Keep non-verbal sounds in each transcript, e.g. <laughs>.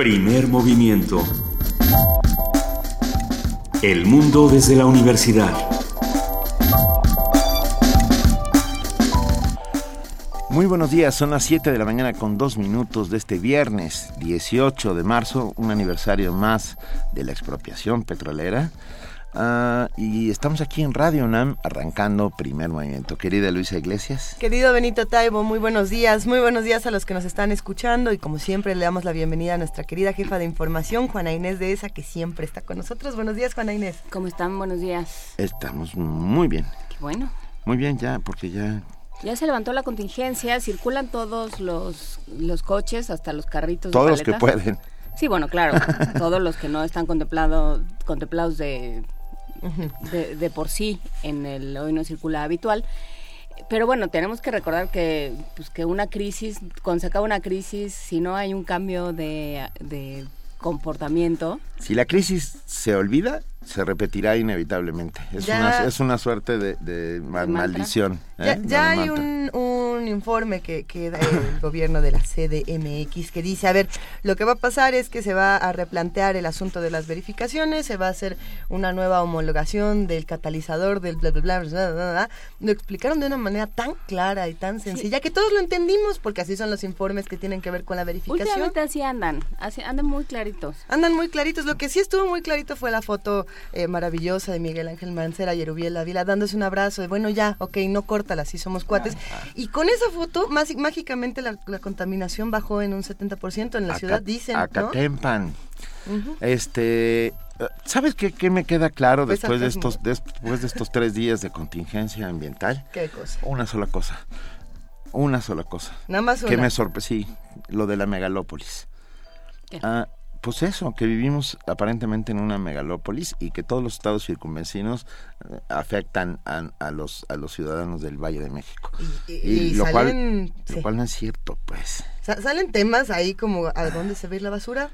Primer movimiento. El mundo desde la universidad. Muy buenos días, son las 7 de la mañana con dos minutos de este viernes 18 de marzo, un aniversario más de la expropiación petrolera. Ah, y estamos aquí en Radio UNAM arrancando primer movimiento. Querida Luisa Iglesias. Querido Benito Taibo, muy buenos días. Muy buenos días a los que nos están escuchando y como siempre le damos la bienvenida a nuestra querida jefa de información, Juana Inés de ESA, que siempre está con nosotros. Buenos días, Juana Inés. ¿Cómo están? Buenos días. Estamos muy bien. Qué bueno. Muy bien ya, porque ya ya se levantó la contingencia, circulan todos los, los coches, hasta los carritos. Todos los que pueden. Sí, bueno, claro, <laughs> todos los que no están contemplado, contemplados de de, por sí en el hoy no circula habitual. Pero bueno, tenemos que recordar que, pues, que una crisis, cuando se acaba una crisis, si no hay un cambio de, de comportamiento. Si la crisis se olvida, se repetirá inevitablemente. Es, una, es una suerte de, maldición. ¿eh? Ya, hay un, un, informe que, que da el <coughs> gobierno de la CDMX que dice, a ver, lo que va a pasar es que se va a replantear el asunto de las verificaciones, se va a hacer una nueva homologación del catalizador, del bla, bla, bla, bla, bla, bla. Lo explicaron de una manera tan clara y tan sencilla que todos lo entendimos porque así son los informes que tienen que ver con la verificación. Últimamente así andan, así, andan muy claritos. Andan muy claritos. Lo que sí estuvo muy clarito fue la foto eh, maravillosa de Miguel Ángel Mancera y Erubiel Ávila dándose un abrazo de bueno ya, ok, no córtala, sí somos cuates. Y con esa foto, más, mágicamente la, contaminación bajó en un 70% en la ciudad, dicen. Acatempan. Este, ¿Sabes qué, qué, me queda claro pues después de estos después de estos tres días de contingencia ambiental? ¿Qué cosa? Una sola cosa. Una sola cosa. Nada más una. Que me sorprendió, sí, lo de la megalópolis. Ah, pues eso, que vivimos aparentemente en una megalópolis y que todos los estados circunvecinos eh, afectan a, los a los ciudadanos del Valle de México. Y, lo, cual, lo cual no es cierto, pues. Salen temas ahí como a dónde se ve la basura,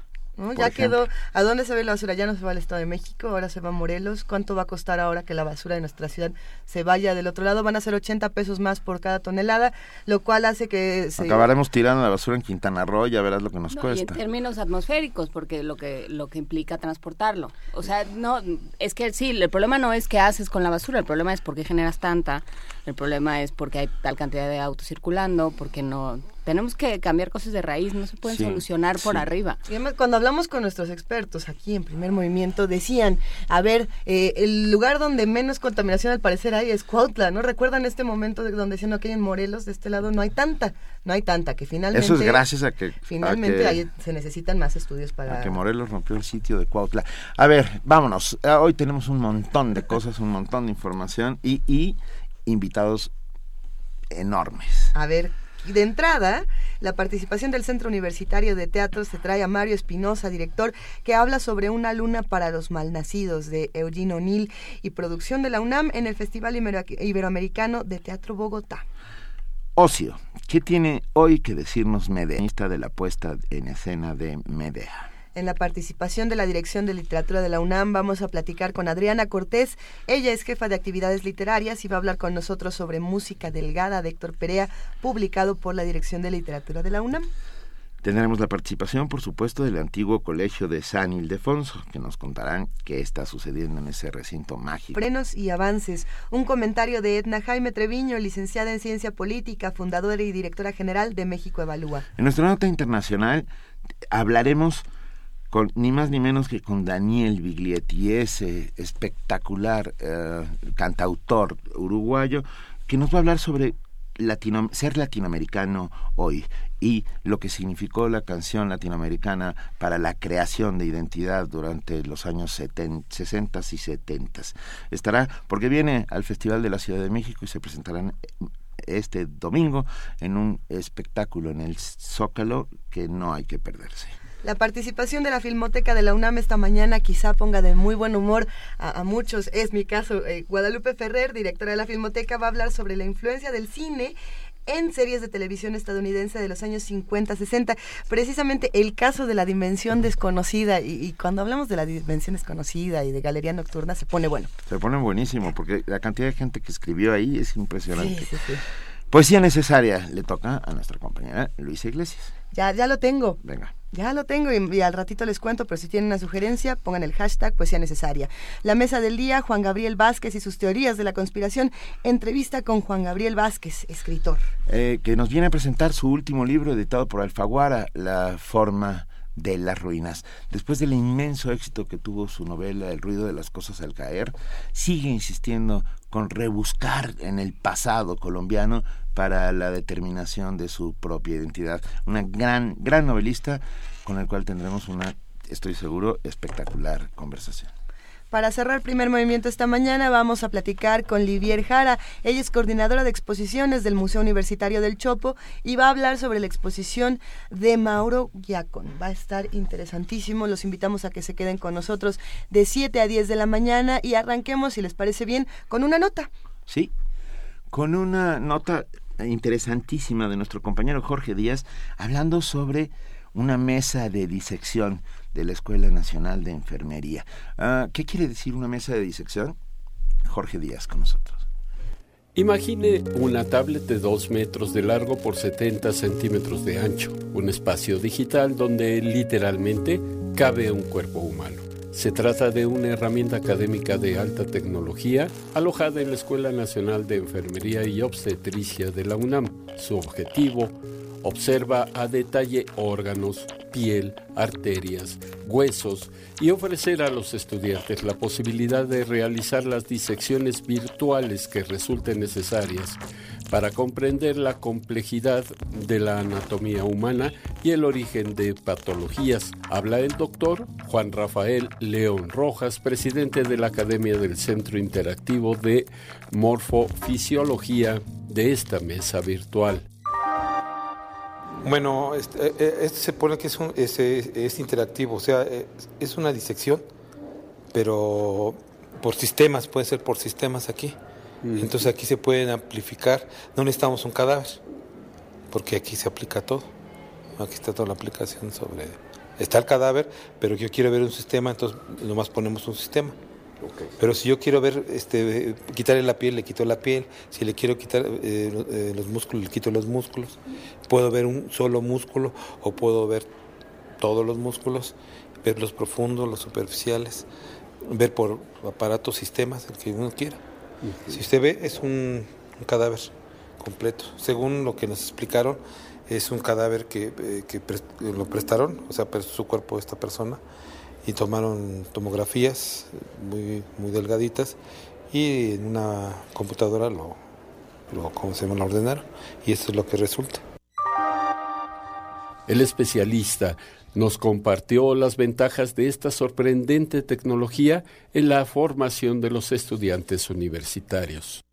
ya quedó, ¿a dónde se ve la basura? Ya no se va al Estado de México, ahora se va a Morelos. ¿Cuánto va a costar ahora que la basura de nuestra ciudad se vaya del otro lado? Van a ser 80 pesos más por cada tonelada, lo cual hace que... Se... Acabaremos tirando la basura en Quintana Roo, ya verás lo que nos cuesta. Y en términos atmosféricos, porque lo que, lo que implica transportarlo. O sea, no, es que sí, el problema no es qué haces con la basura, el problema es por qué generas tanta, el problema es porque hay tal cantidad de autos circulando, porque no tenemos que cambiar cosas de raíz, no se pueden solucionar por arriba. Y además, cuando hablamos con nuestros expertos aquí en primer movimiento, decían, a ver, eh, el lugar donde menos contaminación al parecer hay es Cuautla, ¿no? ¿Recuerdan este momento de donde decían que en Morelos, de este lado, no hay tanta, no hay tanta, que finalmente... Eso es gracias a que... Finalmente se necesitan más estudios para... A que Morelos rompió el sitio de Cuautla. A ver, vámonos. Ah, hoy tenemos un montón de cosas, un montón de información y, y invitados enormes. A ver, de entrada, la participación del Centro Universitario de Teatro se trae a Mario Espinosa, director, que habla sobre una luna para los malnacidos de Eugene O'Neill y producción de la UNAM en el Festival Iberoamericano de Teatro Bogotá. Ocio, ¿qué tiene hoy que decirnos Medeanista de la puesta en escena de Medea? En la participación de la Dirección de Literatura de la UNAM vamos a platicar con Adriana Cortés. Ella es jefa de actividades literarias y va a hablar con nosotros sobre Música Delgada de Héctor Perea, publicado por la Dirección de Literatura de la UNAM. Tendremos la participación, por supuesto, del antiguo colegio de San Ildefonso, que nos contarán qué está sucediendo en ese recinto mágico. Frenos y avances. Un comentario de Edna Jaime Treviño, licenciada en Ciencia Política, fundadora y directora general de México Evalúa. En nuestra nota internacional hablaremos con ni más ni menos que con Daniel Biglietti, ese espectacular eh, cantautor uruguayo, que nos va a hablar sobre latino, ser latinoamericano hoy y lo que significó la canción latinoamericana para la creación de identidad durante los años 60 y 70. Estará, porque viene al Festival de la Ciudad de México y se presentarán este domingo en un espectáculo en el Zócalo que no hay que perderse. La participación de la Filmoteca de la UNAM esta mañana quizá ponga de muy buen humor a, muchos. Es mi caso. Eh, Guadalupe Ferrer, directora de la Filmoteca, va a hablar sobre la influencia del cine en series de televisión estadounidense de los años 50-60. Precisamente el caso de la dimensión desconocida. Y, cuando hablamos de la dimensión desconocida y de galería nocturna, se pone bueno. Se pone buenísimo, porque la cantidad de gente que escribió ahí es impresionante. Sí, sí, sí. Poesía necesaria le toca a nuestra compañera Luisa Iglesias. Ya, ya lo tengo. Venga. Ya lo tengo y, al ratito les cuento, pero si tienen una sugerencia, pongan el hashtag poesía necesaria. La mesa del día, Juan Gabriel Vázquez y sus teorías de la conspiración. Entrevista con Juan Gabriel Vázquez, escritor. Eh, que nos viene a presentar su último libro editado por Alfaguara, La forma de las ruinas. Después del inmenso éxito que tuvo su novela El ruido de las cosas al caer, sigue insistiendo con rebuscar en el pasado colombiano para la determinación de su propia identidad. Una gran, gran novelista con el cual tendremos una, estoy seguro, espectacular conversación. Para cerrar primer movimiento esta mañana vamos a platicar con Livier Jara. Ella es coordinadora de exposiciones del Museo Universitario del Chopo y va a hablar sobre la exposición de Mauro Giacon. Va a estar interesantísimo. Los invitamos a que se queden con nosotros de 7 a 10 de la mañana y arranquemos, si les parece bien, con una nota. Sí, con una nota interesantísima de nuestro compañero Jorge Díaz hablando sobre una mesa de disección de la Escuela Nacional de Enfermería. Ah, ¿Qué quiere decir una mesa de disección? Jorge Díaz con nosotros. Imagine una tablet de 2 metros de largo por 70 centímetros de ancho, un espacio digital donde literalmente cabe un cuerpo humano. Se trata de una herramienta académica de alta tecnología alojada en la Escuela Nacional de Enfermería y Obstetricia de la UNAM. Su objetivo, observa a detalle órganos, piel, arterias, huesos y ofrecer a los estudiantes la posibilidad de realizar las disecciones virtuales que resulten necesarias para comprender la complejidad de la anatomía humana y el origen de patologías. Habla el doctor Juan Rafael León Rojas, presidente de la Academia del Centro Interactivo de Morfofisiología de esta mesa virtual. Bueno, este, eh, eh, este, se pone que es, un, es, interactivo, o sea, eh, es una disección, pero por sistemas, puede ser por sistemas aquí. Mm. Entonces aquí se pueden amplificar, no necesitamos un cadáver, porque aquí se aplica todo. Aquí está toda la aplicación sobre... Está el cadáver, pero yo quiero ver un sistema, entonces nomás ponemos un sistema. Pero si yo quiero ver, este, quitarle la piel, le quito la piel. Si le quiero quitar eh, eh, los músculos, le quito los músculos. Puedo ver un solo músculo o puedo ver todos los músculos, ver los profundos, los superficiales, ver por aparatos, sistemas, el que uno quiera. Si usted ve, es un, cadáver completo. Según lo que nos explicaron, es un cadáver que, eh, que lo prestaron, o sea, su cuerpo de esta persona y tomaron tomografías muy, muy delgaditas y en una computadora lo, lo, ¿cómo se llama? lo ordenaron y esto es lo que resulta. El especialista nos compartió las ventajas de esta sorprendente tecnología en la formación de los estudiantes universitarios.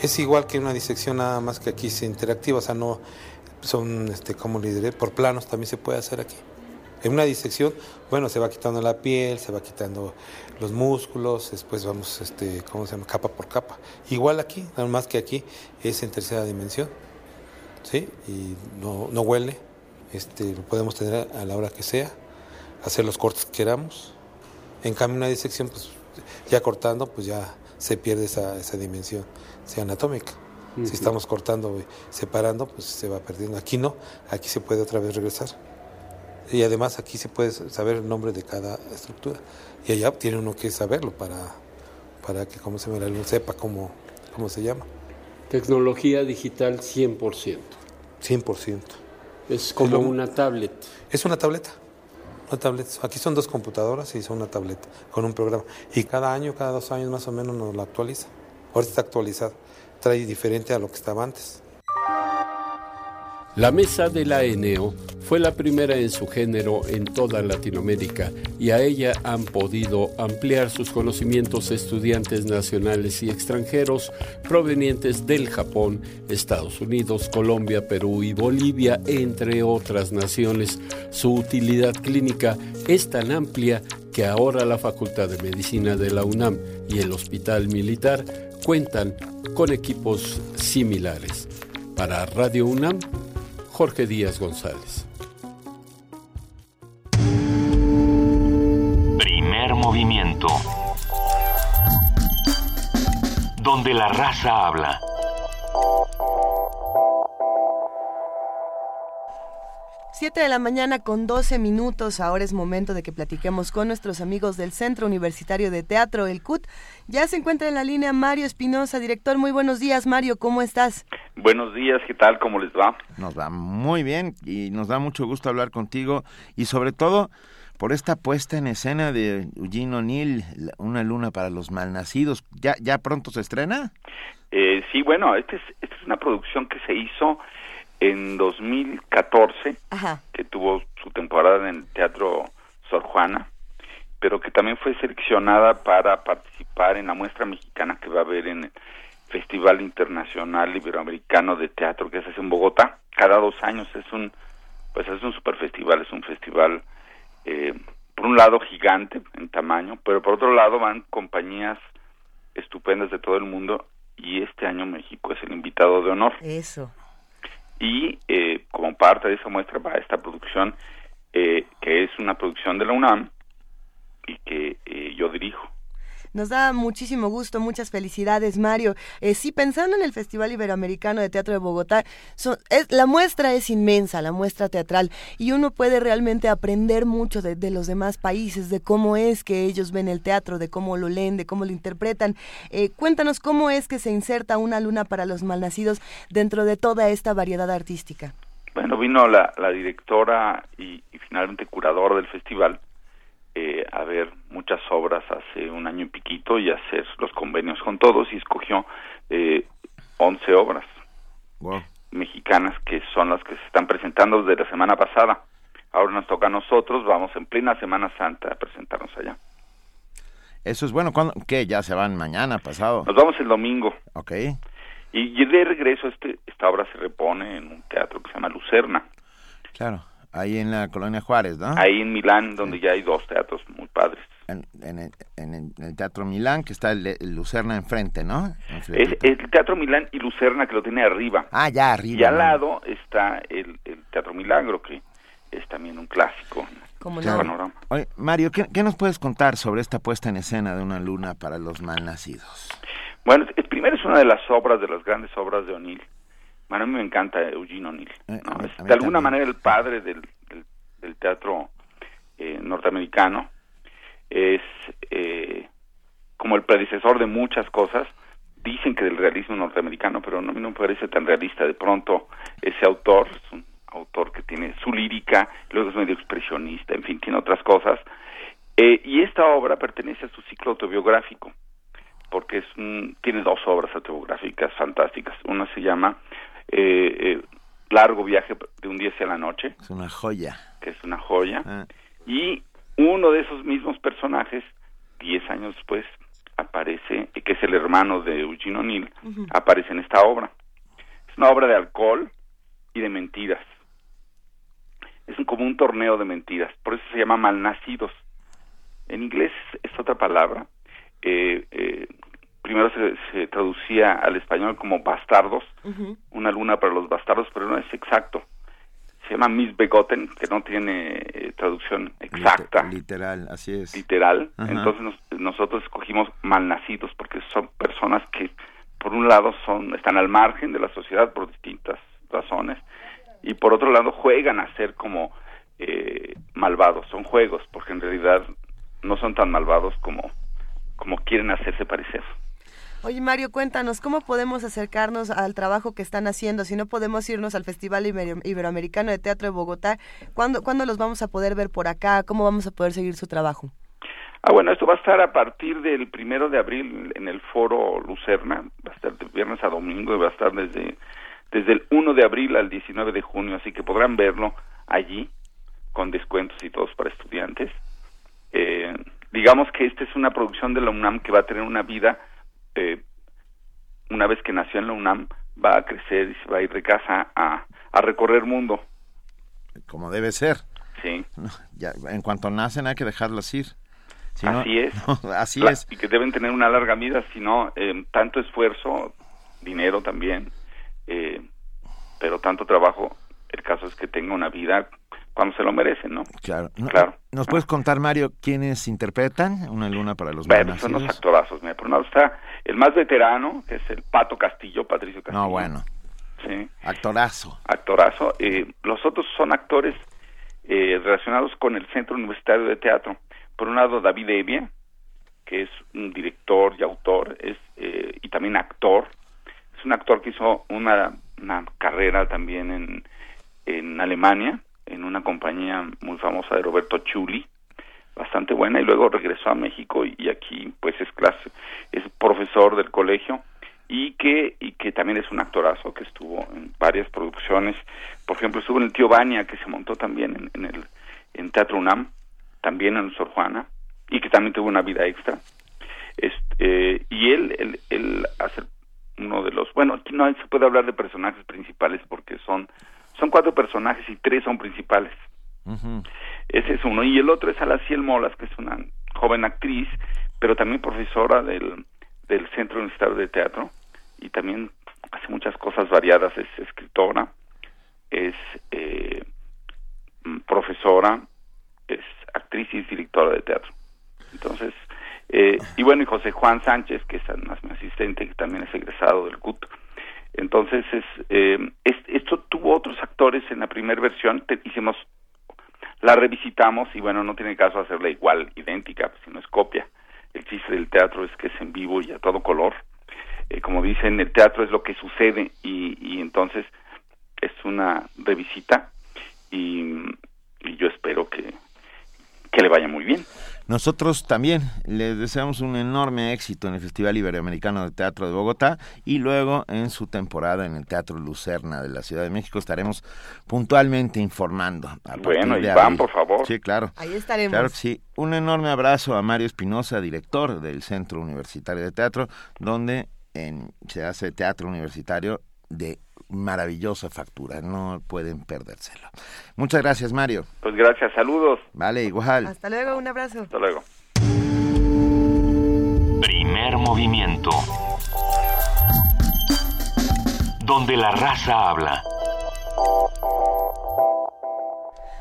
Es igual que una disección nada más que aquí es interactiva, o sea, no son, este, como le diré, por planos también se puede hacer aquí. En una disección, bueno, se va quitando la piel, se va quitando los músculos, después vamos, este, ¿cómo se llama? Capa por capa. Igual aquí, nada más que aquí es en tercera dimensión, ¿sí? Y no, no huele, este, lo podemos tener a la hora que sea, hacer los cortes que queramos. En cambio, una disección, pues ya cortando, pues ya se pierde esa, esa dimensión sea anatómica. Si estamos cortando y separando, pues se va perdiendo. Aquí no, aquí se puede otra vez regresar. Y además aquí se puede saber el nombre de cada estructura. Y allá tiene uno que saberlo para, para que como se me sepa cómo, cómo se llama. Tecnología digital 100%. 100%. Es como una tablet. Es una tableta. Una tablet. Aquí son dos computadoras y son una tableta con un programa. Y cada año, cada dos años más o menos nos la actualiza. Ahorita está actualizado. Trae diferente a lo que estaba antes. La mesa de la ENEO fue la primera en su género en toda Latinoamérica y a ella han podido ampliar sus conocimientos estudiantes nacionales y extranjeros provenientes del Japón, Estados Unidos, Colombia, Perú y Bolivia, entre otras naciones. Su utilidad clínica es tan amplia que ahora la Facultad de Medicina de la UNAM y el Hospital Militar cuentan con equipos similares. Para Radio UNAM, Jorge Díaz González. Primer movimiento. Donde la raza habla. 7 de la mañana con 12 minutos. Ahora es momento de que platiquemos con nuestros amigos del Centro Universitario de Teatro, el CUT. Ya se encuentra en la línea Mario Espinosa, director. Muy buenos días, Mario. ¿Cómo estás? Buenos días, ¿qué tal? ¿Cómo les va? Nos va muy bien y nos da mucho gusto hablar contigo y sobre todo por esta puesta en escena de Eugene O'Neill, Una luna para los malnacidos. ¿Ya, ya pronto se estrena? Eh, sí, bueno, esta es, esta es una producción que se hizo en 2014, que tuvo su temporada en el Teatro Sor Juana, pero que también fue seleccionada para participar en la muestra mexicana que va a haber en el Festival Internacional Iberoamericano de Teatro que se hace en Bogotá. Cada dos años es un, pues es un super festival, es un festival, eh, por un lado gigante en tamaño, pero por otro lado van compañías estupendas de todo el mundo y este año México es el invitado de honor. Eso y eh, como parte de esa muestra va esta producción eh, que es una producción de la UNAM y que eh, yo dirijo. Nos da muchísimo gusto, muchas felicidades, Mario. Eh, sí, pensando en el Festival Iberoamericano de Teatro de Bogotá, es, la muestra es inmensa, la muestra teatral, y uno puede realmente aprender mucho de, los demás países, de cómo es que ellos ven el teatro, de cómo lo leen, de cómo lo interpretan. Eh, cuéntanos cómo es que se inserta una luna para los malnacidos dentro de toda esta variedad artística. Bueno, vino la, directora y, y finalmente curador del festival, eh, a ver muchas obras hace un año y piquito y hacer los convenios con todos y escogió eh, 11 obras mexicanas que son las que se están presentando desde la semana pasada. Ahora nos toca a nosotros, vamos en plena Semana Santa a presentarnos allá. Eso es bueno, ¿cuándo? ¿Qué? ¿Ya se van mañana, pasado? Nos vamos el domingo. Ok. Y, de regreso este, esta obra se repone en un teatro que se llama Lucerna. Claro. Ahí en la colonia Juárez, ¿no? Ahí en Milán, donde ya hay dos teatros muy padres. En, el, Teatro Milán, que está el, Lucerna enfrente, ¿no? Es el Teatro Milán y Lucerna, que lo tiene arriba. Ah, ya arriba. Y al lado está el, Teatro Milagro, que es también un clásico. Como panorama. Oye, Mario, ¿qué, ¿qué, nos puedes contar sobre esta puesta en escena de una luna para los malnacidos? Bueno, primero es una de las obras, de las grandes obras de O'Neill a mí me encanta Eugene O'Neill. Eh, de alguna manera el padre del, del, teatro eh, norteamericano. Es eh, como el predecesor de muchas cosas. Dicen que del realismo norteamericano, pero no, me parece tan realista. De pronto, ese autor es un autor que tiene su lírica, luego es medio expresionista, en fin, tiene otras cosas. y esta obra pertenece a su ciclo autobiográfico porque es tiene dos obras autobiográficas fantásticas. Una se llama eh, eh, largo viaje de un día hacia la noche. Es una joya. Que es una joya. Ah. Y uno de esos mismos personajes, diez años después, aparece, que es el hermano de Eugene O'Neill, aparece en esta obra. Es una obra de alcohol y de mentiras. Es un, como un torneo de mentiras, por eso se llama malnacidos. En inglés es otra palabra. Eh, eh, primero se, traducía al español como bastardos, una luna para los bastardos, pero no es exacto. Se llama misbegotten, que no tiene eh, traducción exacta. Literal, así es. Literal. Entonces nosotros escogimos malnacidos porque son personas que, por un lado, son están al margen de la sociedad por distintas razones y por otro lado juegan a ser como eh, malvados. Son juegos porque en realidad no son tan malvados como como quieren hacerse parecer. Oye, Mario, cuéntanos, ¿cómo podemos acercarnos al trabajo que están haciendo? Si no podemos irnos al Festival Iberoamericano de Teatro de Bogotá, ¿cuándo, ¿cuándo los vamos a poder ver por acá? ¿Cómo vamos a poder seguir su trabajo? Ah, bueno, esto va a estar a partir del primero de abril en el foro Lucerna, va a estar de viernes a domingo y va a estar desde, desde el 1 de abril al 19 de junio, así que podrán verlo allí con descuentos y todos para estudiantes. Eh, digamos que esta es una producción de la UNAM que va a tener una vida eh, una vez que nació en la UNAM, va a crecer y se va a ir de casa a, a recorrer mundo. Como debe ser. Sí. <laughs> Ya, en cuanto nacen hay que dejarlos ir. así es. <laughs> así es. Y que deben tener una larga vida, si no, eh, tanto esfuerzo, dinero también, eh, pero tanto trabajo, el caso es que tenga una vida cuando se lo merecen, ¿no? Claro. claro. ¿Nos puedes contar, Mario, quiénes interpretan Una Luna para los Bueno, son los actorazos. Mira, por un lado está el más veterano, que es el Pato Castillo, Patricio Castillo. No, bueno. Sí. Actorazo. Actorazo. Eh, los otros son actores eh, relacionados con el Centro Universitario de Teatro. Por un lado, David Evia, que es un director y autor, es, eh, y también actor. Es un actor que hizo una, una carrera también en, en Alemania, en una compañía muy famosa de Roberto Chuli, bastante buena, y luego regresó a México y, aquí pues es clase, es profesor del colegio y que y que también es un actorazo que estuvo en varias producciones. Por ejemplo estuvo en el tío Bania que se montó también en, el en Teatro UNAM también en Sor Juana y que también tuvo una vida extra. Este, y él, él él hace uno de los bueno aquí no se puede hablar de personajes principales porque son son cuatro personajes y tres son principales ese es uno y el otro es Alaciel Molas que es una joven actriz pero también profesora del del Centro Universitario de Teatro y también hace muchas cosas variadas, es escritora, es eh, profesora, es actriz y directora de teatro. Entonces, eh, y bueno, y José Juan Sánchez, que es además mi asistente, que también es egresado del CUT. Entonces, es, eh, esto tuvo otros actores en la primera versión, hicimos, la revisitamos y bueno, no tiene caso hacerla igual, idéntica, si no es copia. El chiste del teatro es que es en vivo y a todo color eh, como dicen, el teatro es lo que sucede y, y entonces es una revisita y, yo espero que, que le vaya muy bien. Nosotros también les deseamos un enorme éxito en el Festival Iberoamericano de Teatro de Bogotá y luego en su temporada en el Teatro Lucerna de la Ciudad de México estaremos puntualmente informando. bueno, Iván, por favor. Sí, claro. Ahí estaremos. Claro sí. Un enorme abrazo a Mario Espinosa, director del Centro Universitario de Teatro, donde se hace teatro universitario de maravillosa factura, no pueden perdérselo. Muchas gracias, Mario. Pues gracias, saludos. Vale, igual. Hasta luego, un abrazo. Hasta luego. Primer movimiento. Donde la raza habla.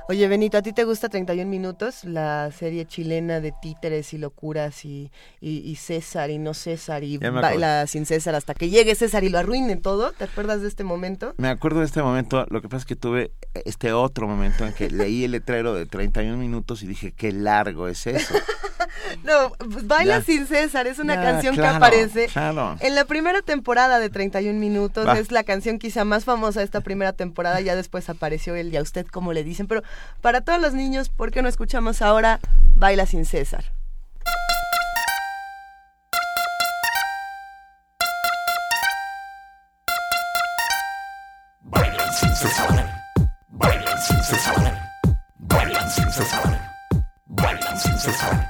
Oye, Benito, ¿a ti te gusta 31 Minutos? La serie chilena de títeres y locuras y, y, César y no César y baila sin César hasta que llegue César y lo arruine todo. ¿Te acuerdas de este momento? Me acuerdo de este momento. Lo que pasa es que tuve este otro momento en que leí el letrero de 31 Minutos y dije, qué largo es eso. <laughs> no, pues, Baila sin César es una canción que aparece en la primera temporada de 31 Minutos. Es la canción quizá más famosa de esta primera temporada. Ya después apareció el y a usted como le dicen. Pero para todos los niños, ¿por qué no escuchamos ahora Baila sin César? Bailan sin cesar, bailan sin cesar, bailan sin cesar, bailan sin cesar,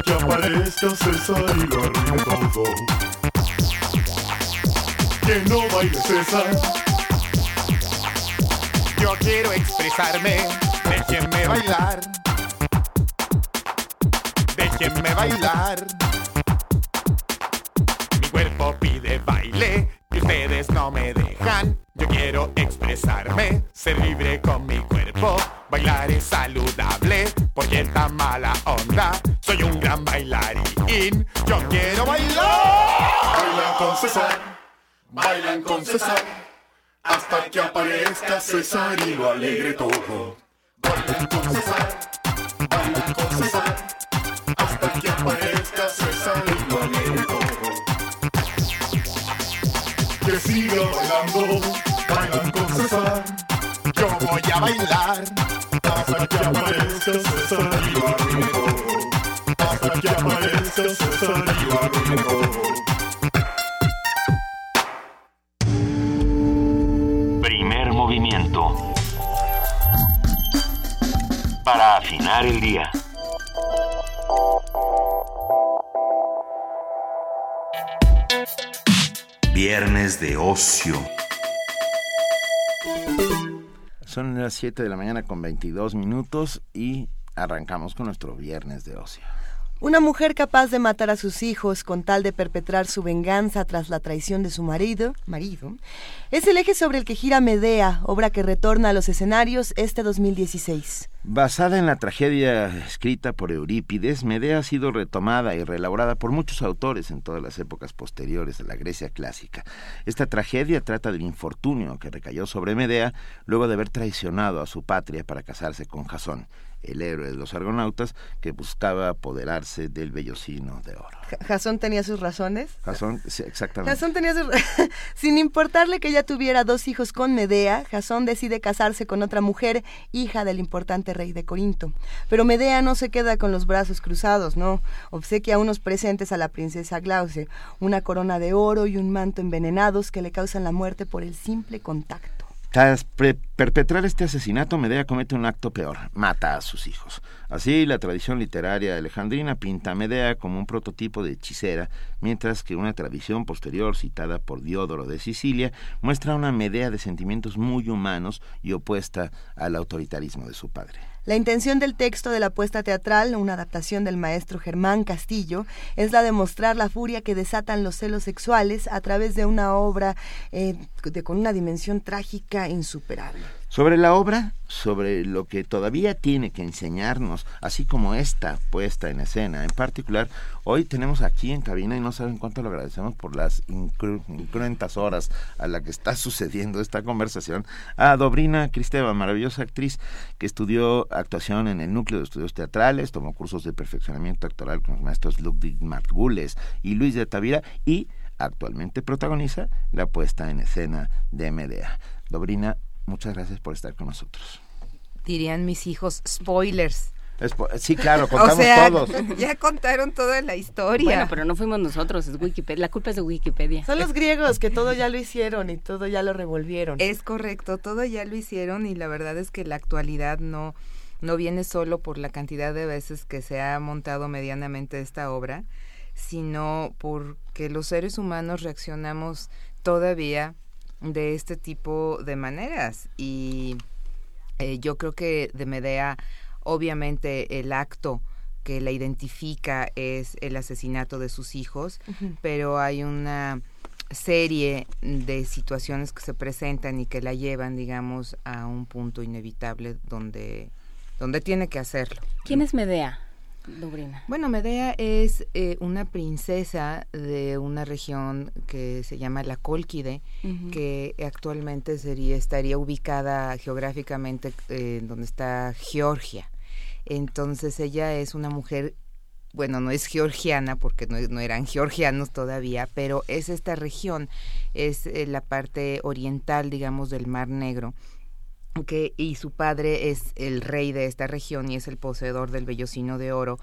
Que aparezca César y lo arruine. Que no baile César. Yo quiero expresarme, déjenme bailar. Déjenme bailar. Mi cuerpo pide baile y ustedes no me dejan. Yo quiero expresarme, ser libre con mi cuerpo. Bailar es saludable porque está mala onda. Soy un gran bailarín. Yo quiero bailar. Bailan con César, bailan con César hasta que aparezca César y lo alegre todo. Bailan con César, bailan con César, bailar, hasta que aparezca César y todo. Hasta que aparezca César y alegre todo. movimiento. Para afinar el día. Viernes de ocio. Son las 7 de la mañana con 22 minutos y arrancamos con nuestro viernes de ocio. Una mujer capaz de matar a sus hijos con tal de perpetrar su venganza tras la traición de su marido, marido, es el eje sobre el que gira Medea, obra que retorna a los escenarios este 2016. Basada en la tragedia escrita por Eurípides, Medea ha sido retomada y reelaborada por muchos autores en todas las épocas posteriores de la Grecia clásica. Esta tragedia trata del infortunio que recayó sobre Medea luego de haber traicionado a su patria para casarse con Jasón el héroe de los argonautas que buscaba apoderarse del vellocino de oro. Jasón tenía sus razones. Jasón, sí, exactamente. Jasón tenía sus <laughs> Sin importarle que ella tuviera dos hijos con Medea, Jasón decide casarse con otra mujer, hija del importante rey de Corinto. Pero Medea no se queda con los brazos cruzados, no. Obsequia unos presentes a la princesa Glauce, una corona de oro y un manto envenenados que le causan la muerte por el simple contacto. Tras perpetrar este asesinato, Medea comete un acto peor, mata a sus hijos. Así, la tradición literaria alejandrina pinta a Medea como un prototipo de hechicera, mientras que una tradición posterior, citada por Diodoro de Sicilia, muestra una Medea de sentimientos muy humanos y opuesta al autoritarismo de su padre. La intención del texto de la puesta teatral, una adaptación del maestro Germán Castillo, es la de mostrar la furia que desatan los celos sexuales a través de una obra eh, con una dimensión trágica insuperable. Sobre la obra, sobre lo que todavía tiene que enseñarnos, así como esta puesta en escena. En particular, hoy tenemos aquí en cabina, y no saben cuánto lo agradecemos por las incruentas horas a la que está <laughs> sucediendo esta conversación, a Dobrina Cristeva, maravillosa actriz que estudió actuación en el núcleo de estudios teatrales, tomó cursos de perfeccionamiento actoral con los maestros Ludwig Margules y Luis de Tavira y actualmente protagoniza la puesta en escena de Medea. Dobrina, Muchas gracias por estar con nosotros. Dirían mis hijos, spoilers. sí, claro, <laughs> contamos todos. <laughs> Ya contaron toda la historia. Bueno, pero no fuimos nosotros, es Wikipedia. La culpa es de Wikipedia. Son los griegos que todo ya lo hicieron y todo ya lo revolvieron. Es correcto, todo ya lo hicieron y la verdad es que la actualidad no, no viene solo por la cantidad de veces que se ha montado medianamente esta obra, sino porque los seres humanos reaccionamos todavía de este tipo de maneras. Y eh, yo creo que de Medea, obviamente el acto que la identifica es el asesinato de sus hijos, pero hay una serie de situaciones que se presentan y que la llevan, digamos, a un punto inevitable donde, donde tiene que hacerlo. ¿Quién es Medea? Bueno, Medea es eh, una princesa de una región que se llama la Cólquide, que actualmente sería estaría ubicada geográficamente eh, donde está Georgia. Entonces ella es una mujer, bueno, no es georgiana porque no, no eran georgianos todavía, pero es esta región, es eh, la parte oriental, digamos, del Mar Negro y su padre es el rey de esta región y es el poseedor del vellocino de oro,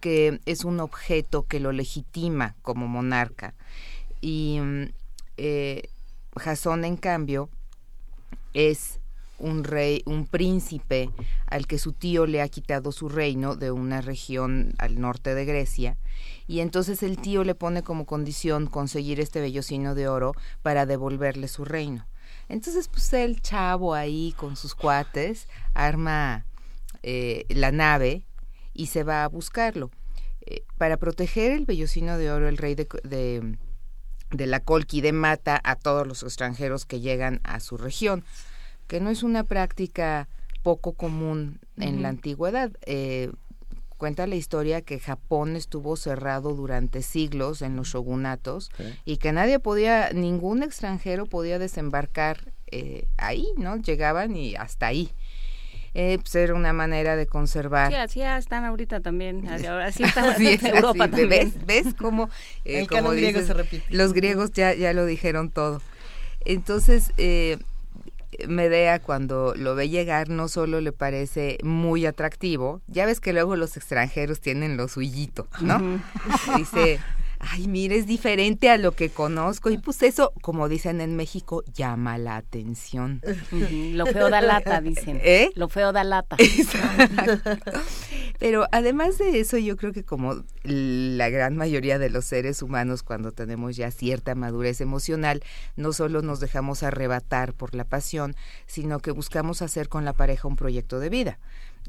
que es un objeto que lo legitima como monarca. Y mm, eh, Jasón, en cambio, es un rey, un príncipe al que su tío le ha quitado su reino de una región al norte de Grecia, y entonces el tío le pone como condición conseguir este vellocino de oro para devolverle su reino. Entonces, pues el chavo ahí con sus cuates arma eh, la nave y se va a buscarlo. Eh, para proteger el vellocino de oro, el rey de, de, la Colquide mata a todos los extranjeros que llegan a su región, que no es una práctica poco común en la antigüedad. Eh, cuenta la historia que Japón estuvo cerrado durante siglos en los shogunatos y que nadie podía, ningún extranjero podía desembarcar eh, ahí, ¿no? Llegaban y hasta ahí. Eh, pues era una manera de conservar. Sí, así están ahorita también. <laughs> Así están en Europa ¿Ves, ¿Ves cómo, eh, como griego se repite. Los griegos ya, ya lo dijeron todo. Entonces, eh, Medea cuando lo ve llegar no solo le parece muy atractivo, ya ves que luego los extranjeros tienen lo suyito, ¿no? Dice, ay, mire, es diferente a lo que conozco. Y pues eso, como dicen en México, llama la atención. Lo feo da lata, dicen. <laughs> ¿Eh? Lo feo da lata. Pero además de eso, yo creo que como la gran mayoría de los seres humanos, cuando tenemos ya cierta madurez emocional, no solo nos dejamos arrebatar por la pasión, sino que buscamos hacer con la pareja un proyecto de vida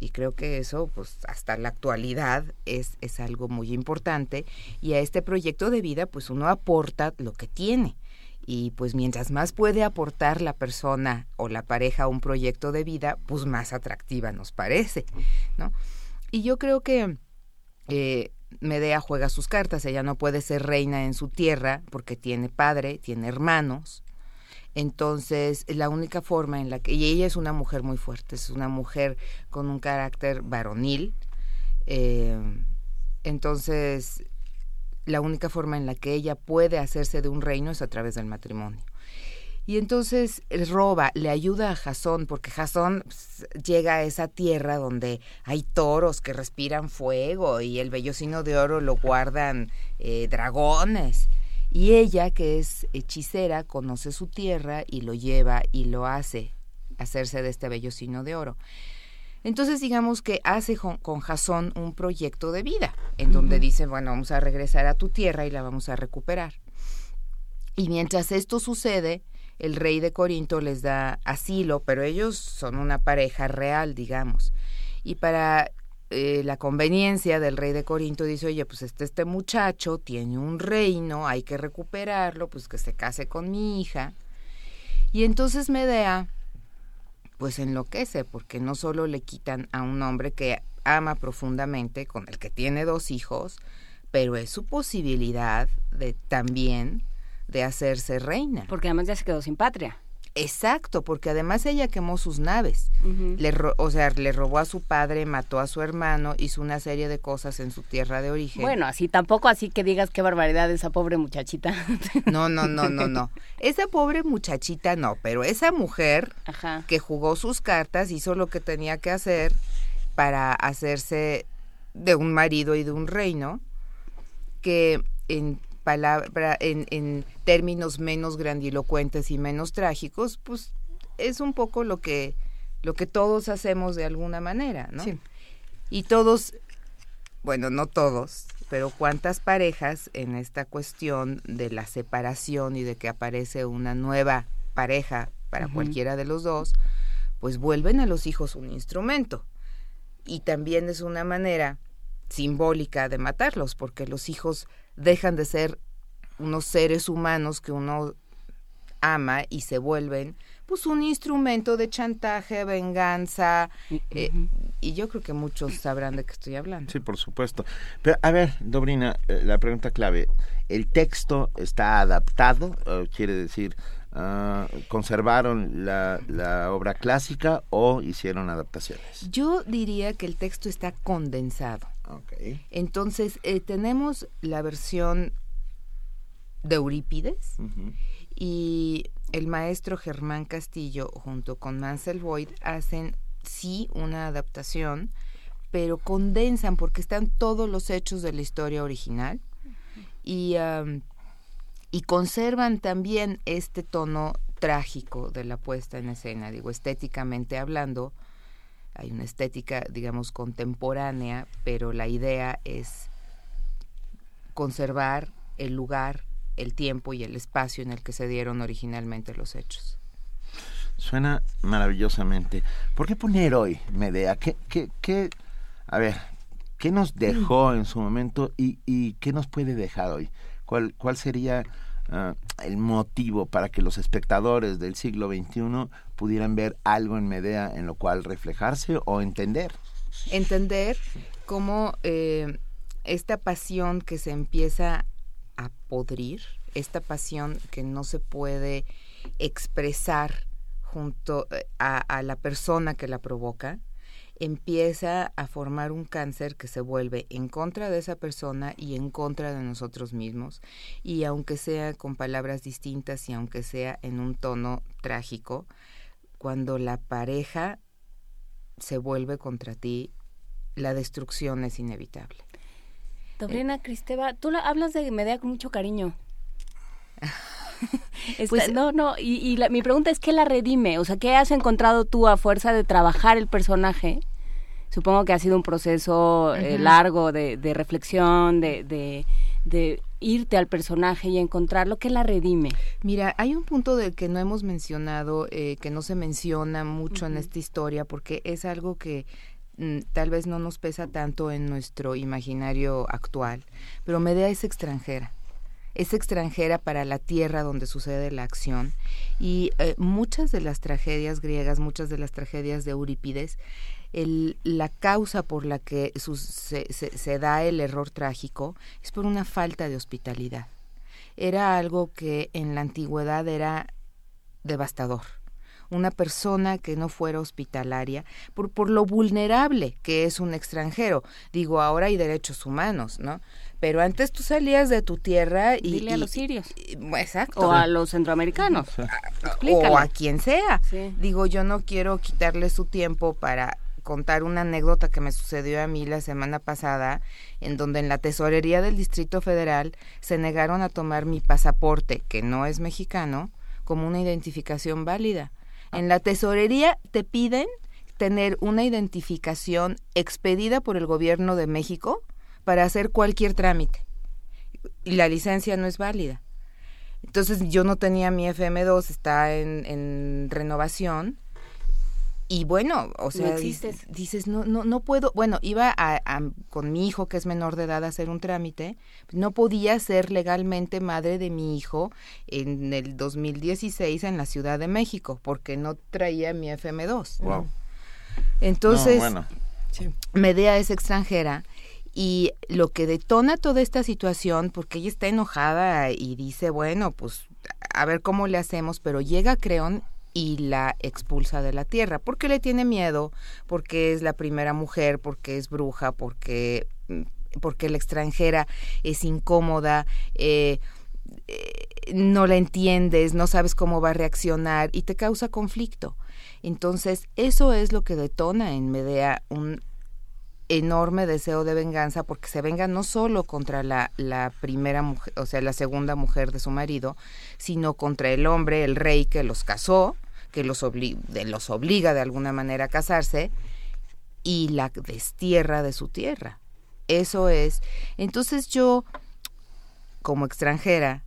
y creo que eso pues hasta la actualidad es, es algo muy importante y a este proyecto de vida pues uno aporta lo que tiene. Y pues mientras más puede aportar la persona o la pareja a un proyecto de vida pues más atractiva nos parece no y yo creo que eh, Medea juega sus cartas ella no puede ser reina en su tierra porque tiene padre tiene hermanos entonces, la única forma en la que... Y ella es una mujer muy fuerte, es una mujer con un carácter varonil. Eh, entonces, la única forma en la que ella puede hacerse de un reino es a través del matrimonio. Y entonces roba, le ayuda a Jasón, porque Jasón pues, llega a esa tierra donde hay toros que respiran fuego y el vellocino de oro lo guardan eh, dragones. Y ella, que es hechicera, conoce su tierra y lo lleva y lo hace hacerse de este vellocino de oro. Entonces digamos que hace con Jasón un proyecto de vida, en donde dice, bueno, vamos a regresar a tu tierra y la vamos a recuperar. Y mientras esto sucede, el rey de Corinto les da asilo, pero ellos son una pareja real, digamos. Y para eh, la conveniencia del rey de Corinto dice, oye, pues este, este muchacho tiene un reino, hay que recuperarlo, pues que se case con mi hija. Y entonces Medea, pues enloquece, porque no solo le quitan a un hombre que ama profundamente, con el que tiene dos hijos, pero es su posibilidad de también de hacerse reina. Porque además ya se quedó sin patria. Exacto, porque además ella quemó sus naves. le o sea, le robó a su padre, mató a su hermano, hizo una serie de cosas en su tierra de origen. Bueno, así tampoco así que digas qué barbaridad esa pobre muchachita. No, no, no, no, no. Esa pobre muchachita no, pero esa mujer que jugó sus cartas hizo lo que tenía que hacer para hacerse de un marido y de un reino que en palabra, en, en términos menos grandilocuentes y menos trágicos, pues es un poco lo que, lo que todos hacemos de alguna manera, ¿no? Sí. Y todos, bueno, no todos, pero cuántas parejas en esta cuestión de la separación y de que aparece una nueva pareja para cualquiera de los dos, pues vuelven a los hijos un instrumento. Y también es una manera simbólica de matarlos, porque los hijos dejan de ser unos seres humanos que uno ama y se vuelven pues un instrumento de chantaje, venganza, eh, y yo creo que muchos sabrán de qué estoy hablando. Sí, por supuesto. Pero a ver, Dobrina, eh, la pregunta clave, ¿el texto está adaptado? quiere decir, ah, ¿conservaron la, la obra clásica o hicieron adaptaciones? Yo diría que el texto está condensado. Entonces, eh, tenemos la versión de Eurípides y el maestro Germán Castillo junto con Mansell Boyd hacen sí una adaptación, pero condensan porque están todos los hechos de la historia original y, y conservan también este tono trágico de la puesta en escena, digo, estéticamente hablando, hay una estética, digamos, contemporánea, pero la idea es conservar el lugar, el tiempo y el espacio en el que se dieron originalmente los hechos. Suena maravillosamente. ¿Por qué poner hoy, Medea? ¿Qué, qué, qué, a ver, qué nos dejó en su momento y, y qué nos puede dejar hoy? ¿Cuál, cuál sería Ah, el motivo para que los espectadores del siglo XXI pudieran ver algo en Medea en lo cual reflejarse o entender. Entender cómo eh, esta pasión que se empieza a podrir, esta pasión que no se puede expresar junto eh, a la persona que la provoca, empieza a formar un cáncer que se vuelve en contra de esa persona y en contra de nosotros mismos. Y aunque sea con palabras distintas y aunque sea en un tono trágico, cuando la pareja se vuelve contra ti, la destrucción es inevitable. Dobrina Cristeva, tú hablas de Medea con mucho cariño. <laughs> pues, no, no, y, mi pregunta es, ¿qué la redime? O sea, ¿qué has encontrado tú a fuerza de trabajar el personaje? Supongo que ha sido un proceso eh, largo de, reflexión, de, de, irte al personaje y encontrarlo. ¿Qué la redime? Mira, hay un punto del que no hemos mencionado, eh, que no se menciona mucho en esta historia, porque es algo que mm, tal vez no nos pesa tanto en nuestro imaginario actual, pero Medea es extranjera es extranjera para la tierra donde sucede la acción y eh, muchas de las tragedias griegas, muchas de las tragedias de Eurípides, el, la causa por la que se, se, da el error trágico es por una falta de hospitalidad. Era algo que en la antigüedad era devastador una persona que no fuera hospitalaria por, por lo vulnerable que es un extranjero. Digo, ahora hay derechos humanos, ¿no? Pero antes tú salías de tu tierra y... Dile a los sirios. exacto. O a los centroamericanos. o a quien sea. Digo, yo no quiero quitarle su tiempo para contar una anécdota que me sucedió a mí la semana pasada, en donde en la tesorería del Distrito Federal se negaron a tomar mi pasaporte, que no es mexicano, como una identificación válida. En la tesorería te piden tener una identificación expedida por el gobierno de México para hacer cualquier trámite. Y la licencia no es válida. Entonces yo no tenía mi FM2, está en, en renovación. Y bueno, o sea, dices, no, no, no puedo, bueno, iba a, con mi hijo que es menor de edad a hacer un trámite, no podía ser legalmente madre de mi hijo en el 2016 en la Ciudad de México, porque no traía mi FM2. Wow. Entonces, Medea es extranjera y lo que detona toda esta situación, porque ella está enojada y dice, bueno, pues a ver cómo le hacemos, pero llega Creón y la expulsa de la tierra, porque le tiene miedo, porque es la primera mujer, porque es bruja, porque, mm, porque la extranjera es incómoda, eh, eh, no la entiendes, no sabes cómo va a reaccionar y te causa conflicto. Entonces, eso es lo que detona en Medea un enorme deseo de venganza porque se venga no solo contra la, la primera mujer, o sea, la segunda mujer de su marido, sino contra el hombre, el rey que los casó, que los, de, los obliga de alguna manera a casarse y la destierra de su tierra. Eso es. Entonces yo, como extranjera,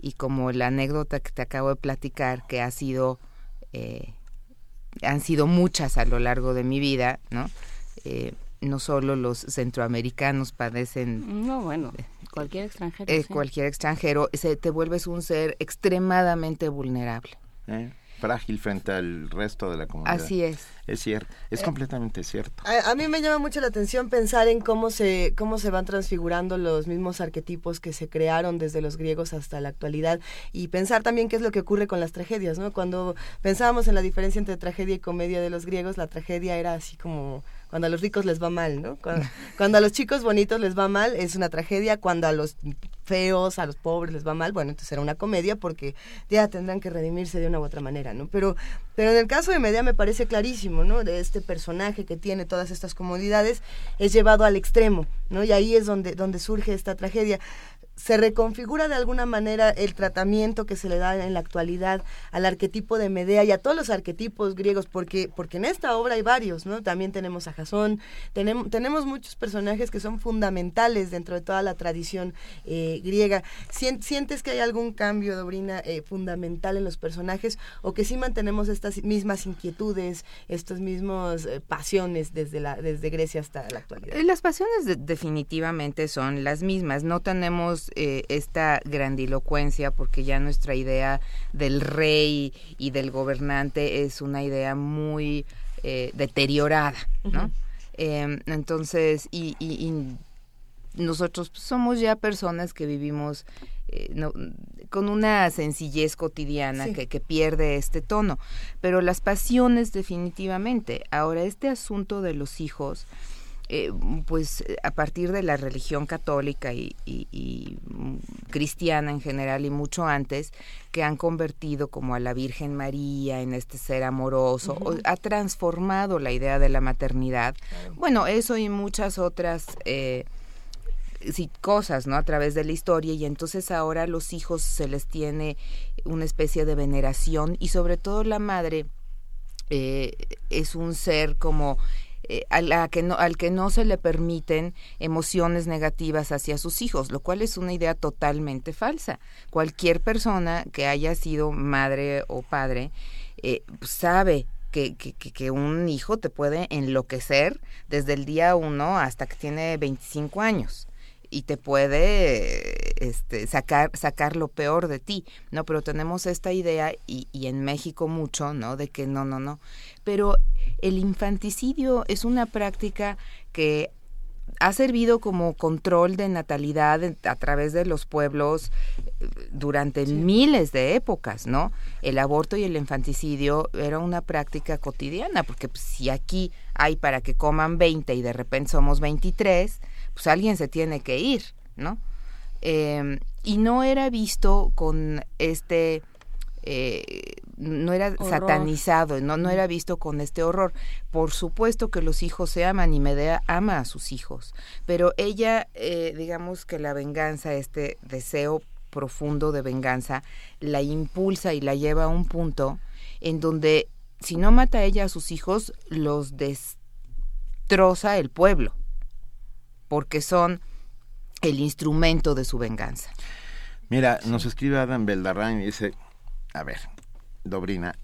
y como la anécdota que te acabo de platicar, que ha sido, eh, han sido muchas a lo largo de mi vida, ¿no? Eh, no solo los centroamericanos padecen. No, bueno, cualquier extranjero. Eh, cualquier extranjero, se, te vuelves un ser extremadamente vulnerable. Eh, frágil frente al resto de la comunidad. Así es. Es cierto, es completamente cierto. A, mí me llama mucho la atención pensar en cómo se, cómo se van transfigurando los mismos arquetipos que se crearon desde los griegos hasta la actualidad y pensar también qué es lo que ocurre con las tragedias, ¿no? Cuando pensábamos en la diferencia entre tragedia y comedia de los griegos, la tragedia era así como cuando a los ricos les va mal, ¿no? Cuando, a los chicos bonitos les va mal es una tragedia, cuando a los feos, a los pobres les va mal, bueno, entonces era una comedia porque ya tendrán que redimirse de una u otra manera, ¿no? Pero, pero en el caso de Medea me parece clarísimo, ¿no? De este personaje que tiene todas estas comodidades es llevado al extremo, ¿no? Y ahí es donde, donde surge esta tragedia se reconfigura de alguna manera el tratamiento que se le da en la actualidad al arquetipo de Medea y a todos los arquetipos griegos, porque, porque en esta obra hay varios, ¿no? También tenemos a Jasón, tenemos, tenemos muchos personajes que son fundamentales dentro de toda la tradición eh, griega. ¿Sientes que hay algún cambio, Dobrina, eh, fundamental en los personajes o que sí mantenemos estas mismas inquietudes, estas mismas eh, pasiones desde, la, desde Grecia hasta la actualidad? Las pasiones definitivamente son las mismas, no tenemos eh, esta grandilocuencia porque ya nuestra idea del rey y del gobernante es una idea muy eh, deteriorada, ¿no? Em, entonces, y, nosotros somos ya personas que vivimos eh, con una sencillez cotidiana que, que, pierde este tono. Pero las pasiones definitivamente. Ahora, este asunto de los hijos, eh, pues a partir de la religión católica y, cristiana en general y mucho antes, que han convertido como a la Virgen María en este ser amoroso, ha transformado la idea de la maternidad. Bueno, eso y muchas otras... Eh, sí, cosas, ¿no? A través de la historia y entonces ahora a los hijos se les tiene una especie de veneración y sobre todo la madre eh, es un ser como eh, a que no, al que no se le permiten emociones negativas hacia sus hijos, lo cual es una idea totalmente falsa. Cualquier persona que haya sido madre o padre eh, sabe que, que, que, un hijo te puede enloquecer desde el día uno hasta que tiene 25 años y te puede este, sacar, sacar lo peor de ti, ¿no? Pero tenemos esta idea, y, y en México mucho, ¿no? De que no, no, no. Pero el infanticidio es una práctica que ha servido como control de natalidad a través de los pueblos eh, durante miles de épocas, ¿no? El aborto y el infanticidio era una práctica cotidiana, porque pues, si aquí hay para que coman 20 y de repente somos 23, pues alguien se tiene que ir, ¿no? Em, y no era visto con este, eh, no era satanizado, no, no era visto con este horror. Por supuesto que los hijos se aman y Medea ama a sus hijos, pero ella, eh, digamos que la venganza, este deseo profundo de venganza, la impulsa y la lleva a un punto en donde si no mata ella a sus hijos, los destroza el pueblo porque son el instrumento de su venganza. Mira, nos escribe Adam Beldarrain y dice, a ver, Dobrina,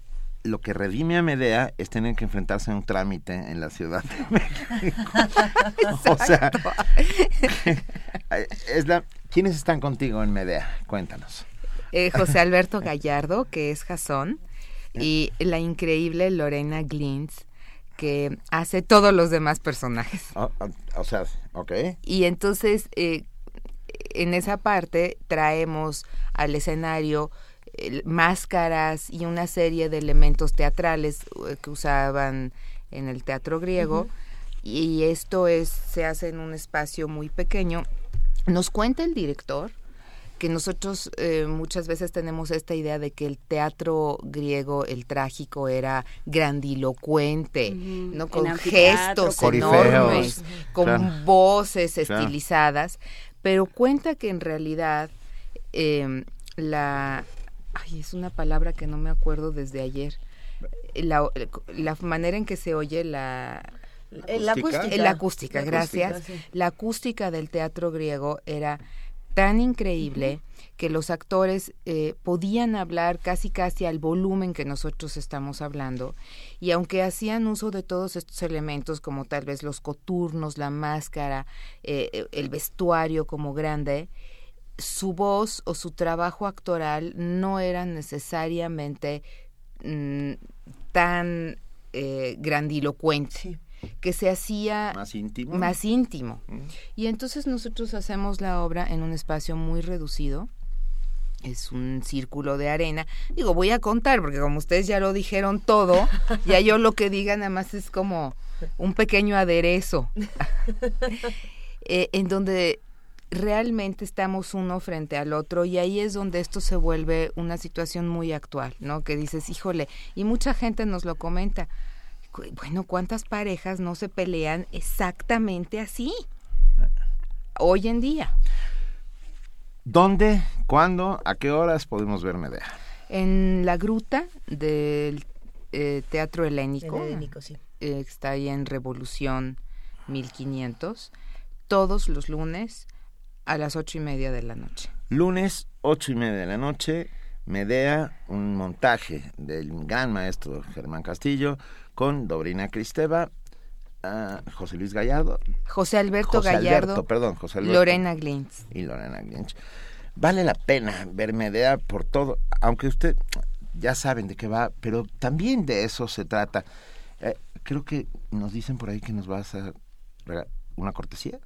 lo que redime a Medea es tener que enfrentarse a un trámite en la Ciudad de <laughs> México. o sea, <laughs> es la, ¿quiénes están contigo en Medea? Cuéntanos. Eh, José <laughs> Alberto Gallardo, que es Jasón, y la increíble Lorena Glintz, que hace todos los demás personajes. Ah, ah, o, sea, ok. Y entonces, eh, en esa parte traemos al escenario máscaras y una serie de elementos teatrales eh, que usaban en el teatro griego. Y esto es, se hace en un espacio muy pequeño. Nos cuenta el director que nosotros eh, muchas veces tenemos esta idea de que el teatro griego, el trágico, era grandilocuente, ¿no? Con gestos enormes, con voces estilizadas, pero cuenta que en realidad em, la... Ay, es una palabra que no me acuerdo desde ayer. La, la manera en que se oye la, la acústica, la acústica, gracias. La acústica del teatro griego era tan increíble que los actores eh, podían hablar casi casi al volumen que nosotros estamos hablando y aunque hacían uso de todos estos elementos como tal vez los coturnos, la máscara, eh, el vestuario como grande, su voz o su trabajo actoral no era necesariamente mm, tan eh, grandilocuente que se hacía más íntimo. Más íntimo. Y entonces nosotros hacemos la obra en un espacio muy reducido. Es un círculo de arena. Digo, voy a contar, porque como ustedes ya lo dijeron todo, <laughs> ya yo lo que diga nada más es como un pequeño aderezo. <laughs> Eh, en donde realmente estamos uno frente al otro y ahí es donde esto se vuelve una situación muy actual, ¿no? Que dices, híjole, y mucha gente nos lo comenta, bueno, ¿cuántas parejas no se pelean exactamente así hoy en día? ¿Dónde, cuándo, a qué horas podemos ver Medea? En la gruta del eh, Teatro Helénico. Helénico sí. Eh, está ahí en Revolución 1500, todos los lunes a las ocho y media de la noche. Lunes, ocho y media de la noche, Medea, un montaje del gran maestro Germán Castillo, con Dobrina Cristeva, uh, José Luis Gallardo. José Alberto Gallardo. perdón, José Alberto. Lorena Glintz. Y Lorena Glintz. Vale la pena ver Medea por todo, aunque usted ya saben de qué va, pero también de eso se trata. Eh, creo que nos dicen por ahí que nos vas a una cortesía.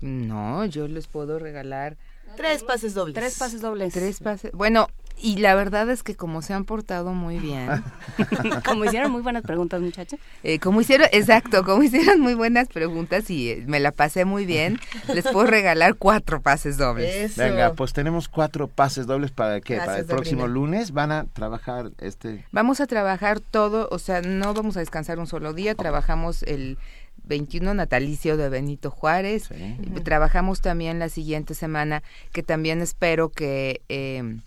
No, yo les puedo regalar tres pases dobles. Tres pases dobles. Tres pases. Bueno, y la verdad es que como se han portado muy bien. <laughs> como hicieron muy buenas preguntas, muchachos. Eh, como hicieron, exacto, como hicieron muy buenas preguntas y eh, me la pasé muy bien, les puedo regalar cuatro pases dobles. Venga, pues tenemos cuatro pases dobles para que para el próximo lunes van a trabajar este. Vamos a trabajar todo, o sea, no vamos a descansar un solo día, trabajamos el 21 natalicio de Benito Juárez. Trabajamos también la siguiente semana, que también espero que... Eh,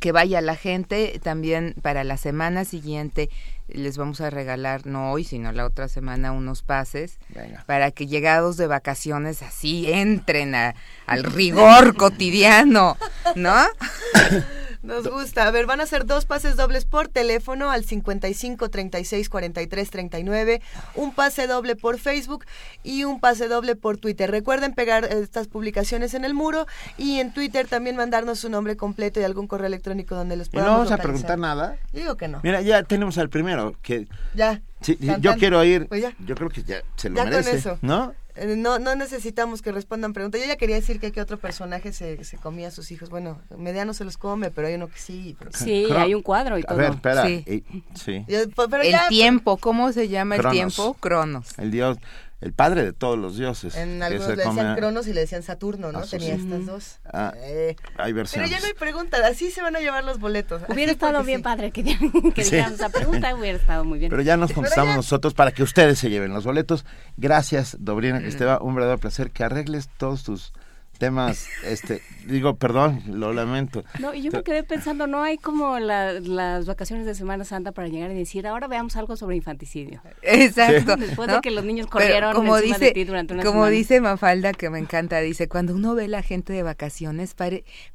que vaya la gente también para la semana siguiente les vamos a regalar no hoy sino la otra semana unos pases para que llegados de vacaciones así entren al rigor <laughs> cotidiano no <laughs> Nos gusta. A ver, van a ser dos pases dobles por teléfono al 55 36 43 39, un pase doble por Facebook y un pase doble por Twitter. Recuerden pegar estas publicaciones en el muro y en Twitter también mandarnos su nombre completo y algún correo electrónico donde los podamos ¿Y no vamos a preguntar nada? digo que no. Mira, ya tenemos al primero que Ya. Sí, yo quiero ir. Pues yo creo que ya se lo ya merece, con eso. ¿no? Eh, no, no necesitamos que respondan preguntas. Yo ya quería decir que, qué otro personaje se, se, comía a sus hijos. Bueno, Mediano se los come, pero hay uno que sí. Sí, hay un cuadro y todo. A ver, espera. Sí. el tiempo, ¿cómo se llama el tiempo? Cronos. El dios el padre de todos los dioses. En algunos le decían Cronos y le decían Saturno, ¿no? Tenía estas dos. Ah, eh. hay versiones. Pero ya no hay pregunta, así se van a llevar los boletos. Hubiera estado bien padre que, <laughs> que esa pregunta, hubiera estado muy bien. Pero ya nos contestamos nosotros para que ustedes se lleven los boletos. Gracias, Dobrina Esteba, un verdadero placer que arregles todos tus temas, este, digo, perdón, lo lamento. No, y yo me quedé pensando, no hay como las vacaciones de Semana Santa para llegar y decir, ahora veamos algo sobre infanticidio. Exacto. Después de que los niños corrieron como dice, de ti durante una Como dice Mafalda, que me encanta, dice, cuando uno ve la gente de vacaciones,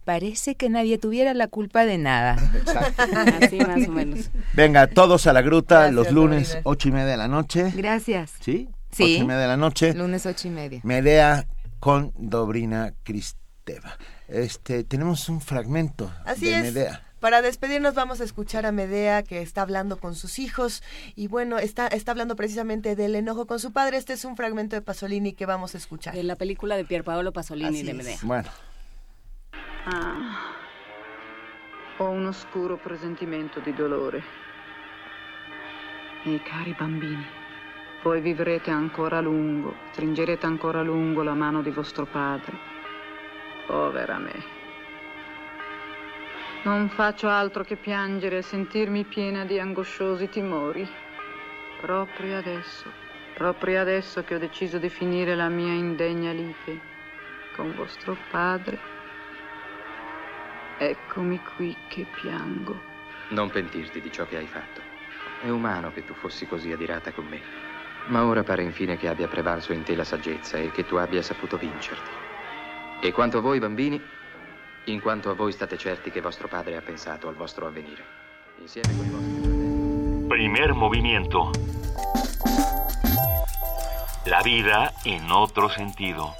parece que nadie tuviera la culpa de nada. Exacto. Así más o menos. Venga, todos a la gruta los lunes, ocho y media de la noche. Gracias. ¿Sí? Sí. Ocho y media de la noche. Lunes ocho y media. Medea con Dobrina Cristeva. Este, tenemos un fragmento Así de es. Medea. Para despedirnos vamos a escuchar a Medea que está hablando con sus hijos y bueno, está, está hablando precisamente del enojo con su padre. Este es un fragmento de Pasolini que vamos a escuchar. De la película de Pierpaolo Pasolini de Medea. Bueno. Ah, ho un oscuro presentimento di dolore. Miei cari bambini. Voi vivrete ancora a lungo, stringerete ancora a lungo la mano di vostro padre. Povera me. Non faccio altro che piangere e sentirmi piena di angosciosi timori. Proprio adesso, proprio adesso che ho deciso di finire la mia indegna lite con vostro padre. Eccomi qui che piango. Non pentirti di ciò che hai fatto. È umano che tu fossi così adirata con me. Ma ora pare infine che abbia prevalso in te la saggezza e che tu abbia saputo vincerti. E quanto a voi, bambini, in quanto a voi state certi che vostro padre ha pensato al vostro avvenire. Insieme con i vostri Primer movimiento. La vida en otro sentido.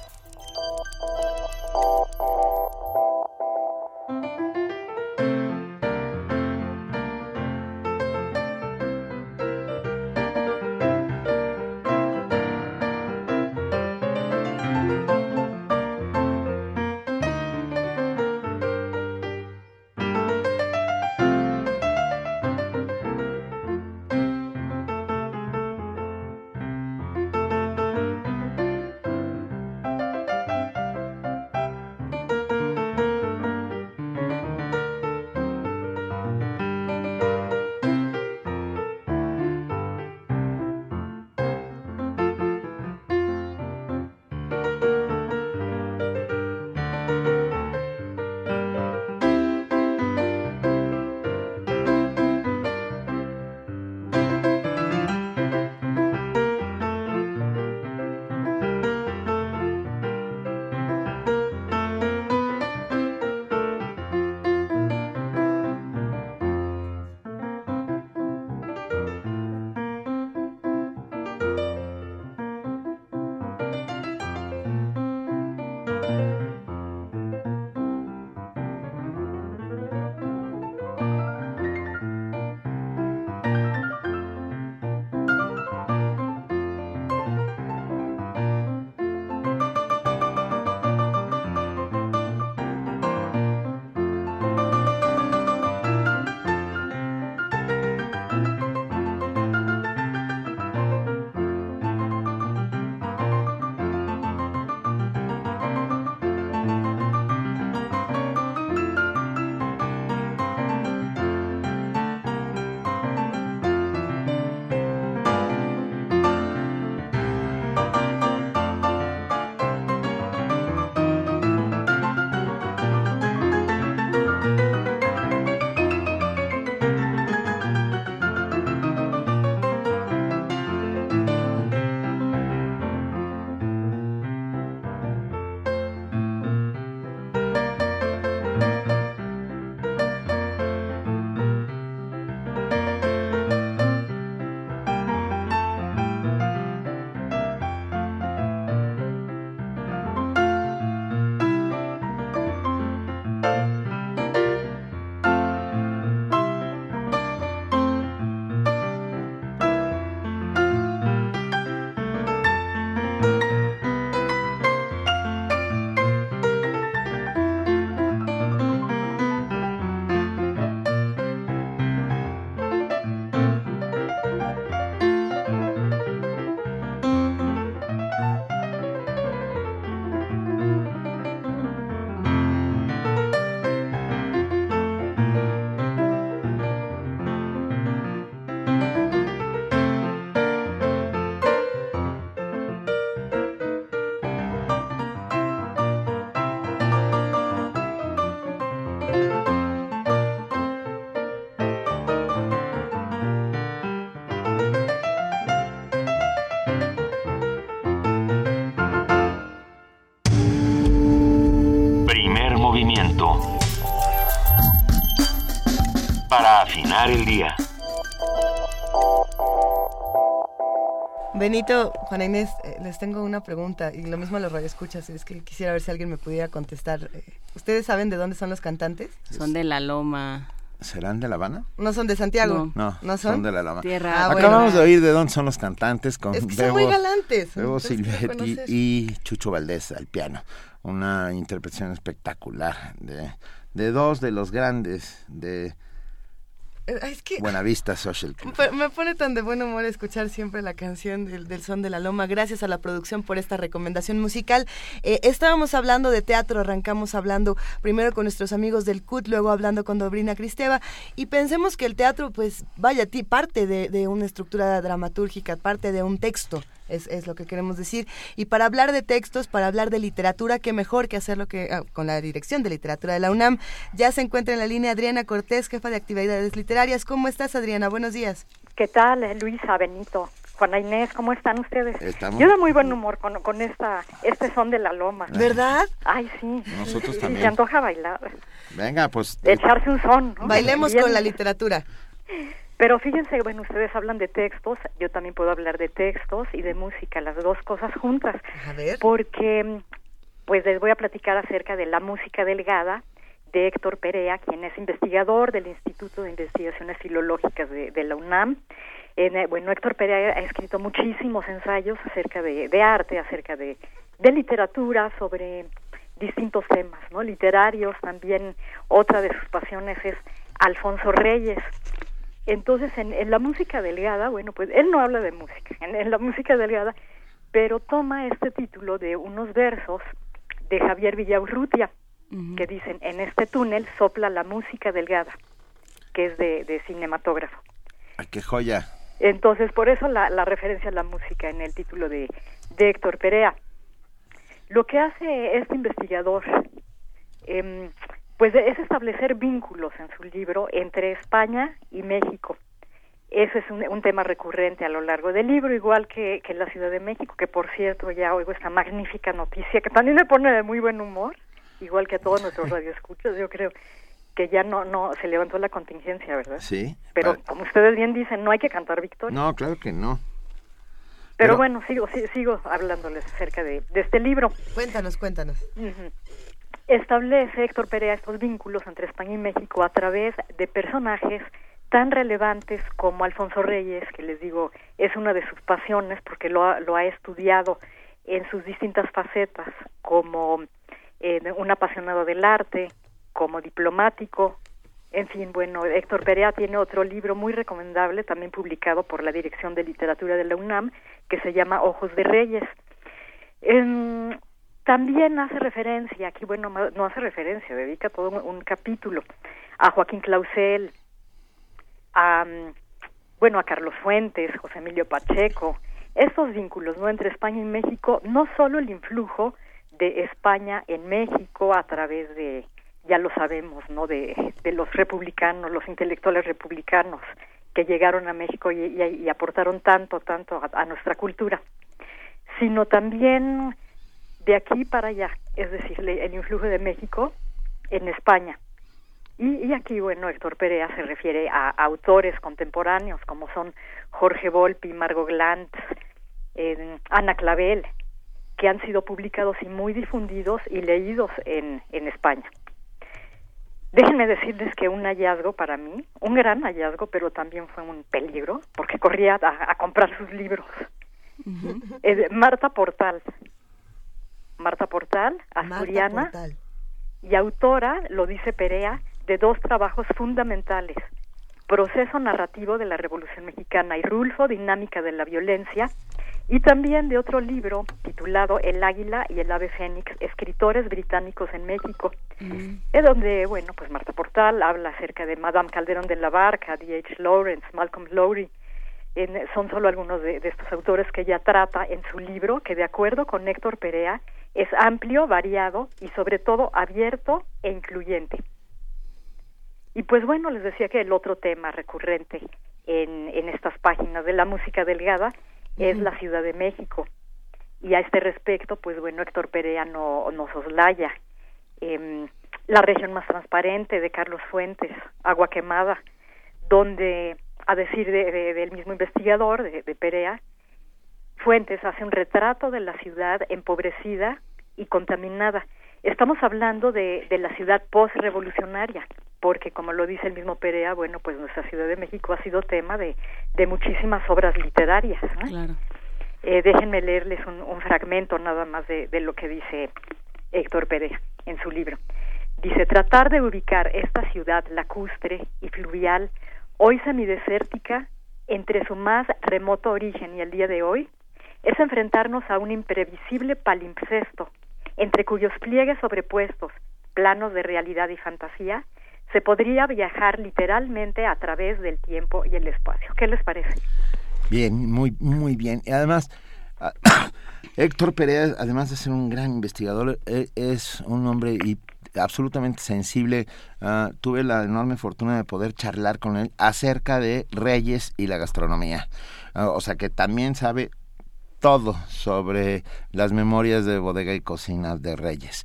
El día. Benito, Juana Inés, eh, les tengo una pregunta y lo mismo a los radioescuchas. Es que quisiera ver si alguien me pudiera contestar. Eh, ¿Ustedes saben de dónde son los cantantes? Son de La Loma. ¿Serán de La Habana? ¿No son de Santiago? No, no, son? de La Loma. Tierra. Ah, Acabamos de oír de dónde son los cantantes con es que son muy galantes. Bebo Silvetti y Chucho Valdés al piano. Una interpretación espectacular de, de dos de los grandes de es que Buenavista Social Club. <laughs> Me pone tan de buen humor escuchar siempre la canción del, Son de la Loma. Gracias a la producción por esta recomendación musical. Eh, estábamos hablando de teatro, arrancamos hablando primero con nuestros amigos del CUT, luego hablando con Dobrina Cristeva, y pensemos que el teatro, pues, vaya, parte de, de una estructura dramatúrgica, parte de un texto es, es, lo que queremos decir. Y para hablar de textos, para hablar de literatura, qué mejor que hacerlo que, ah, con la Dirección de Literatura de la UNAM. Ya se encuentra en la línea Adriana Cortés, jefa de actividades literarias. ¿Cómo estás, Adriana? Buenos días. ¿Qué tal, eh, Luisa, Benito? Juana Inés, ¿cómo están ustedes? Yo de muy buen humor con, con esta, este son de la loma. ¿Verdad? Ay, sí. Nosotros también. Se antoja bailar. Venga, pues. Echarse un son. Bailemos con la literatura. Pero fíjense, bueno, ustedes hablan de textos, yo también puedo hablar de textos y de música, las dos cosas juntas. A ver. Porque, pues les voy a platicar acerca de la música delgada de Héctor Perea, quien es investigador del Instituto de Investigaciones Filológicas de, la UNAM. Eh, bueno, Héctor Perea ha escrito muchísimos ensayos acerca de, de arte, acerca de, de literatura, sobre distintos temas, ¿no? Literarios también. Otra de sus pasiones es Alfonso Reyes, entonces, en, la música delgada, bueno, pues él no habla de música, <laughs> en, la música delgada, pero toma este título de unos versos de Javier Villaurrutia, que dicen, en este túnel sopla la música delgada, que es de, cinematógrafo. ¡Ay, qué joya! Entonces, por eso la, referencia a la música en el título de, de Héctor Perea. Lo que hace este investigador eh, pues es establecer vínculos en su libro entre España y México. Eso es un, tema recurrente a lo largo del libro, igual que, que la Ciudad de México, que por cierto ya oigo esta magnífica noticia que también me pone de muy buen humor, igual que a todos nuestros <laughs> radioescuchos, yo creo que ya no no se levantó la contingencia, ¿verdad? Sí. Pero como ustedes bien dicen, no hay que cantar victoria. No, claro que no. Pero, bueno, sigo sigo hablándoles acerca de, este libro. Cuéntanos, cuéntanos establece Héctor Perea estos vínculos entre España y México a través de personajes tan relevantes como Alfonso Reyes, que les digo es una de sus pasiones porque lo ha, lo ha estudiado en sus distintas facetas, como eh, un apasionado del arte, como diplomático, en fin, bueno, Héctor Perea tiene otro libro muy recomendable, también publicado por la Dirección de Literatura de la UNAM, que se llama Ojos de Reyes. También hace referencia, aquí bueno, no hace referencia, dedica todo un, capítulo a Joaquín Clausel, a, mm, bueno, a Carlos Fuentes, José Emilio Pacheco, estos vínculos no entre España y México, no solo el influjo de España en México a través de, ya lo sabemos, ¿no? De, de los republicanos, los intelectuales republicanos que llegaron a México y, aportaron tanto, tanto a nuestra cultura, sino también de aquí para allá, es decir, el influjo de México en España. Y, aquí, bueno, Héctor Perea se refiere a, autores contemporáneos como son Jorge Volpi, Margot Glantz, Ana Clavel, que han sido publicados y muy difundidos y leídos en, en España. Déjenme decirles que un hallazgo para mí, un gran hallazgo, pero también fue un peligro, porque corría a, comprar sus libros. Marta Portal, Marta Portal, asturiana, y autora, lo dice Perea, de dos trabajos fundamentales, Proceso Narrativo de la Revolución Mexicana y Rulfo, Dinámica de la Violencia, y también de otro libro titulado El Águila y el Ave Fénix, escritores británicos en México, mm. es donde, bueno, pues Marta Portal habla acerca de Madame Calderón de la Barca, D.H. Lawrence, Malcolm Lowry, son solo algunos de, de, estos autores que ella trata en su libro, que de acuerdo con Héctor Perea es amplio, variado y sobre todo abierto e incluyente. Y pues bueno, les decía que el otro tema recurrente en, en estas páginas de la música delgada es la Ciudad de México. Y a este respecto, pues bueno, Héctor Perea no, nos soslaya. Eh, la región más transparente de Carlos Fuentes, Agua Quemada, donde, a decir del mismo investigador, de, de Perea, Fuentes hace un retrato de la ciudad empobrecida y contaminada. Estamos hablando de, de la ciudad post-revolucionaria, porque como lo dice el mismo Perea, bueno, pues nuestra Ciudad de México ha sido tema de, de muchísimas obras literarias. Claro. Eh, déjenme leerles un, un, fragmento nada más de, de lo que dice Héctor Perea en su libro. Dice, tratar de ubicar esta ciudad lacustre y fluvial, hoy semidesértica, entre su más remoto origen y el día de hoy, es enfrentarnos a un imprevisible palimpsesto, entre cuyos pliegues sobrepuestos, planos de realidad y fantasía, se podría viajar literalmente a través del tiempo y el espacio. ¿Qué les parece? Bien, muy, muy bien. Y además, <coughs> Héctor Pérez, además de ser un gran investigador, e, es un hombre y absolutamente sensible. Ah, tuve la enorme fortuna de poder charlar con él acerca de Reyes y la gastronomía. Ah, o sea que también sabe todo sobre las memorias de bodega y cocina de Reyes.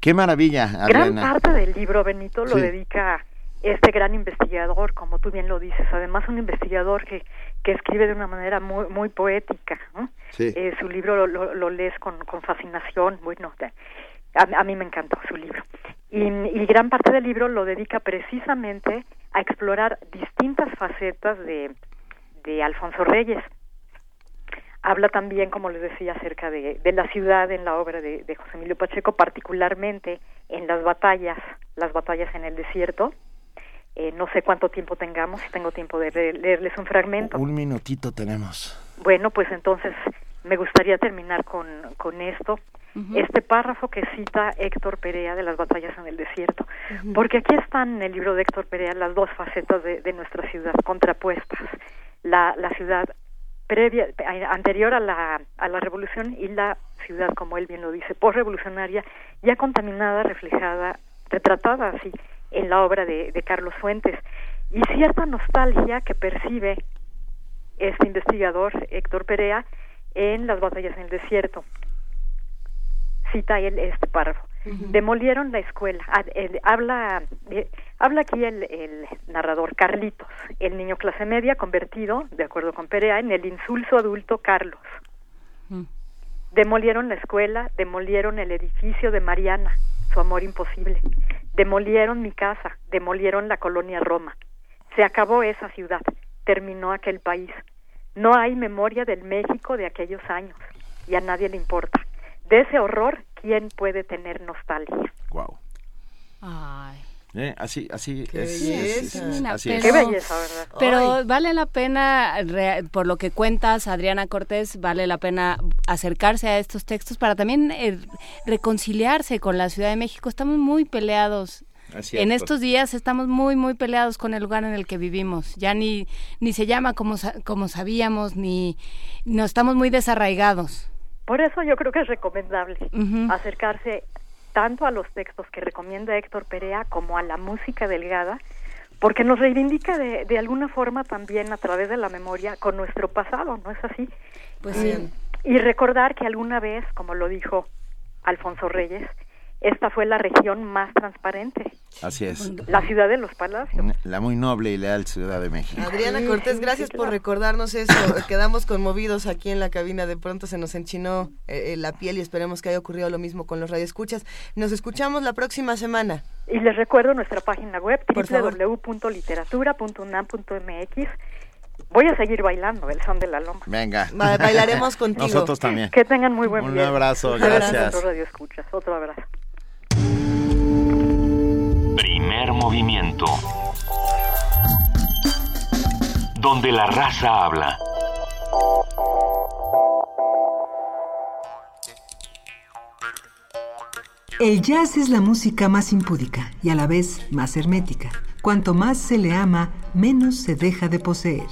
Qué maravilla, Gran parte del libro, Benito, lo dedica este gran investigador, como tú bien lo dices. Además, un investigador que, que escribe de una manera muy, muy poética. Eh, su libro lo, lo, lees con, con fascinación. Bueno, a, a, mí me encantó su libro. Y, y gran parte del libro lo dedica precisamente a explorar distintas facetas de, de Alfonso Reyes habla también, como les decía, acerca de, de la ciudad en la obra de, de, José Emilio Pacheco, particularmente en las batallas, las batallas en el desierto. Eh, no sé cuánto tiempo tengamos, si tengo tiempo de leerles un fragmento. Un minutito tenemos. Bueno, pues entonces me gustaría terminar con, con esto, este párrafo que cita Héctor Perea de las batallas en el desierto, porque aquí están en el libro de Héctor Perea las dos facetas de, de nuestra ciudad contrapuestas. La, la ciudad previa, anterior a la, a la revolución y la ciudad, como él bien lo dice, postrevolucionaria, ya contaminada, reflejada, retratada así en la obra de, de Carlos Fuentes. Y cierta nostalgia que percibe este investigador, Héctor Perea, en las batallas en el desierto. Cita él este párrafo. Demolieron la escuela. Ah, habla, habla aquí el, el, narrador Carlitos, el niño clase media convertido, de acuerdo con Perea, en el insulso adulto Carlos. Mm. Demolieron la escuela, demolieron el edificio de Mariana, su amor imposible. Demolieron mi casa, demolieron la colonia Roma. Se acabó esa ciudad, terminó aquel país. No hay memoria del México de aquellos años y a nadie le importa. De ese horror ¿quién puede tener nostalgia? Wow. Ay. Eh, así, así Qué es. así Qué belleza, ¿verdad? Pero vale la pena, por lo que cuentas, Adriana Cortés, vale la pena acercarse a estos textos para también eh, reconciliarse con la Ciudad de México. Estamos muy peleados. En estos días estamos muy, muy peleados con el lugar en el que vivimos. Ya ni, ni se llama como, como sabíamos, ni no estamos muy desarraigados. Por eso yo creo que es recomendable acercarse tanto a los textos que recomienda Héctor Perea como a la música delgada, porque nos reivindica de, de alguna forma también a través de la memoria con nuestro pasado, ¿no es así? Pues y recordar que alguna vez, como lo dijo Alfonso Reyes, esta fue la región más transparente. Así es. La ciudad de los palacios. La muy noble y leal Ciudad de México. Adriana Cortés, gracias por recordarnos eso. <laughs> Quedamos conmovidos aquí en la cabina. De pronto se nos enchinó eh, eh, la piel y esperemos que haya ocurrido lo mismo con los radioescuchas. Nos escuchamos la próxima semana. Y les recuerdo nuestra página web www.literatura.unam.mx Voy a seguir bailando el son de la loma. Venga. bailaremos <laughs> contigo. Nosotros también. Que tengan muy buen Un abrazo, gracias. Otro radio escuchas. Otro abrazo. Primer movimiento. Donde la raza habla. El jazz es la música más impúdica y a la vez más hermética. Cuanto más se le ama, menos se deja de poseer.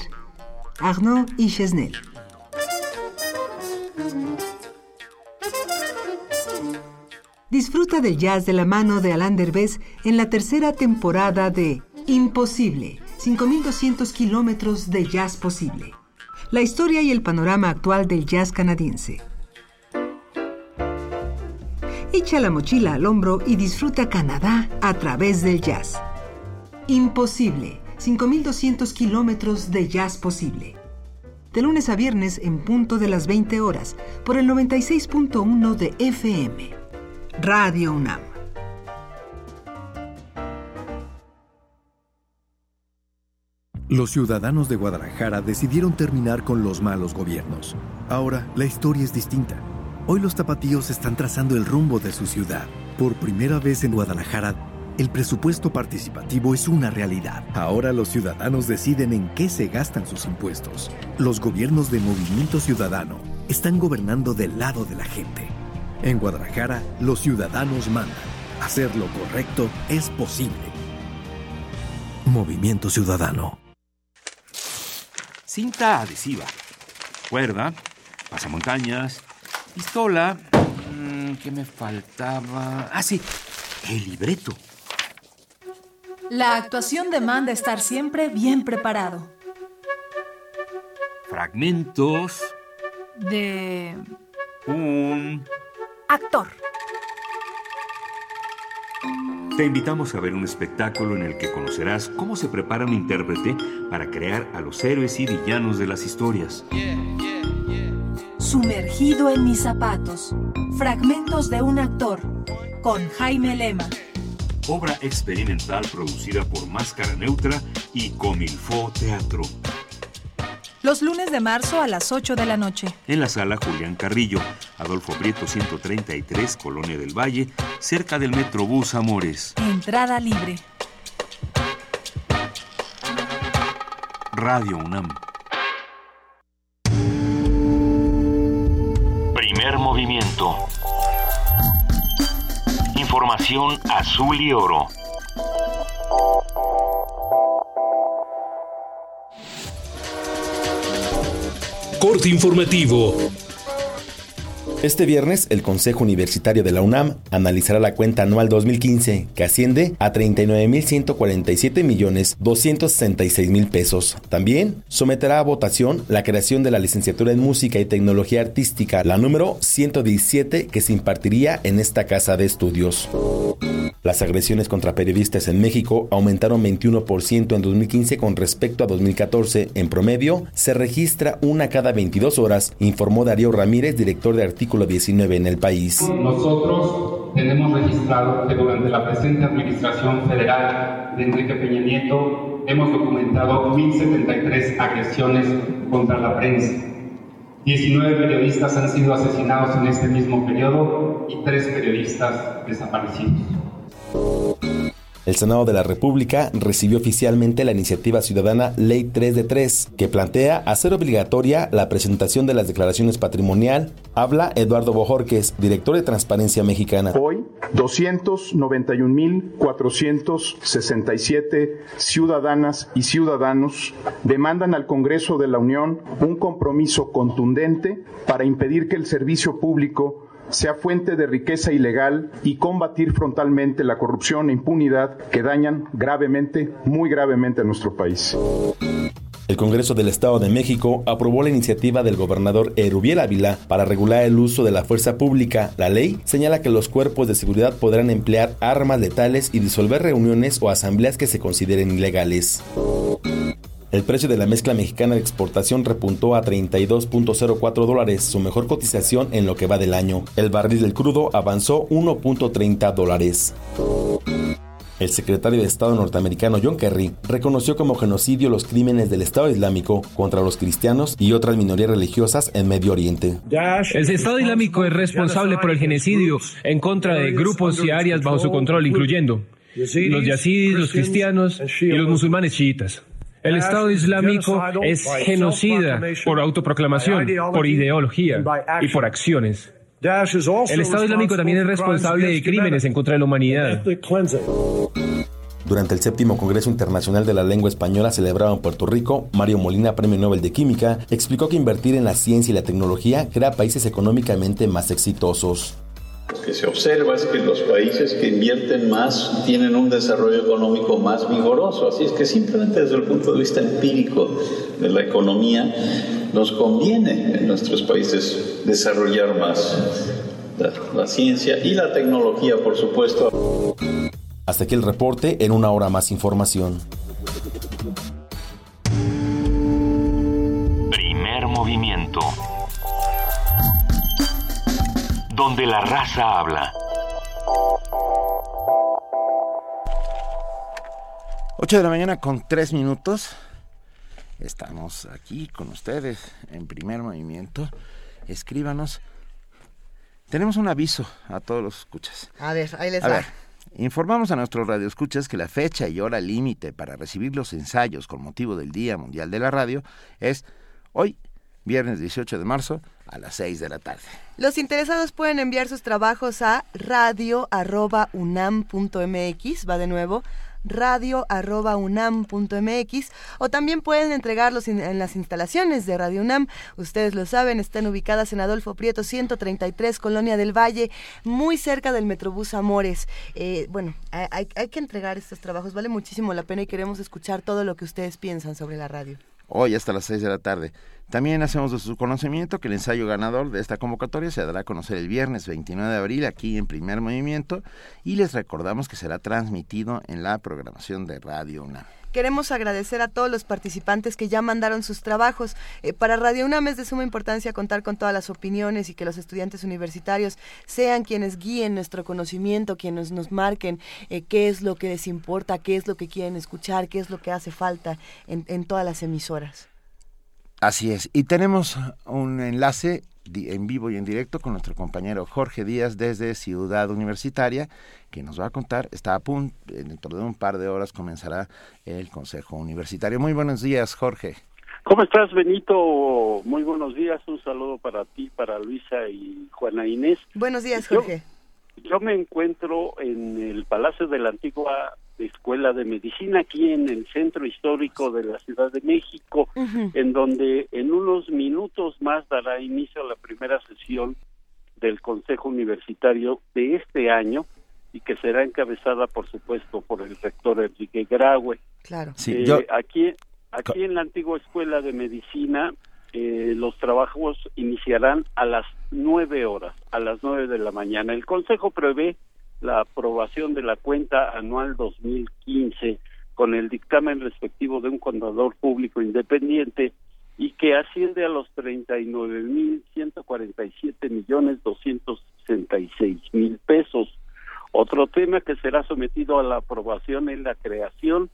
Arnaud y Chesnel. Disfruta del jazz de la mano de Alain Derbez en la tercera temporada de Imposible, 5200 kilómetros de jazz posible. La historia y el panorama actual del jazz canadiense. Echa la mochila al hombro y disfruta Canadá a través del jazz. Imposible, 5200 kilómetros de jazz posible. De lunes a viernes en punto de las 20 horas por el 96.1 de FM. Radio UNAM. Los ciudadanos de Guadalajara decidieron terminar con los malos gobiernos. Ahora la historia es distinta. Hoy los tapatíos están trazando el rumbo de su ciudad. Por primera vez en Guadalajara, el presupuesto participativo es una realidad. Ahora los ciudadanos deciden en qué se gastan sus impuestos. Los gobiernos de Movimiento Ciudadano están gobernando del lado de la gente. En Guadalajara, los ciudadanos mandan. Hacer lo correcto es posible. Movimiento Ciudadano. Cinta adhesiva. Cuerda. Pasamontañas. Pistola. Mm, ¿Qué me faltaba? Ah, sí. El libreto. La actuación demanda estar siempre bien preparado. Fragmentos. De... Un... Actor. Te invitamos a ver un espectáculo en el que conocerás cómo se prepara un intérprete para crear a los héroes y villanos de las historias. Sumergido en mis zapatos. Fragmentos de un actor. Con Jaime Lema obra experimental producida por Máscara Neutra y Comilfo Teatro. Los lunes de marzo a las 8 de la noche. En la sala Julián Carrillo, Adolfo Prieto 133, Colonia del Valle, cerca del Metrobús Amores. Entrada libre. Radio UNAM. Primer movimiento. Información azul y oro. Corte informativo. Este viernes, el Consejo Universitario de la UNAM analizará la cuenta anual 2015, que asciende a 39.147 millones 266 mil pesos. También someterá a votación la creación de la licenciatura en Música y Tecnología Artística, la número 117, que se impartiría en esta casa de estudios. Las agresiones contra periodistas en México aumentaron 21% en 2015 con respecto a 2014. En promedio, se registra una cada 22 horas, informó Darío Ramírez, director de artículo 19 en el país. Nosotros tenemos registrado que durante la presente administración federal de Enrique Peña Nieto hemos documentado 1.073 agresiones contra la prensa. 19 periodistas han sido asesinados en este mismo periodo y 3 periodistas desaparecidos. El Senado de la República recibió oficialmente la iniciativa ciudadana Ley 3 de 3, que plantea hacer obligatoria la presentación de las declaraciones patrimonial. Habla Eduardo Bojorques, director de Transparencia Mexicana. Hoy, 291.467 ciudadanas y ciudadanos demandan al Congreso de la Unión un compromiso contundente para impedir que el servicio público sea fuente de riqueza ilegal y combatir frontalmente la corrupción e impunidad que dañan gravemente, muy gravemente a nuestro país. El Congreso del Estado de México aprobó la iniciativa del gobernador Erubiel Ávila para regular el uso de la fuerza pública. La ley señala que los cuerpos de seguridad podrán emplear armas letales y disolver reuniones o asambleas que se consideren ilegales. El precio de la mezcla mexicana de exportación repuntó a 32.04 dólares, su mejor cotización en lo que va del año. El barril del crudo avanzó 1.30 dólares. El secretario de Estado norteamericano John Kerry reconoció como genocidio los crímenes del Estado Islámico contra los cristianos y otras minorías religiosas en Medio Oriente. El Estado Islámico es responsable por el genocidio en contra de grupos y áreas bajo su control, incluyendo los yazidis, los cristianos y los musulmanes chiitas. El Estado Islámico es genocida por autoproclamación, por ideología y por acciones. El Estado Islámico también es responsable de crímenes en contra de la humanidad. Durante el séptimo Congreso Internacional de la Lengua Española celebrado en Puerto Rico, Mario Molina, Premio Nobel de Química, explicó que invertir en la ciencia y la tecnología crea países económicamente más exitosos. Lo que se observa es que los países que invierten más tienen un desarrollo económico más vigoroso. Así es que simplemente desde el punto de vista empírico de la economía, nos conviene en nuestros países desarrollar más la, ciencia y la tecnología, por supuesto. Hasta aquí el reporte, en una hora más información. Donde la raza habla. 8 de la mañana con 3 minutos. Estamos aquí con ustedes en primer movimiento. Escríbanos. Tenemos un aviso a todos los escuchas. A ver, ahí les A va. ver, informamos a nuestros radioescuchas que la fecha y hora límite para recibir los ensayos con motivo del Día Mundial de la Radio es hoy, viernes 18 de marzo, a las 6 de la tarde. Los interesados pueden enviar sus trabajos a radio.unam.mx, va de nuevo, radio.unam.mx o también pueden entregarlos en las instalaciones de Radio UNAM. Ustedes lo saben, están ubicadas en Adolfo Prieto 133, Colonia del Valle, muy cerca del Metrobús Amores. Eh, bueno, hay que entregar estos trabajos, vale muchísimo la pena y queremos escuchar todo lo que ustedes piensan sobre la radio. Hoy hasta las 6 de la tarde. También hacemos de su conocimiento que el ensayo ganador de esta convocatoria se dará a conocer el viernes 29 de abril aquí en Primer Movimiento y les recordamos que será transmitido en la programación de Radio UNAM. Queremos agradecer a todos los participantes que ya mandaron sus trabajos. Eh, para Radio UNAM es de suma importancia contar con todas las opiniones y que los estudiantes universitarios sean quienes guíen nuestro conocimiento, quienes nos marquen eh, qué es lo que les importa, qué es lo que quieren escuchar, qué es lo que hace falta en, todas las emisoras. Así es. Y tenemos un enlace en vivo y en directo con nuestro compañero Jorge Díaz desde Ciudad Universitaria, que nos va a contar, está a punto, dentro de un par de horas comenzará el Consejo Universitario. Muy buenos días, Jorge. ¿Cómo estás, Benito? Muy buenos días. Un saludo para ti, para Luisa y Juana Inés. Buenos días, Yo- Jorge. Yo me encuentro en el Palacio de la Antigua Escuela de Medicina, aquí en el centro histórico de la Ciudad de México, en donde en unos minutos más dará inicio a la primera sesión del Consejo Universitario de este año y que será encabezada, por supuesto, por el rector Enrique Graue. Claro. Sí, Eh, yo- aquí, aquí en la antigua escuela de medicina, eh, los trabajos iniciarán a las nueve horas, a las nueve de la mañana. El Consejo prevé la aprobación de la cuenta anual 2015 con el dictamen respectivo de un contador público independiente y que asciende a los 39.147 millones 266 mil pesos. Otro tema que será sometido a la aprobación es la creación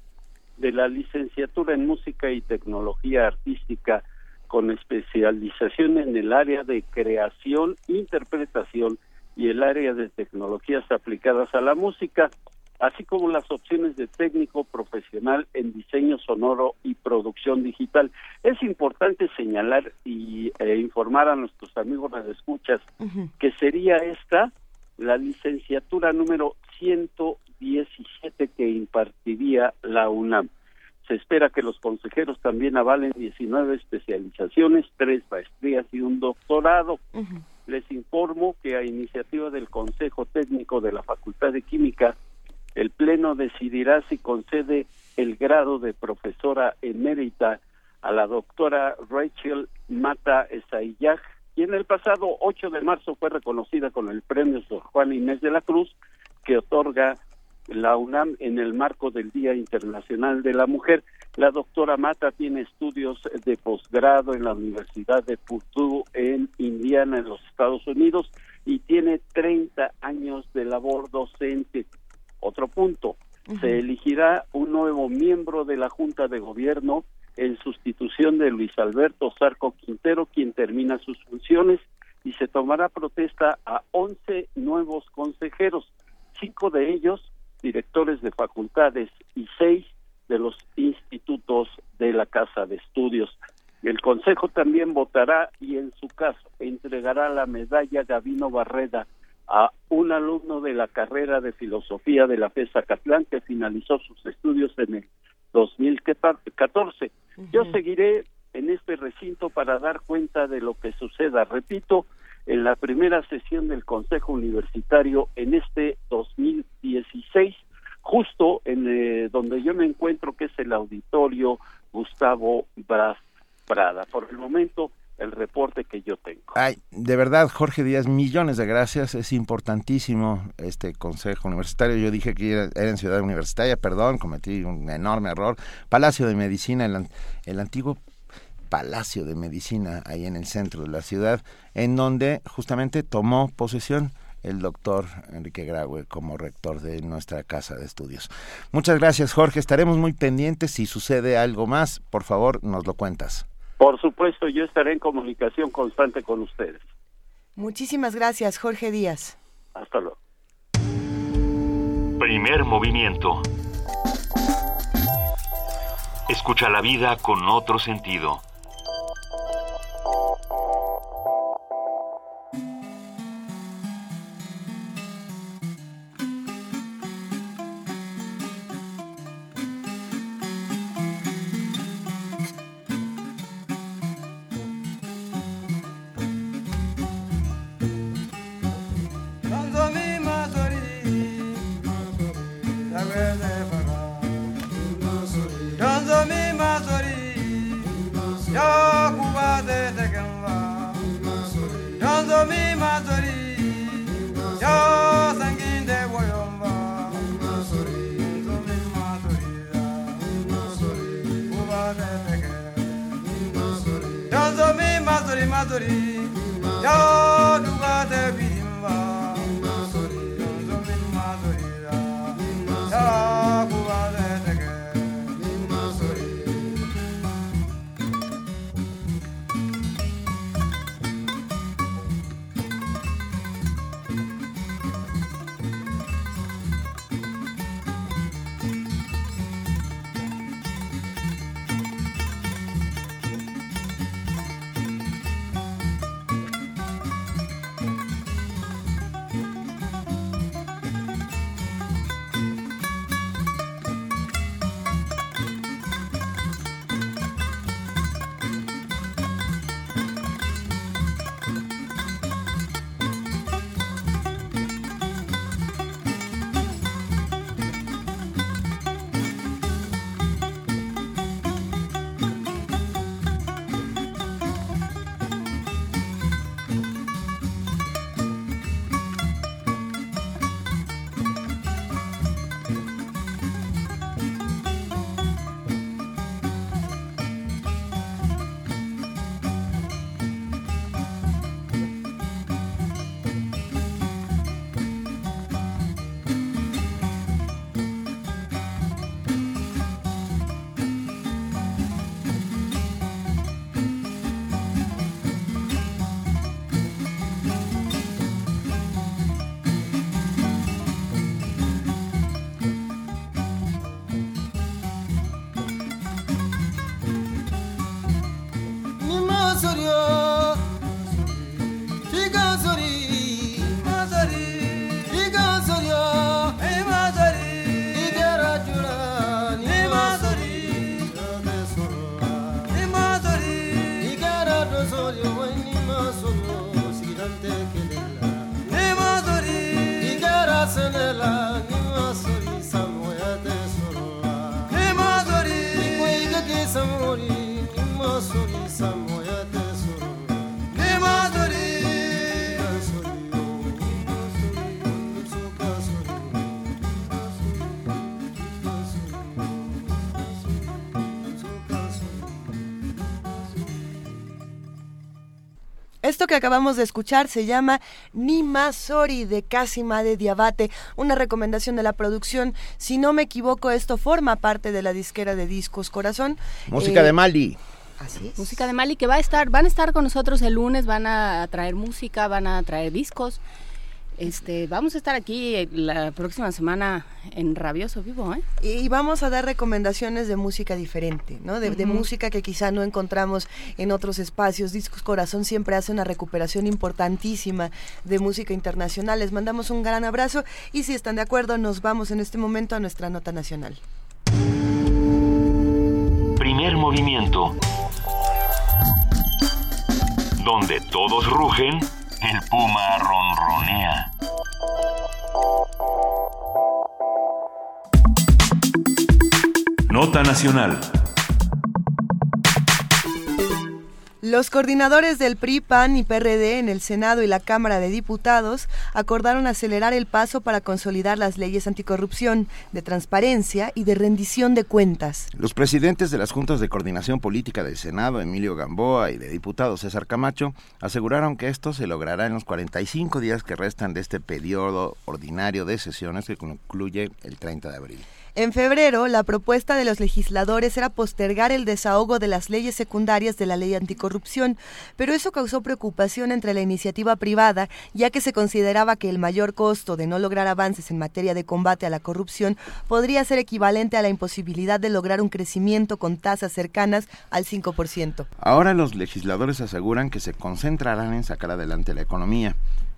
de la licenciatura en música y tecnología artística con especialización en el área de creación, interpretación y el área de tecnologías aplicadas a la música, así como las opciones de técnico profesional en diseño sonoro y producción digital. Es importante señalar y eh, informar a nuestros amigos de escuchas que sería esta la licenciatura número 117 que impartiría la UNAM. Se espera que los consejeros también avalen 19 especializaciones, tres maestrías y un doctorado. Les informo que a iniciativa del Consejo Técnico de la Facultad de Química, el Pleno decidirá si concede el grado de profesora emérita a la doctora Rachel Mata Esayaj, quien el pasado 8 de marzo fue reconocida con el premio Sor Juana Inés de la Cruz, que otorga la UNAM en el marco del Día Internacional de la Mujer. La doctora Mata tiene estudios de posgrado en la Universidad de Purdue en Indiana, en los Estados Unidos, y tiene 30 años de labor docente. Otro punto, se elegirá un nuevo miembro de la Junta de Gobierno en sustitución de Luis Alberto Zarco Quintero, quien termina sus funciones, y se tomará protesta a 11 nuevos consejeros, cinco de ellos directores de facultades y seis de los institutos de la Casa de Estudios. El Consejo también votará y en su caso entregará la medalla Gavino Barreda a un alumno de la carrera de filosofía de la FESA Catlán que finalizó sus estudios en el 2014. Yo seguiré en este recinto para dar cuenta de lo que suceda. Repito, en la primera sesión del Consejo Universitario en este 2016, justo en eh, donde yo me encuentro, que es el auditorio Gustavo Braz Prada. Por el momento, el reporte que yo tengo. Ay, de verdad, Jorge Díaz, millones de gracias. Es importantísimo este consejo universitario. Yo dije que era, era en Ciudad Universitaria, perdón, cometí un enorme error. Palacio de Medicina, el, el antiguo Palacio de Medicina, ahí en el centro de la ciudad, en donde justamente tomó posesión el doctor Enrique Graue como rector de nuestra casa de estudios. Muchas gracias, Jorge. Estaremos muy pendientes. Si sucede algo más, por favor, nos lo cuentas. Por supuesto, yo estaré en comunicación constante con ustedes. Muchísimas gracias, Jorge Díaz. Hasta luego. Primer movimiento. Escucha la vida con otro sentido. Ya kuba de tekenwa Yonzo mi mazori Ya sangin de boyomba Yonzo mi mazori Kuba de tekenwa Yonzo mi mazori mazori Ya kuba de Esto que acabamos de escuchar se llama Ni Masori de Casima de Diabate, una recomendación de la producción. Si no me equivoco, esto forma parte de la disquera de discos Corazón. Música Eh, de Mali. Así es. Música de Mali que va a estar, van a estar con nosotros el lunes, van a traer música, van a traer discos. Este, vamos a estar aquí la próxima semana en Rabioso Vivo, ¿eh? Y vamos a dar recomendaciones de música diferente, ¿no? De, de música que quizá no encontramos en otros espacios. Discos Corazón siempre hace una recuperación importantísima de música internacional. Les mandamos un gran abrazo y si están de acuerdo, nos vamos en este momento a nuestra nota nacional. Primer movimiento. Donde todos rugen, el puma ronronea. Nota Nacional. Los coordinadores del PRI, PAN y PRD en el Senado y la Cámara de Diputados acordaron acelerar el paso para consolidar las leyes anticorrupción, de transparencia y de rendición de cuentas. Los presidentes de las juntas de coordinación política del Senado, Emilio Gamboa, y de diputados César Camacho, aseguraron que esto se logrará en los 45 días que restan de este periodo ordinario de sesiones que concluye el 30 de abril. En febrero, la propuesta de los legisladores era postergar el desahogo de las leyes secundarias de la ley anticorrupción, pero eso causó preocupación entre la iniciativa privada, ya que se consideraba que el mayor costo de no lograr avances en materia de combate a la corrupción podría ser equivalente a la imposibilidad de lograr un crecimiento con tasas cercanas al 5%. Ahora los legisladores aseguran que se concentrarán en sacar adelante la economía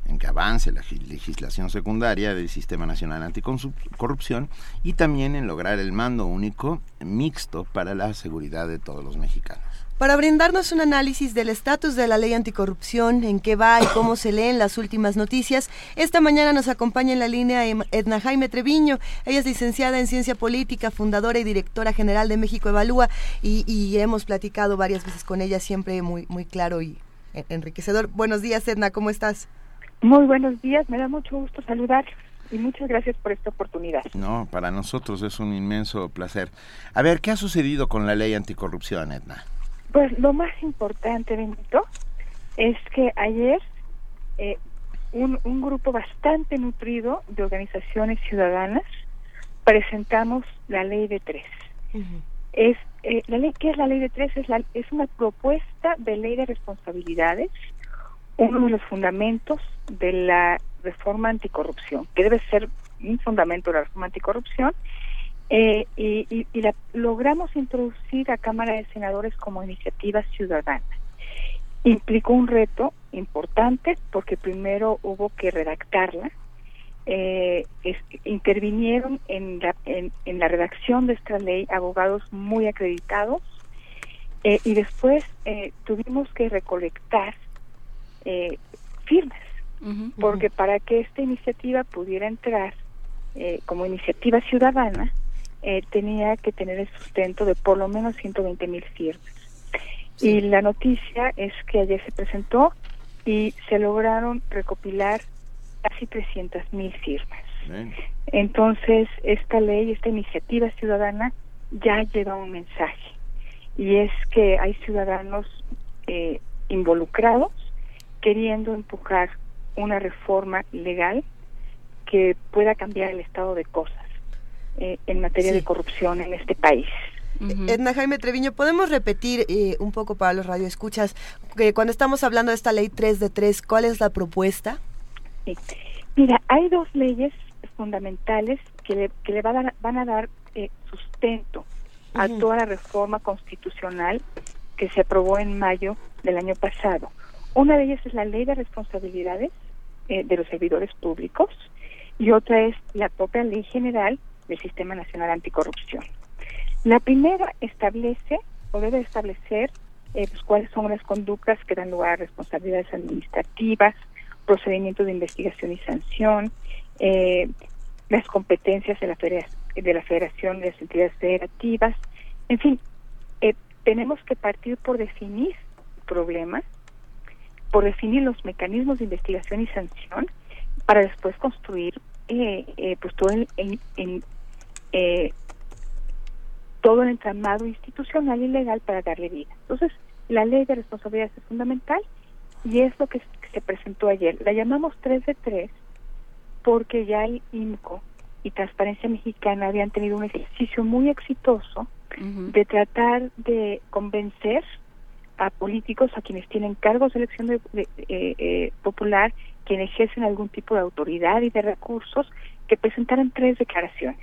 en que avance la legislación secundaria del Sistema Nacional Anticorrupción y también en lograr el mando único mixto para la seguridad de todos los mexicanos. Para brindarnos un análisis del estatus de la ley anticorrupción, en qué va y cómo se leen las últimas noticias, esta mañana nos acompaña en la línea Edna Jaime Treviño. Ella es licenciada en Ciencia Política, fundadora y directora general de México Evalúa y, y hemos platicado varias veces con ella, siempre muy, muy claro y enriquecedor. Buenos días, Edna, ¿cómo estás? Muy buenos días, me da mucho gusto saludar y muchas gracias por esta oportunidad. No, para nosotros es un inmenso placer. A ver, ¿qué ha sucedido con la ley anticorrupción, Edna? Pues lo más importante, Benito, es que ayer eh, un, un grupo bastante nutrido de organizaciones ciudadanas presentamos la ley de tres. Es eh, la ley, ¿qué es la ley de tres? Es, la, es una propuesta de ley de responsabilidades uno de los fundamentos de la reforma anticorrupción, que debe ser un fundamento de la reforma anticorrupción, eh, y, la logramos introducir a Cámara de Senadores como iniciativa ciudadana. Implicó un reto importante porque primero hubo que redactarla, eh, intervinieron en la, en, la redacción de esta ley abogados muy acreditados eh, y después tuvimos que recolectar eh, firmas, porque para que esta iniciativa pudiera entrar eh, como iniciativa ciudadana, eh, tenía que tener el sustento de por lo menos 120 mil firmas. Y la noticia es que ayer se presentó y se lograron recopilar casi 300 mil firmas. Entonces, esta ley, esta iniciativa ciudadana ya lleva un mensaje. Y es que hay ciudadanos eh, involucrados queriendo empujar una reforma legal que pueda cambiar el estado de cosas eh, en materia de corrupción en este país. Edna Jaime Treviño, ¿podemos repetir eh, un poco para los radioescuchas que cuando estamos hablando de esta ley 3 de 3, cuál es la propuesta? Mira, hay dos leyes fundamentales que le, que le van, a, van a dar eh, sustento a toda la reforma constitucional que se aprobó en mayo del año pasado. Una de ellas es la ley de responsabilidades eh, de los servidores públicos y otra es la propia ley general del Sistema Nacional Anticorrupción. La primera establece o debe establecer eh, pues, cuáles son las conductas que dan lugar a responsabilidades administrativas, procedimientos de investigación y sanción, eh, las competencias de la, de la Federación de las Entidades Federativas. En fin, tenemos que partir por definir problemas por definir los mecanismos de investigación y sanción para después construir eh, eh, pues todo el, eh, todo el entramado institucional y legal para darle vida. Entonces, la ley de responsabilidad es fundamental y es lo que se presentó ayer. La llamamos 3 de 3 porque ya el INCO y Transparencia Mexicana habían tenido un ejercicio muy exitoso de tratar de convencer a políticos, a quienes tienen cargos de elección de, eh, eh, popular, quienes ejercen algún tipo de autoridad y de recursos, que presentaran tres declaraciones,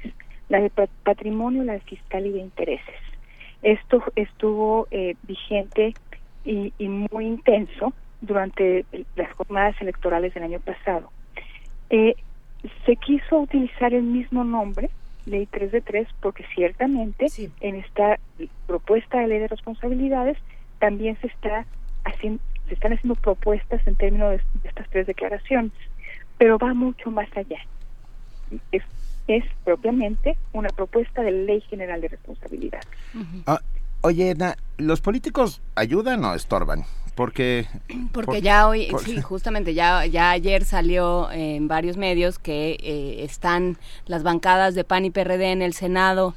la de patrimonio, la de fiscal y de intereses. Esto estuvo eh, vigente y, y, muy intenso durante las jornadas electorales del año pasado. se quiso utilizar el mismo nombre, Ley 3 de 3, porque ciertamente en esta propuesta de ley de responsabilidades también se está haciendo se están haciendo propuestas en términos de, estas tres declaraciones, pero va mucho más allá. Es, es propiamente una propuesta de ley general de responsabilidad. Ah, Oye, Edna, ¿los políticos ayudan o estorban? Porque... Porque ya hoy, sí, <laughs> justamente, ya, ya ayer salió en varios medios que eh, están las bancadas de PAN y PRD en el Senado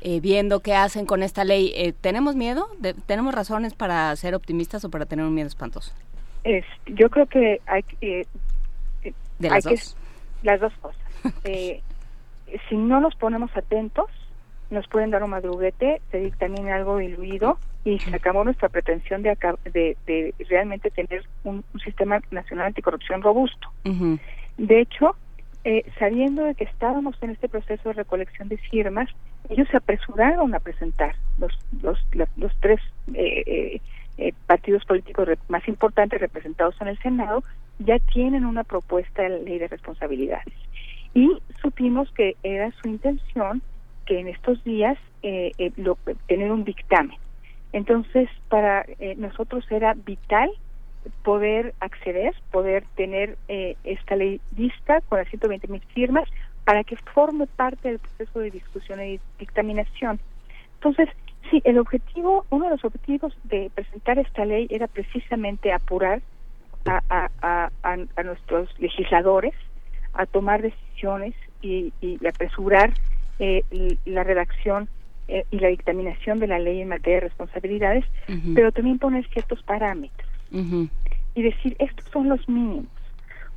eh, viendo qué hacen con esta ley. Eh, ¿Tenemos miedo? ¿Tenemos razones para ser optimistas o para tener un miedo espantoso? Es, yo creo que hay, eh, ¿De las dos? las dos cosas. <laughs> si no nos ponemos atentos, nos pueden dar un madruguete, se dictamina algo diluido y sacamos nuestra pretensión de, de, realmente tener un, sistema nacional anticorrupción robusto. De hecho, eh, sabiendo de que estábamos en este proceso de recolección de firmas, ellos se apresuraron a presentar los, los, los tres eh, eh, partidos políticos más importantes representados en el Senado, ya tienen una propuesta de ley de responsabilidades. Y supimos que era su intención que en estos días tener un dictamen. Entonces, para nosotros era vital poder acceder, poder tener eh, esta ley lista con las 120 mil firmas para que forme parte del proceso de discusión y dictaminación. Entonces, sí, el objetivo, uno de los objetivos de presentar esta ley era precisamente apurar a, a, a, nuestros legisladores a tomar decisiones y, y apresurar eh, la redacción eh, y la dictaminación de la ley en materia de responsabilidades, pero también poner ciertos parámetros y decir, estos son los mínimos.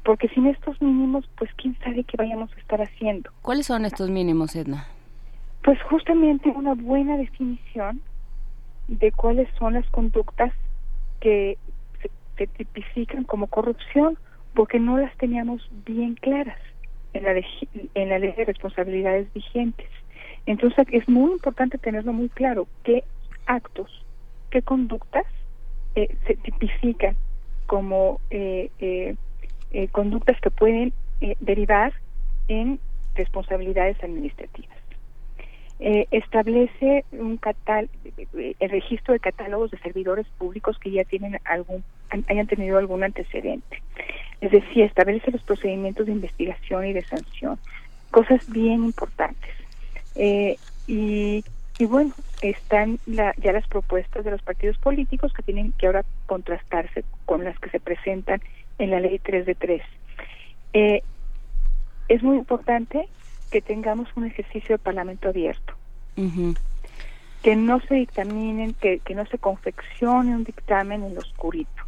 Porque sin estos mínimos, pues quién sabe qué vayamos a estar haciendo. ¿Cuáles son estos mínimos, Edna? Pues justamente una buena definición de cuáles son las conductas que se, tipifican como corrupción, porque no las teníamos bien claras en la, en la ley de responsabilidades vigentes. Entonces es muy importante tenerlo muy claro qué actos, qué conductas eh, se tipifican como eh, eh, conductas que pueden derivar en responsabilidades administrativas. establece un catal el registro de catálogos de servidores públicos que ya tienen algún hayan tenido algún antecedente. Es decir, establece los procedimientos de investigación y de sanción, cosas bien importantes. y bueno, están ya las propuestas de los partidos políticos que tienen que ahora contrastarse con las que se presentan en la ley 3 de 3. Eh, es muy importante que tengamos un ejercicio de parlamento abierto. Que no se dictaminen, que, que no se confeccione un dictamen en lo oscurito.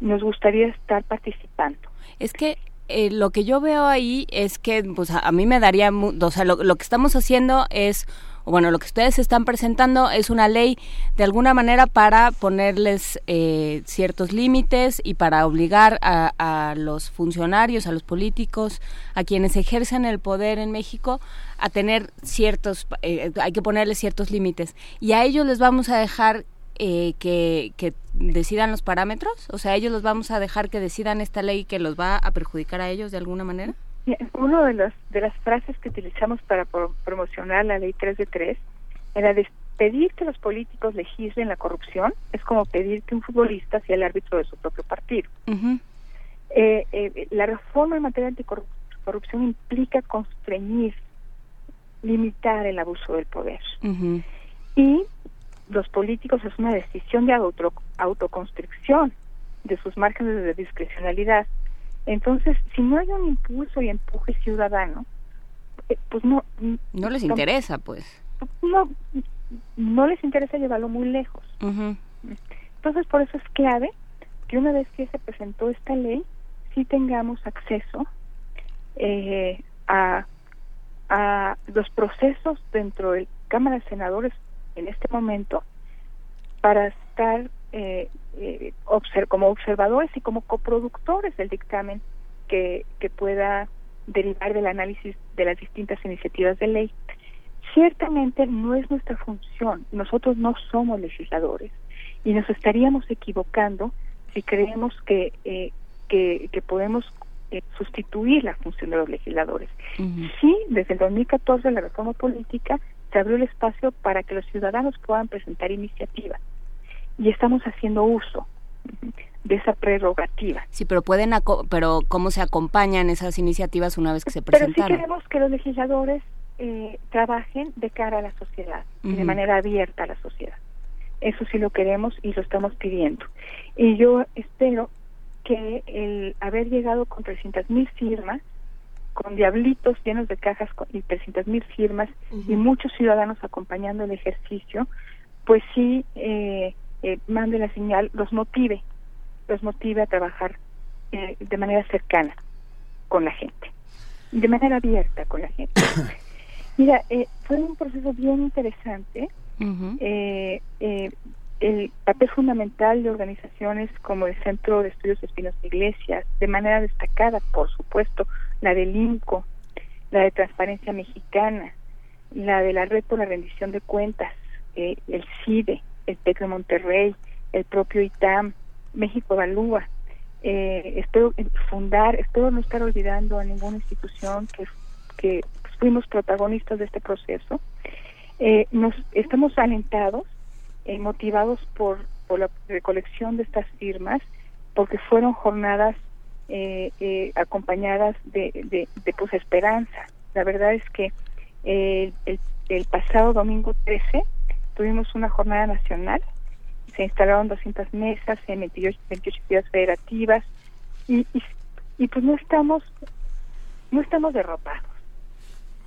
Nos gustaría estar participando. Es que eh, lo que yo veo ahí es que pues a, mí me daría, o sea, lo, que estamos haciendo es bueno, lo que ustedes están presentando es una ley de alguna manera para ponerles eh, ciertos límites y para obligar a, los funcionarios, a los políticos, a quienes ejercen el poder en México a tener ciertos, eh, hay que ponerles ciertos límites. Y a ellos les vamos a dejar eh, que, que decidan los parámetros, o sea, ellos los vamos a dejar que decidan esta ley que los va a perjudicar a ellos de alguna manera. Una de las, de las frases que utilizamos para promocionar la ley 3 de 3 era de pedir que los políticos legislen la corrupción es como pedir que un futbolista sea el árbitro de su propio partido. Eh, eh, la reforma en materia de anticorrupción implica constreñir, limitar el abuso del poder. Y los políticos es una decisión de auto, autoconstricción de sus márgenes de discrecionalidad entonces, si no hay un impulso y empuje ciudadano, eh, pues no... No les interesa, pues. No, no les interesa llevarlo muy lejos. Entonces, por eso es clave que una vez que se presentó esta ley, sí tengamos acceso eh, a, a los procesos dentro de Cámara de Senadores en este momento para estar eh, eh, como observadores y como coproductores del dictamen que, que pueda derivar del análisis de las distintas iniciativas de ley. Ciertamente no es nuestra función, nosotros no somos legisladores y nos estaríamos equivocando si creemos que, eh, que, podemos eh, sustituir la función de los legisladores. Sí, desde el 2014 la reforma política se abrió el espacio para que los ciudadanos puedan presentar iniciativas y estamos haciendo uso de esa prerrogativa. Sí, pero pueden, pero cómo se acompañan esas iniciativas una vez que se presentan. Pero sí queremos que los legisladores eh, trabajen de cara a la sociedad, de manera abierta a la sociedad. Eso sí lo queremos y lo estamos pidiendo. Y yo espero que el haber llegado con 300 mil firmas, con diablitos llenos de cajas con, y 300 mil firmas y muchos ciudadanos acompañando el ejercicio, pues sí eh, eh, mande la señal, los motive, los motive a trabajar eh, de manera cercana con la gente, de manera abierta con la gente. <coughs> Mira, eh, fue un proceso bien interesante. eh, eh, el papel fundamental de organizaciones como el Centro de Estudios Espinos Iglesias, de manera destacada, por supuesto, la del INCO, la de Transparencia Mexicana, la de la Red por la Rendición de Cuentas, eh, el CIDE, el TEC de Monterrey, el propio ITAM, México Evalúa. Eh, espero fundar, espero no estar olvidando a ninguna institución que, que fuimos protagonistas de este proceso. Eh, nos estamos alentados eh, motivados por, por la recolección de estas firmas, porque fueron jornadas eh, eh, acompañadas de, de, de, pues esperanza. La verdad es que el, el, pasado domingo 13 tuvimos una jornada nacional, se instalaron 200 mesas en 28, 28 ciudades federativas y, y, y, pues no estamos no estamos derrotados.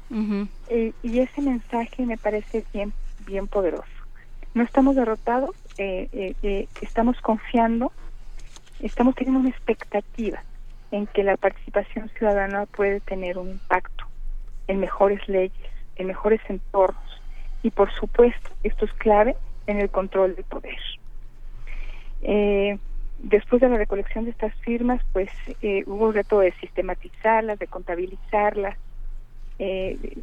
Uh -huh. y ese mensaje me parece bien bien poderoso no estamos derrotados, eh, eh, eh, estamos confiando, estamos teniendo una expectativa en que la participación ciudadana puede tener un impacto en mejores leyes, en mejores entornos y por supuesto, esto es clave, en el control del poder. después de la recolección de estas firmas, pues hubo el reto de sistematizarlas, de contabilizarlas,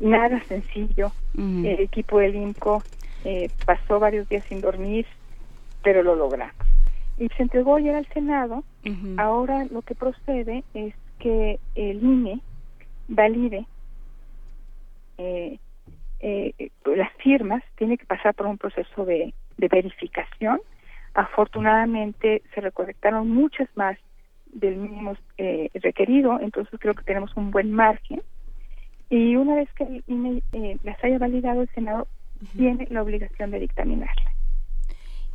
nada sencillo. El equipo del INCO eh, pasó varios días sin dormir, pero lo logramos. Y se entregó ayer al Senado. Uh -huh. Ahora lo que procede es que el INE valide eh, eh, las firmas, tiene que pasar por un proceso de, de verificación. Afortunadamente se recolectaron muchas más del mínimo eh, requerido, entonces creo que tenemos un buen margen. Y una vez que el INE eh, las haya validado, el Senado tiene la obligación de dictaminarla.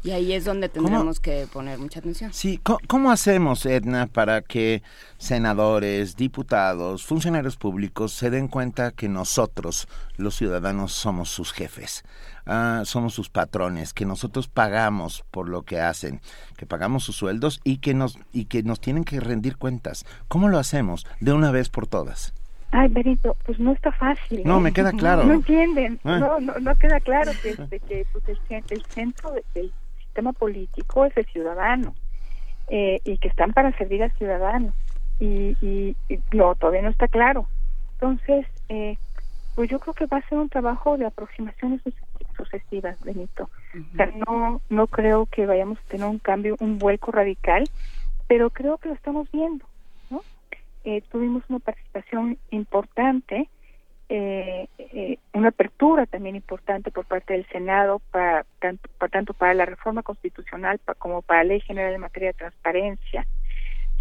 Y ahí es donde tendremos que poner mucha atención. Sí, ¿cómo, ¿cómo, hacemos, Edna, para que senadores, diputados, funcionarios públicos se den cuenta que nosotros, los ciudadanos, somos sus jefes? Uh, somos sus patrones, que nosotros pagamos por lo que hacen, que pagamos sus sueldos y que nos y que nos tienen que rendir cuentas. ¿Cómo lo hacemos de una vez por todas? Ay, Benito, pues no está fácil. No, ¿eh? me queda claro. <laughs> No entienden, eh. no, no, no, queda claro que, este, que pues, el, el, centro del sistema político es el ciudadano eh, y que están para servir al ciudadano. Y, y, y no, todavía no está claro. Entonces, eh, pues yo creo que va a ser un trabajo de aproximaciones sucesivas, Benito. Uh -huh. O sea, no, no creo que vayamos a tener un cambio, un vuelco radical, pero creo que lo estamos viendo. ¿no? Eh, tuvimos una participación importante, eh, eh, una apertura también importante por parte del Senado, para, tanto, para, tanto para la reforma constitucional para, como para la Ley General en materia de transparencia.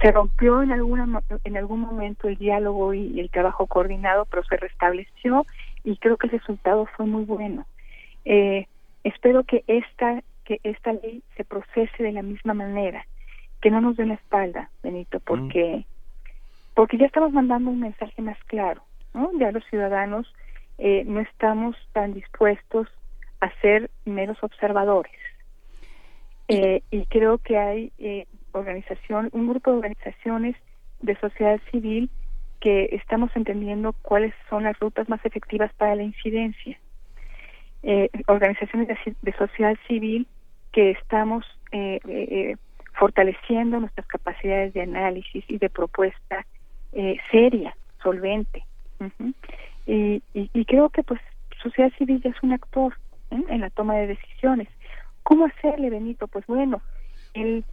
Se rompió en, alguna, en algún momento el diálogo y el trabajo coordinado, pero se restableció y creo que el resultado fue muy bueno. Eh, espero que esta, que esta ley se procese de la misma manera, que no nos den la espalda, Benito, porque... Mm porque ya estamos mandando un mensaje más claro, ¿no? Ya los ciudadanos eh, no estamos tan dispuestos a ser menos observadores. Eh, y creo que hay eh, organización, un grupo de organizaciones de sociedad civil que estamos entendiendo cuáles son las rutas más efectivas para la incidencia. Eh, organizaciones de, de, sociedad civil que estamos eh, fortaleciendo nuestras capacidades de análisis y de propuesta seria, solvente. Y, y, creo que pues sociedad civil ya es un actor ¿eh? en la toma de decisiones. ¿Cómo hacerle, Benito? Pues bueno, el,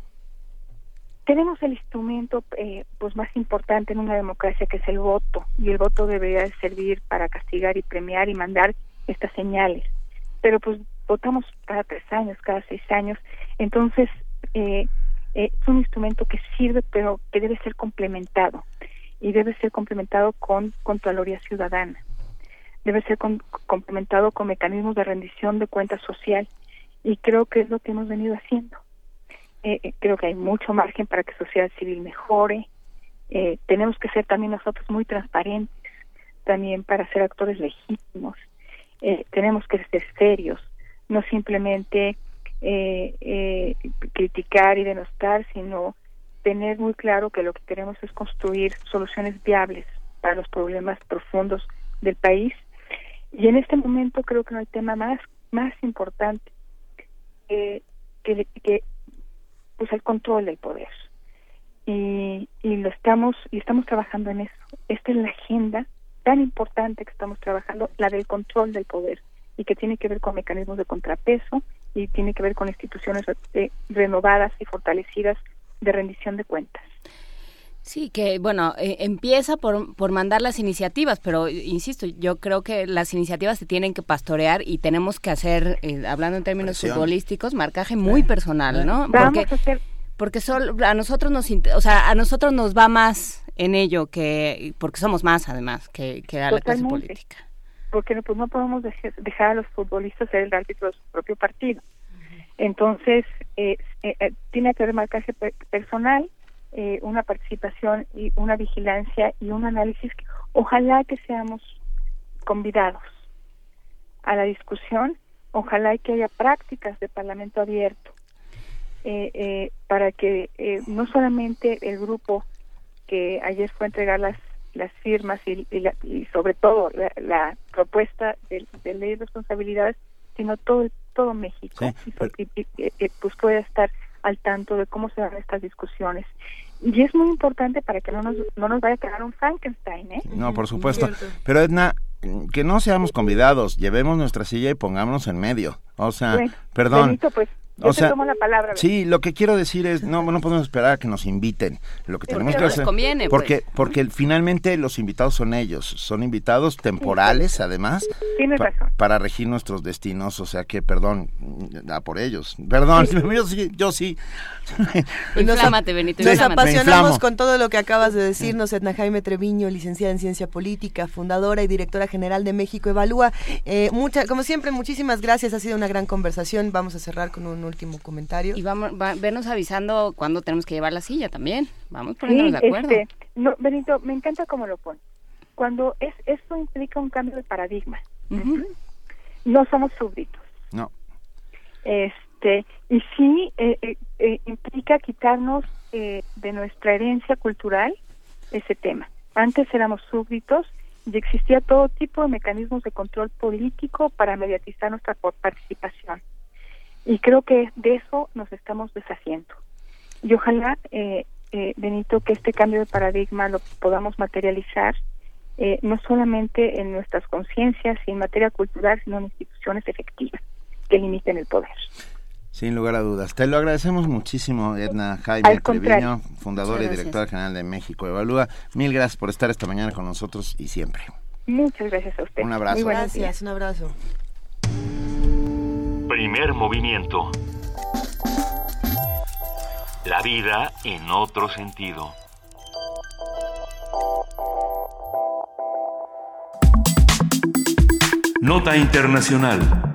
tenemos el instrumento eh, pues más importante en una democracia que es el voto y el voto debería servir para castigar y premiar y mandar estas señales. Pero pues votamos cada tres años, cada seis años, entonces eh, es un instrumento que sirve pero que debe ser complementado y debe ser complementado con Contraloría Ciudadana. Debe ser complementado con mecanismos de rendición de cuentas social y creo que es lo que hemos venido haciendo. Eh, eh, creo que hay mucho margen para que sociedad civil mejore. Eh, tenemos que ser también nosotros muy transparentes, también para ser actores legítimos. tenemos que ser serios, no simplemente criticar y denostar, sino tener muy claro que lo que queremos es construir soluciones viables para los problemas profundos del país. Y en este momento creo que no hay tema más más importante que, que pues el control del poder y, y lo estamos y estamos trabajando en eso esta es la agenda tan importante que estamos trabajando la del control del poder y que tiene que ver con mecanismos de contrapeso y tiene que ver con instituciones renovadas y fortalecidas de rendición de cuentas Sí, que bueno, eh, empieza por, por mandar las iniciativas, pero insisto, yo creo que las iniciativas se tienen que pastorear y tenemos que hacer, eh, hablando en términos futbolísticos, marcaje muy personal, ¿no? Porque, porque solo a nosotros nos, o sea, a nosotros nos va más en ello que, porque somos más además que, que a la clase política. Porque no, pues no podemos dejar a los futbolistas ser el árbitro de su propio partido. Entonces, eh, tiene que haber marcaje personal eh, una participación y una vigilancia y un análisis. Ojalá que seamos convidados a la discusión, ojalá que haya prácticas de parlamento abierto eh, eh, para que no solamente el grupo que ayer fue a entregar las las firmas y, y, sobre todo la, propuesta de, ley de responsabilidades, sino todo todo México y, pues pueda estar al tanto de cómo se dan estas discusiones. Y es muy importante para que no nos, no nos vaya a quedar un Frankenstein, ¿eh? No, por supuesto. Pero Edna, que no seamos convidados, llevemos nuestra silla y pongámonos en medio. O sea, perdón. pues o sea, la palabra. Sí, lo que quiero decir es, no, no podemos esperar a que nos inviten. Lo que tenemos que hacer. Conviene, porque, pues. porque finalmente los invitados son ellos. Son invitados temporales, además. Para regir nuestros destinos. O sea que, perdón, a por ellos. Perdón, <laughs> yo sí. Yo sí. <laughs> inflámate, Benito. Nos apasionamos con todo lo que acabas de decirnos, Edna Jaime Treviño, licenciada en Ciencia Política, fundadora y directora general de México Evalúa. Eh, mucha, como siempre, muchísimas gracias. Ha sido una gran conversación. Vamos a cerrar con un último comentario. Y vamos, va, vernos avisando cuándo tenemos que llevar la silla también. Vamos poniéndonos de acuerdo. Este, no, Benito, me encanta cómo lo pone. Cuando es esto implica un cambio de paradigma. No somos súbditos. No. Este, y sí eh, eh, eh, implica quitarnos de nuestra herencia cultural ese tema. Antes éramos súbditos y existía todo tipo de mecanismos de control político para mediatizar nuestra participación. Y creo que de eso nos estamos deshaciendo. Y ojalá, eh, eh, Benito, que este cambio de paradigma lo podamos materializar eh, no solamente en nuestras conciencias y en materia cultural, sino en instituciones efectivas que limiten el poder. Sin lugar a dudas. Te lo agradecemos muchísimo, Edna Jaime Treviño, fundadora y directora general de México Evalúa. Mil gracias por estar esta mañana con nosotros y siempre. Muchas gracias a usted. Un abrazo. Muy gracias, un abrazo. Primer movimiento. La vida en otro sentido. Nota Internacional.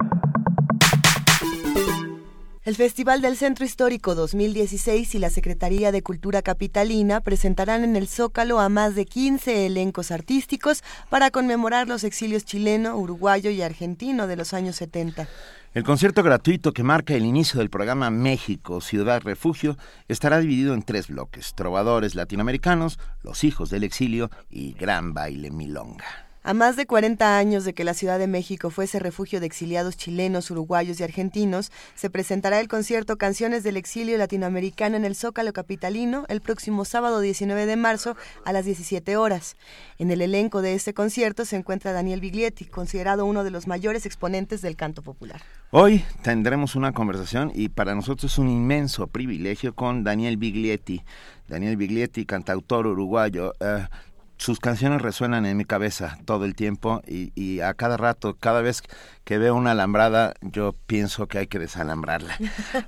El Festival del Centro Histórico 2016 y la Secretaría de Cultura Capitalina presentarán en el Zócalo a más de 15 elencos artísticos para conmemorar los exilios chileno, uruguayo y argentino de los años 70. El concierto gratuito que marca el inicio del programa México, Ciudad Refugio, estará dividido en tres bloques, trovadores latinoamericanos, los hijos del exilio y gran baile milonga. A más de 40 años de que la Ciudad de México fuese refugio de exiliados chilenos, uruguayos y argentinos, se presentará el concierto Canciones del Exilio Latinoamericano en el Zócalo Capitalino el próximo sábado 19 de marzo a las 17 horas. En el elenco de este concierto se encuentra Daniel Biglietti, considerado uno de los mayores exponentes del canto popular. Hoy tendremos una conversación y para nosotros es un inmenso privilegio con Daniel Biglietti. Daniel Biglietti, cantautor uruguayo. Eh, sus canciones resuenan en mi cabeza todo el tiempo y, a cada rato, cada vez que veo una alambrada, yo pienso que hay que desalambrarla.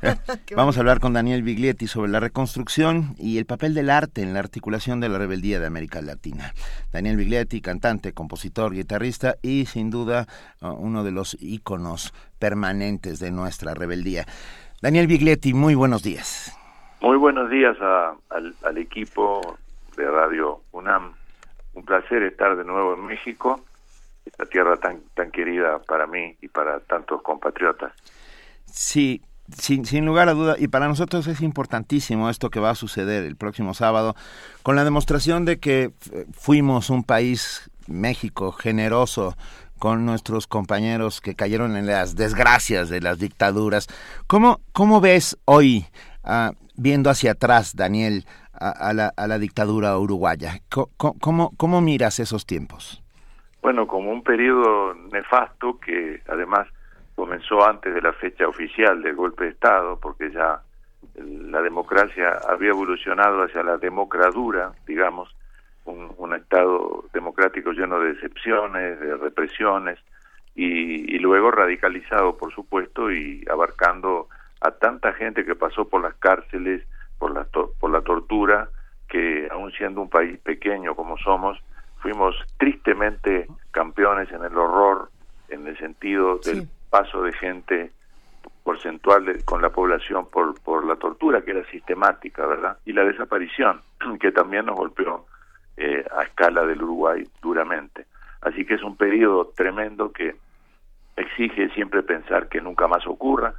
<laughs> Vamos a hablar con Daniel Biglietti sobre la reconstrucción y el papel del arte en la articulación de la rebeldía de América Latina. Daniel Biglietti, cantante, compositor, guitarrista y sin duda uh, uno de los íconos permanentes de nuestra rebeldía. Daniel Biglietti, muy buenos días. Muy buenos días al, al equipo de Radio UNAM. Un placer estar de nuevo en México, esta tierra tan, tan querida para mí y para tantos compatriotas. Sí, sin, sin, lugar a duda, y para nosotros es importantísimo esto que va a suceder el próximo sábado, con la demostración de que fuimos un país, México, generoso con nuestros compañeros que cayeron en las desgracias de las dictaduras. ¿Cómo, cómo ves hoy, uh, viendo hacia atrás, Daniel, a, la, a la, dictadura uruguaya? ¿Cómo, ¿Cómo, cómo miras esos tiempos? Bueno, como un periodo nefasto que además comenzó antes de la fecha oficial del golpe de Estado, porque ya la democracia había evolucionado hacia la democradura, digamos, un, Estado democrático lleno de excepciones, de represiones, y, luego radicalizado, por supuesto, y abarcando a tanta gente que pasó por las cárceles, por la, por la tortura, que aun siendo un país pequeño como somos, fuimos tristemente campeones en el horror, en el sentido del sí paso de gente porcentual de, con la población por, por la tortura que era sistemática, ¿verdad? Y la desaparición, <clears throat> que también nos golpeó eh, a escala del Uruguay duramente. Así que es un periodo tremendo que exige siempre pensar que nunca más ocurra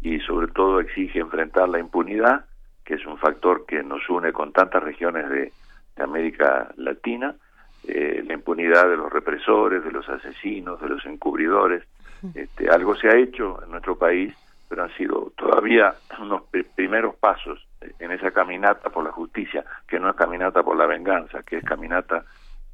y sobre todo exige enfrentar la impunidad, que es un factor que nos une con tantas regiones de, América Latina, eh, la impunidad de los represores, de los asesinos, de los encubridores, este, algo se ha hecho en nuestro país, pero han sido todavía unos primeros pasos en esa caminata por la justicia, que no es caminata por la venganza, que es caminata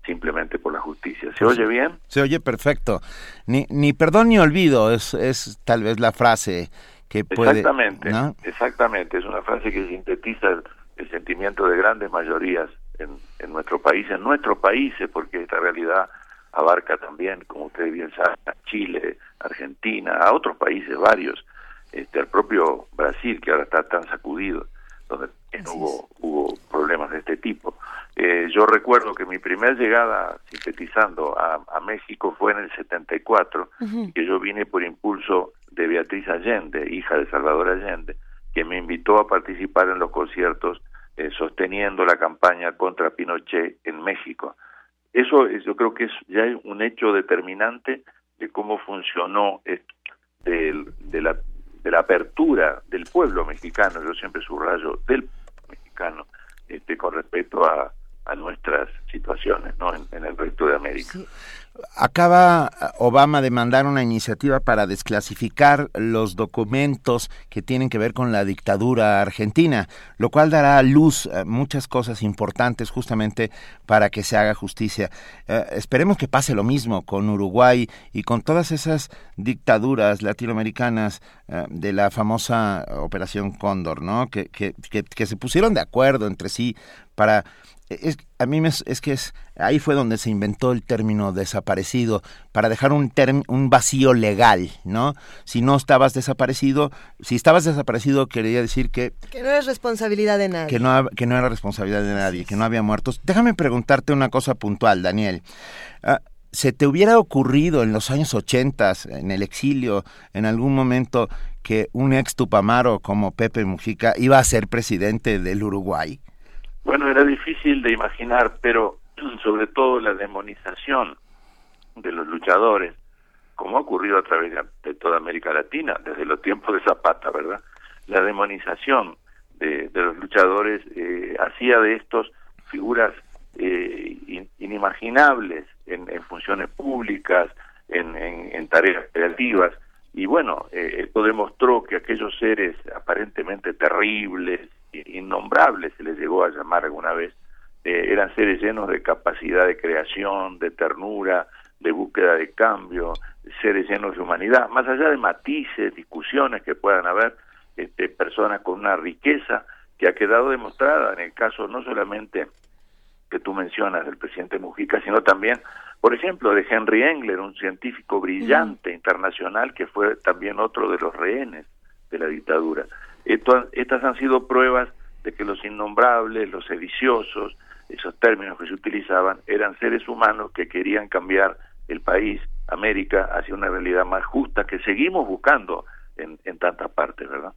simplemente por la justicia. ¿Se oye bien? Se oye perfecto. Ni, ni perdón ni olvido es, es tal vez la frase que puede... Exactamente, exactamente. Es una frase que sintetiza el, el sentimiento de grandes mayorías en, en nuestro país, en nuestros países, porque esta realidad abarca también, como ustedes bien saben, a Chile, Argentina, a otros países varios, este, al propio Brasil, que ahora está tan sacudido, donde hubo, hubo problemas de este tipo. Eh, yo recuerdo que mi primer llegada, sintetizando, a, a México fue en el 74, uh -huh. que yo vine por impulso de Beatriz Allende, hija de Salvador Allende, que me invitó a participar en los conciertos eh, sosteniendo la campaña contra Pinochet en México. Eso es, yo creo que es ya un hecho determinante de cómo funcionó de, la, apertura del pueblo mexicano, yo siempre subrayo del mexicano, este, con respecto a, nuestras situaciones ¿no? en, el resto de América. Acaba Obama de mandar una iniciativa para desclasificar los documentos que tienen que ver con la dictadura argentina, lo cual dará a luz uh, muchas cosas importantes justamente para que se haga justicia. Uh, esperemos que pase lo mismo con Uruguay y con todas esas dictaduras latinoamericanas de la famosa Operación Cóndor, ¿no? Que, que, que, se pusieron de acuerdo entre sí para es, a mí me, es que es ahí fue donde se inventó el término desaparecido para dejar un term, un vacío legal, ¿no? Si no estabas desaparecido, si estabas desaparecido quería decir que que no es responsabilidad de nadie. Que no que no era responsabilidad de nadie, que no había muertos. Déjame preguntarte una cosa puntual, Daniel. Uh, ¿Se te hubiera ocurrido en los años ochentas, en el exilio, en algún momento, que un ex Tupamaro como Pepe Mujica iba a ser presidente del Uruguay? Bueno, era difícil de imaginar, pero sobre todo la demonización de los luchadores, como ha ocurrido a través de toda América Latina, desde los tiempos de Zapata, ¿verdad? La demonización de, de los luchadores eh, hacía de estos figuras eh, in, inimaginables en, funciones públicas, en, en, en tareas creativas, y bueno, eh, esto demostró que aquellos seres aparentemente terribles, innombrables, se les llegó a llamar alguna vez, eh, eran seres llenos de capacidad de creación, de ternura, de búsqueda de cambio, seres llenos de humanidad, más allá de matices, discusiones que puedan haber, este, personas con una riqueza que ha quedado demostrada en el caso no solamente que tú mencionas del presidente Mujica, sino también, por ejemplo, de Henry Engler, un científico brillante internacional que fue también otro de los rehenes de la dictadura. Esto, estas han sido pruebas de que los innombrables, los sediciosos, esos términos que se utilizaban, eran seres humanos que querían cambiar el país América hacia una realidad más justa que seguimos buscando en, en tantas partes, ¿verdad?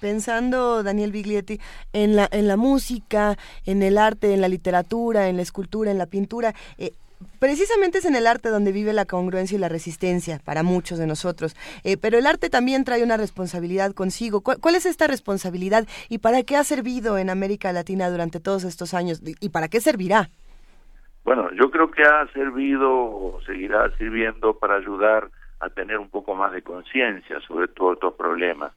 pensando, Daniel Biglietti, en la, en la música, en el arte, en la literatura, en la escultura, en la pintura. Eh, precisamente es en el arte donde vive la congruencia y la resistencia para muchos de nosotros. Eh, pero el arte también trae una responsabilidad consigo. ¿Cuál, es esta responsabilidad y para qué ha servido en América Latina durante todos estos años y para qué servirá? Bueno, yo creo que ha servido o seguirá sirviendo para ayudar a tener un poco más de conciencia sobre todos estos problemas.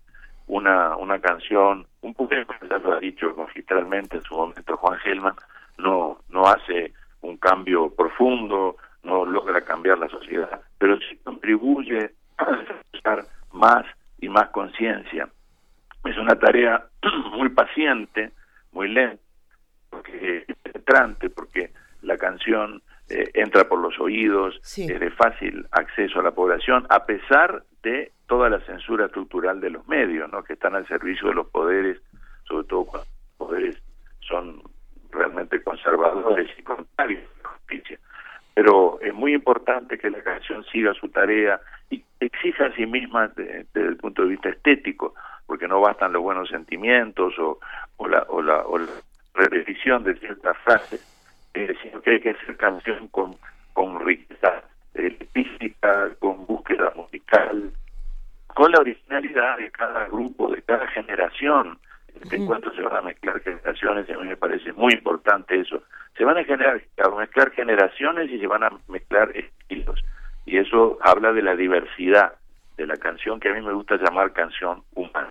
Una, una canción, un poema, ya lo ha dicho magistralmente en su momento Juan Gelman, no, no hace un cambio profundo, no logra cambiar la sociedad, pero sí contribuye a desarrollar más y más conciencia. Es una tarea <clears throat> muy paciente, muy lenta, porque penetrante, porque la canción eh, entra por los oídos, es de fácil acceso a la población, a pesar de toda la censura estructural de los medios, ¿no? que están al servicio de los poderes, sobre todo cuando los poderes son realmente conservadores y contrarios a la justicia. Pero es muy importante que la canción siga su tarea y exija a sí misma desde el punto de vista estético, porque no bastan los buenos sentimientos o, o, la, o, la, o la repetición de ciertas frases eh, sino que hay que hacer canción con, con riqueza eh, física, con búsqueda musical, con la originalidad de cada grupo, de cada generación. En este encuentro se van a mezclar generaciones y a mí me parece muy importante eso. Se van a, generar, a mezclar generaciones y se van a mezclar estilos. Y eso habla de la diversidad de la canción que a mí me gusta llamar canción humana.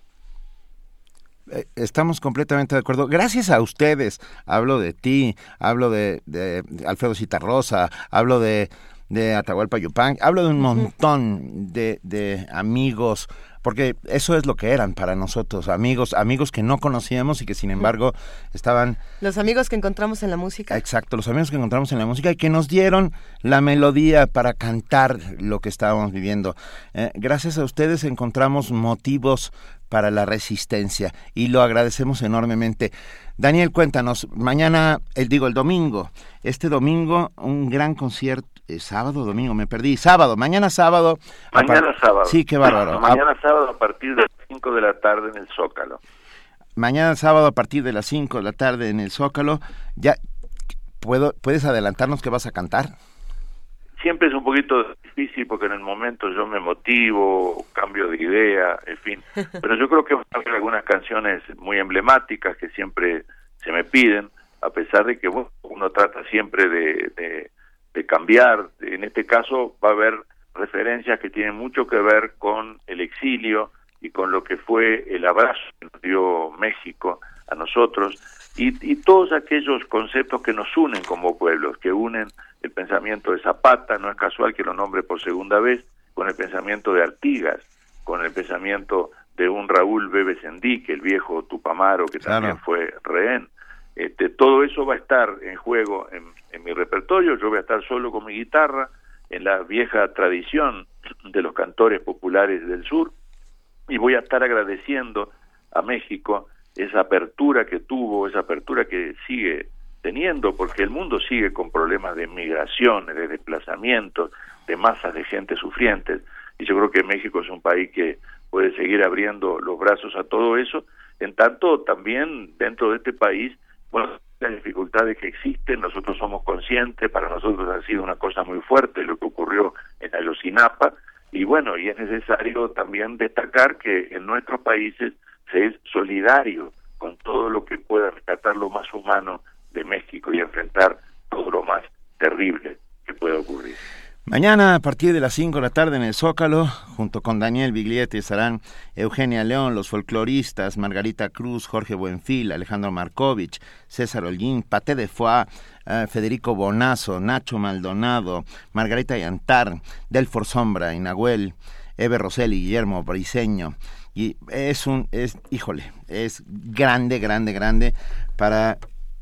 Eh, estamos completamente de acuerdo. Gracias a ustedes, hablo de ti, hablo de, de Alfredo Citarrosa, hablo de, de Atahualpa Yupan, hablo de un montón de, de amigos, porque eso es lo que eran para nosotros, amigos, amigos que no conocíamos y que sin embargo <laughs> estaban... Los amigos que encontramos en la música. Exacto, los amigos que encontramos en la música y que nos dieron la melodía para cantar lo que estábamos viviendo. Eh, gracias a ustedes encontramos motivos para la resistencia y lo agradecemos enormemente. Daniel, cuéntanos, mañana, el digo el domingo, este domingo un gran concierto, eh, sábado, domingo, me perdí, sábado, mañana sábado. Mañana sábado. Sí, qué bárbaro. <laughs> Mañana sábado a partir de las 5 de la tarde en el Zócalo. Mañana sábado a partir de las 5 de la tarde en el Zócalo. Ya, ¿puedo, ¿Puedes adelantarnos qué vas a cantar? siempre es un poquito difícil porque en el momento yo me motivo, cambio de idea, en fin. <laughs> Pero yo creo que van a haber algunas canciones muy emblemáticas que siempre se me piden, a pesar de que uno trata siempre de, de, de cambiar. En este caso va a haber referencias que tienen mucho que ver con el exilio y con lo que fue el abrazo que nos dio México a nosotros y, y todos aquellos conceptos que nos unen como pueblos, que unen el pensamiento de Zapata, no es casual que lo nombre por segunda vez, con el pensamiento de Artigas, con el pensamiento de un Raúl Bebe Sendique, el viejo Tupamaro, que también fue rehén. Este, todo eso va a estar en juego en, en mi repertorio, yo voy a estar solo con mi guitarra, en la vieja tradición de los cantores populares del sur, y voy a estar agradeciendo a México esa apertura que tuvo, esa apertura que sigue teniendo, porque el mundo sigue con problemas de migraciones, de desplazamientos, de masas de gente sufrientes, y yo creo que México es un país que puede seguir abriendo los brazos a todo eso, en tanto también dentro de este país, bueno, las dificultades que existen, nosotros somos conscientes, para nosotros ha sido una cosa muy fuerte lo que ocurrió en Ayosinapa, y bueno, y es necesario también destacar que en nuestros países se es solidario con todo lo que pueda rescatar lo más humano de México y enfrentar todo lo más terrible que pueda ocurrir. Mañana a partir de las 5 de la tarde en el Zócalo, junto con Daniel Biglietti estarán Eugenia León, los folcloristas, Margarita Cruz, Jorge Buenfil, Alejandro Markovich, César Holguín, Pate de Foix, eh, Federico Bonazo, Nacho Maldonado, Margarita Yantar, Delfor Sombra, Inahuel, Eve Roseli, Guillermo Briseño. Y es un, es, híjole, es grande, grande, grande para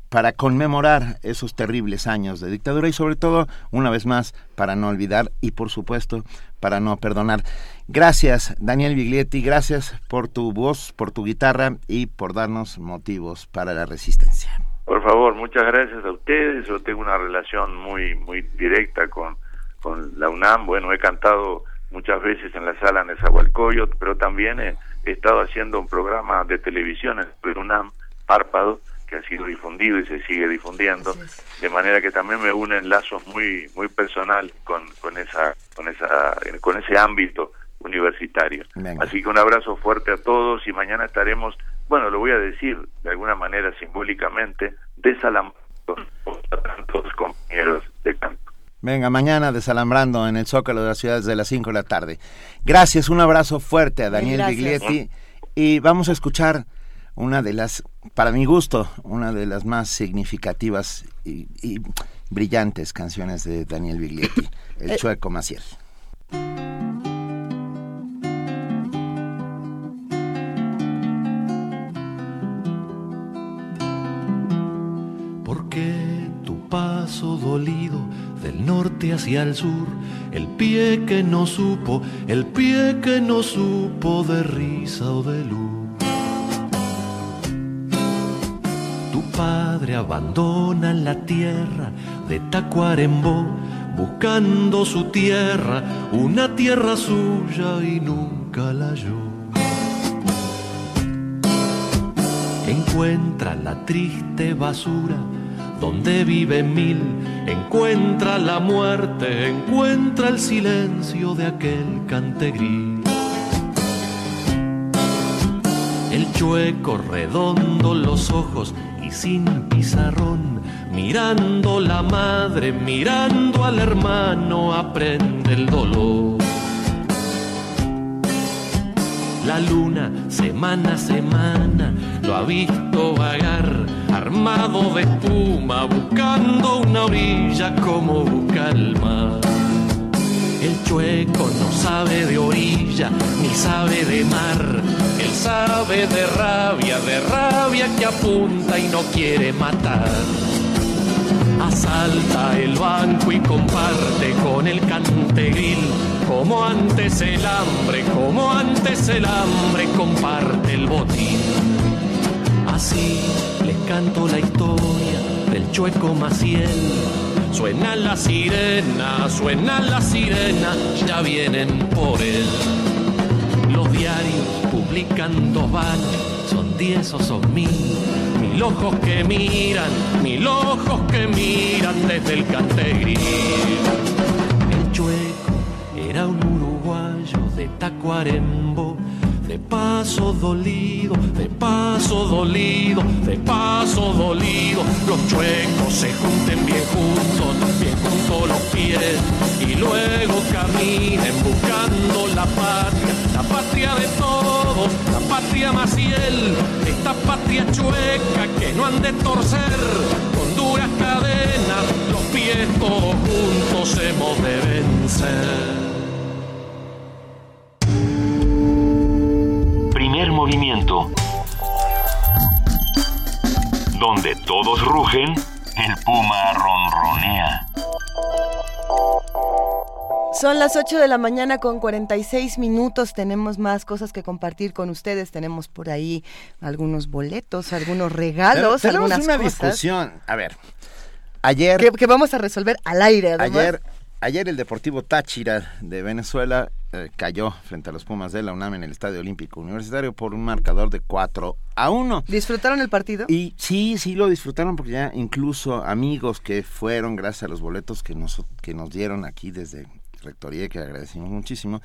para conmemorar esos terribles años de dictadura y sobre todo, una vez más, para no olvidar y por supuesto, para no perdonar. Gracias, Daniel Biglietti, gracias por tu voz, por tu guitarra y por darnos motivos para la resistencia. Por favor, muchas gracias a ustedes. Yo tengo una relación muy muy directa con con la UNAM. Bueno, he cantado muchas veces en la sala Nezahualcóyotl, pero también he, he estado haciendo un programa de televisión en el UNAM, Párpado, que ha sido difundido y se sigue difundiendo, de manera que también me unen lazos muy muy personal con, con esa con esa con ese ámbito universitario. Así que un abrazo fuerte a todos y mañana estaremos, bueno, lo voy a decir de alguna manera simbólicamente, desalambrando a tantos compañeros de canto. Venga, mañana desalambrando en el Zócalo de las ciudades de las 5 de la tarde. Gracias, un abrazo fuerte a Daniel Biglietti y vamos a escuchar una de las, para mi gusto, una de las más significativas y, y brillantes canciones de Daniel Biglietti, <coughs> El Eh. Chueco Maciel. Porque tu paso dolido del norte hacia el sur, el pie que no supo, el pie que no supo de risa o de luz. Padre abandona la tierra de Tacuarembó, buscando su tierra, una tierra suya y nunca la halló. Encuentra la triste basura donde vive mil, encuentra la muerte, encuentra el silencio de aquel cantegril. El chueco redondo los ojos sin pizarrón, mirando la madre, mirando al hermano, aprende el dolor. La luna, semana a semana, lo ha visto vagar, armado de espuma, buscando una orilla como busca el chueco no sabe de orilla, ni sabe de mar. Él sabe de rabia, de rabia que apunta y no quiere matar. Asalta el banco y comparte con el cantegril. Como antes el hambre, como antes el hambre comparte el botín. Así les canto la historia del chueco Maciel. Suena la sirena, suena la sirena, ya vienen por él. Los diarios publican dos baños, son diez o son mil. Mil ojos que miran, mil ojos que miran desde el cantegril. El chueco era un uruguayo de Tacuarembó, de paso dolido, de paso dolido, de paso dolido. Los chuecos se junten bien juntos, bien juntos los pies, y luego caminen buscando la patria, la patria de todos, la patria Maciel, esta patria chueca que no han de torcer con duras cadenas, los pies todos juntos hemos de vencer. Movimiento. Donde todos rugen, el puma ronronea. Son las 8 de la mañana con 46 minutos. Tenemos más cosas que compartir con ustedes. Tenemos por ahí algunos boletos, algunos regalos, Tenemos algunas una cosas discusión. A ver, ayer... que, que vamos a resolver al aire. además. Ayer, ayer el Deportivo Táchira de Venezuela eh, cayó frente a los Pumas de la UNAM en el Estadio Olímpico Universitario por un marcador de 4 a 1. ¿Disfrutaron el partido? Y sí, sí lo disfrutaron porque ya incluso amigos que fueron gracias a los boletos que nos, que nos dieron aquí desde Rectoría, que agradecimos muchísimo,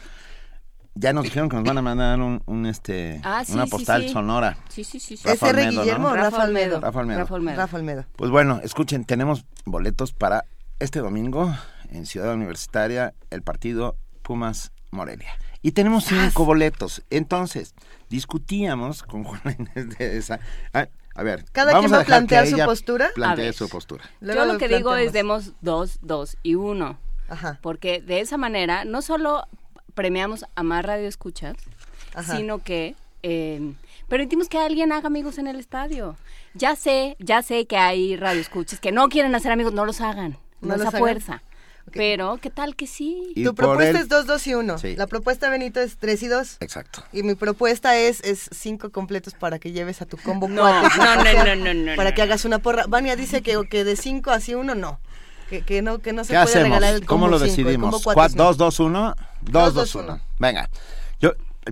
ya nos dijeron que nos van a mandar un, un, este Ah, sí, una sí, postal sí. sonora. Sí, sí, sí. sí. Rafa ¿Es R. Olmedo, Guillermo ¿no? o Rafa Olmedo? Rafa Olmedo. Rafa Olmedo. Rafa Olmedo. Pues bueno, escuchen, tenemos boletos para este domingo en Ciudad Universitaria, el partido Pumas Morelia. Y tenemos cinco boletos. Entonces, discutíamos con <laughs> Juana Inés de esa. A, a ver, Cada vamos quien va a plantear su postura. Plantee A ver. su postura. Luego Yo lo que digo es demos dos, dos y uno. Ajá. Porque de esa manera no solo premiamos a más radioescuchas, Ajá. sino que eh, permitimos que alguien haga amigos en el estadio. Ya sé, ya sé que hay radioescuchas que no quieren hacer amigos, no los hagan, ¿No no, los esa hagan? fuerza. Pero, ¿qué tal que sí? Y Tu propuesta el- es 2, 2 y 1. Sí. La propuesta, Benito, es 3 y 2. Exacto. Y mi propuesta es, es cinco completos para que lleves a tu combo No, cuates, no, no, no, no, no, Para no. que hagas una porra. Vania dice que, que de 5 hacia 1, no. que, que no, que no se ¿Qué puede hacemos? regalar el ¿Cómo combo lo cinco, el decidimos? combo cuatro, ¿Cuá- cinco. ¿Dos, dos, uno? Dos, Dos, dos, dos, uno. Venga.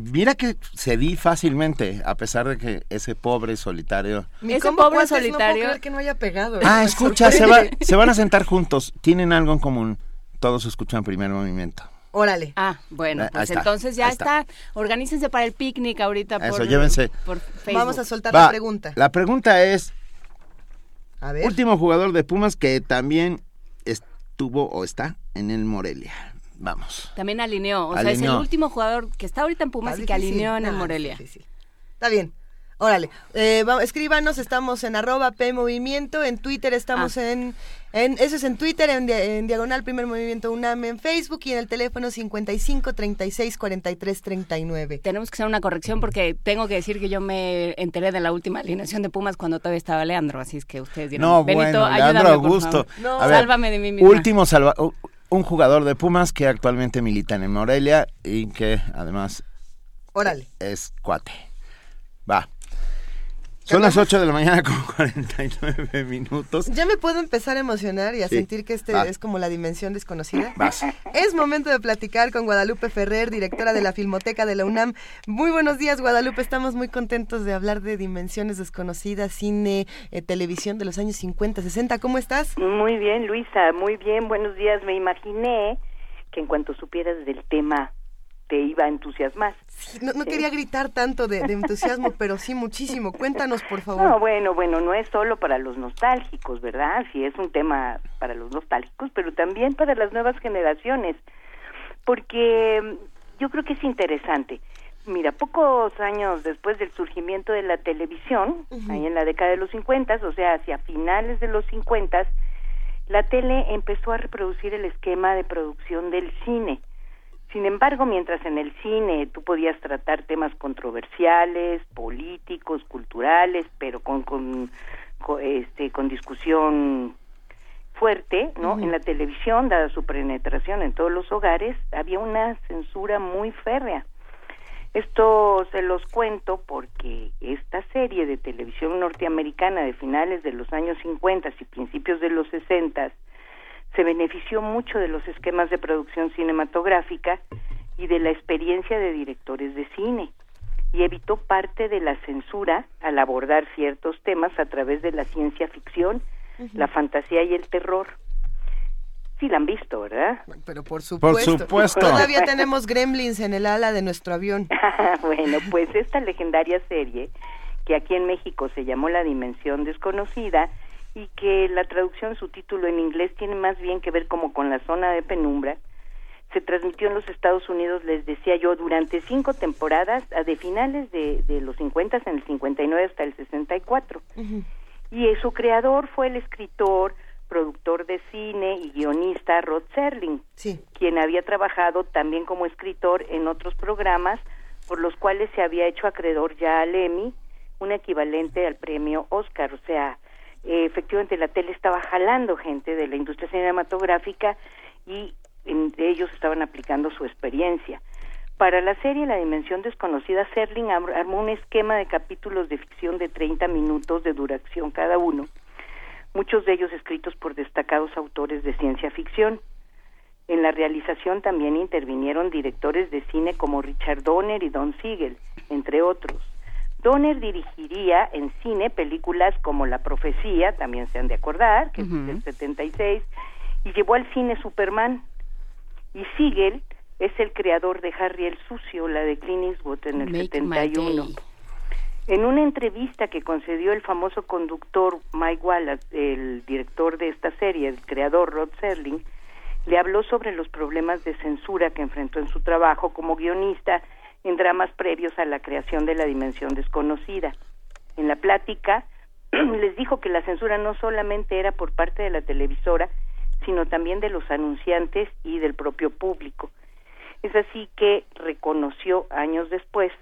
Mira que cedí fácilmente, a pesar de que ese pobre solitario... Ese pobre cuates, No solitario- puedo creer que no haya pegado. Ah, Me escucha, se, va, se van a sentar juntos. Tienen algo en común. Todos escuchan primer movimiento. Órale. Ah, bueno, Ah, pues está, entonces ya está. está. Organícense para el picnic ahorita Eso, por, llévense. por Facebook. Vamos a soltar Va, la pregunta. La pregunta es, A ver. último jugador de Pumas que también estuvo o está en el Morelia. Vamos. También alineó, o sea, es el último jugador que está ahorita en Pumas y que difícil. alineó en el Morelia. Está bien. Órale, eh, va- escríbanos, estamos en arroba P Movimiento, en Twitter estamos Ah. en, en, eso es en Twitter, en, dia- en Diagonal Primer Movimiento UNAM, en Facebook y en el teléfono 55 36 43 39. Tenemos que hacer una corrección porque tengo que decir que yo me enteré de la última alineación de Pumas cuando todavía estaba Leandro, así es que ustedes dirán, No, Benito, bueno, ayúdame, Leandro por Augusto. favor. Ver, Sálvame de mí misma. Último salva un jugador de Pumas que actualmente milita en el Morelia y que además Órale. es cuate. Va. Son las 8 de la mañana con 49 minutos. Ya me puedo empezar a emocionar y a Sí. sentir que este es como la dimensión desconocida. Vas. Es momento de platicar con Guadalupe Ferrer, directora de la Filmoteca de la UNAM. Muy buenos días, Guadalupe. Estamos muy contentos de hablar de dimensiones desconocidas, cine, eh, televisión de los años 50, 60. ¿Cómo estás? Muy bien, Luisa, muy bien, buenos días. Me imaginé que en cuanto supieras del tema te iba a entusiasmar. No, no quería gritar tanto de, de entusiasmo, <laughs> pero sí muchísimo. Cuéntanos, por favor. No, bueno, bueno, no es solo para los nostálgicos, ¿verdad? Sí es un tema para los nostálgicos, pero también para las nuevas generaciones, porque mm, yo creo que es interesante. Mira, pocos años después del surgimiento de la televisión, ahí en la década de los 50, o sea, hacia finales de los 50, la tele empezó a reproducir el esquema de producción del cine. Sin embargo, mientras en el cine tú podías tratar temas controversiales, políticos, culturales, pero con, con, con, este, con discusión fuerte, ¿no? En la televisión, dada su penetración en todos los hogares, había una censura muy férrea. Esto se los cuento porque esta serie de televisión norteamericana de finales de los años 50 y principios de los 60 se benefició mucho de los esquemas de producción cinematográfica y de la experiencia de directores de cine y evitó parte de la censura al abordar ciertos temas a través de la ciencia ficción, la fantasía y el terror. Sí la han visto, ¿verdad? Pero por supuesto. supuesto. Todavía tenemos gremlins en el ala de nuestro avión. <laughs> bueno, pues esta legendaria serie, que aquí en México se llamó La Dimensión Desconocida, y que la traducción, su título en inglés, tiene más bien que ver como con la zona de penumbra, se transmitió en los Estados Unidos, les decía yo, durante cinco temporadas, de finales de, de los 50, en el 59 hasta el 64. Y eh, su creador fue el escritor, productor de cine y guionista Rod Serling, quien había trabajado también como escritor en otros programas por los cuales se había hecho acreedor ya al Emmy, un equivalente al premio Oscar, o sea, eh, efectivamente la tele estaba jalando gente de la industria cinematográfica y en- ellos estaban aplicando su experiencia. Para la serie La Dimensión Desconocida, Serling ar- armó un esquema de capítulos de ficción de 30 minutos de duración cada uno, muchos de ellos escritos por destacados autores de ciencia ficción. En la realización también intervinieron directores de cine como Richard Donner y Don Siegel, entre otros. Donner dirigiría en cine películas como La Profecía, también se han de acordar, que es del 76, y llevó al cine Superman. Y Siegel es el creador de Harry el Sucio, la de Clint Eastwood en el Make my 71. day. En una entrevista que concedió el famoso conductor Mike Wallace, el director de esta serie, el creador Rod Serling, le habló sobre los problemas de censura que enfrentó en su trabajo como guionista en dramas previos a la creación de la dimensión desconocida. En la plática <clears throat> les dijo que la censura no solamente era por parte de la televisora, sino también de los anunciantes y del propio público. Es así que reconoció años después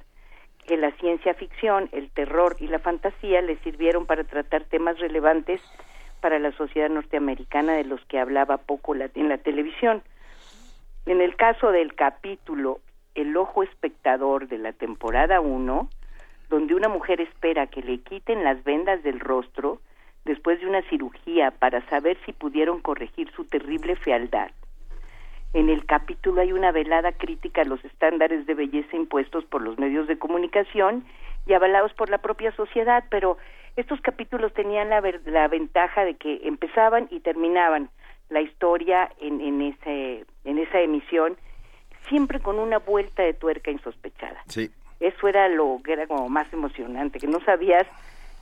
que la ciencia ficción, el terror y la fantasía le sirvieron para tratar temas relevantes para la sociedad norteamericana de los que hablaba poco la- en la televisión. En el caso del capítulo El ojo espectador de la temporada 1, donde una mujer espera que le quiten las vendas del rostro, después de una cirugía para saber si pudieron corregir su terrible fealdad. En el capítulo hay una velada crítica a los estándares de belleza impuestos por los medios de comunicación y avalados por la propia sociedad, pero estos capítulos tenían la, la ventaja de que empezaban y terminaban la historia en, en, ese, en esa emisión, siempre con una vuelta de tuerca insospechada. Sí. Eso era lo que era como más emocionante, que no sabías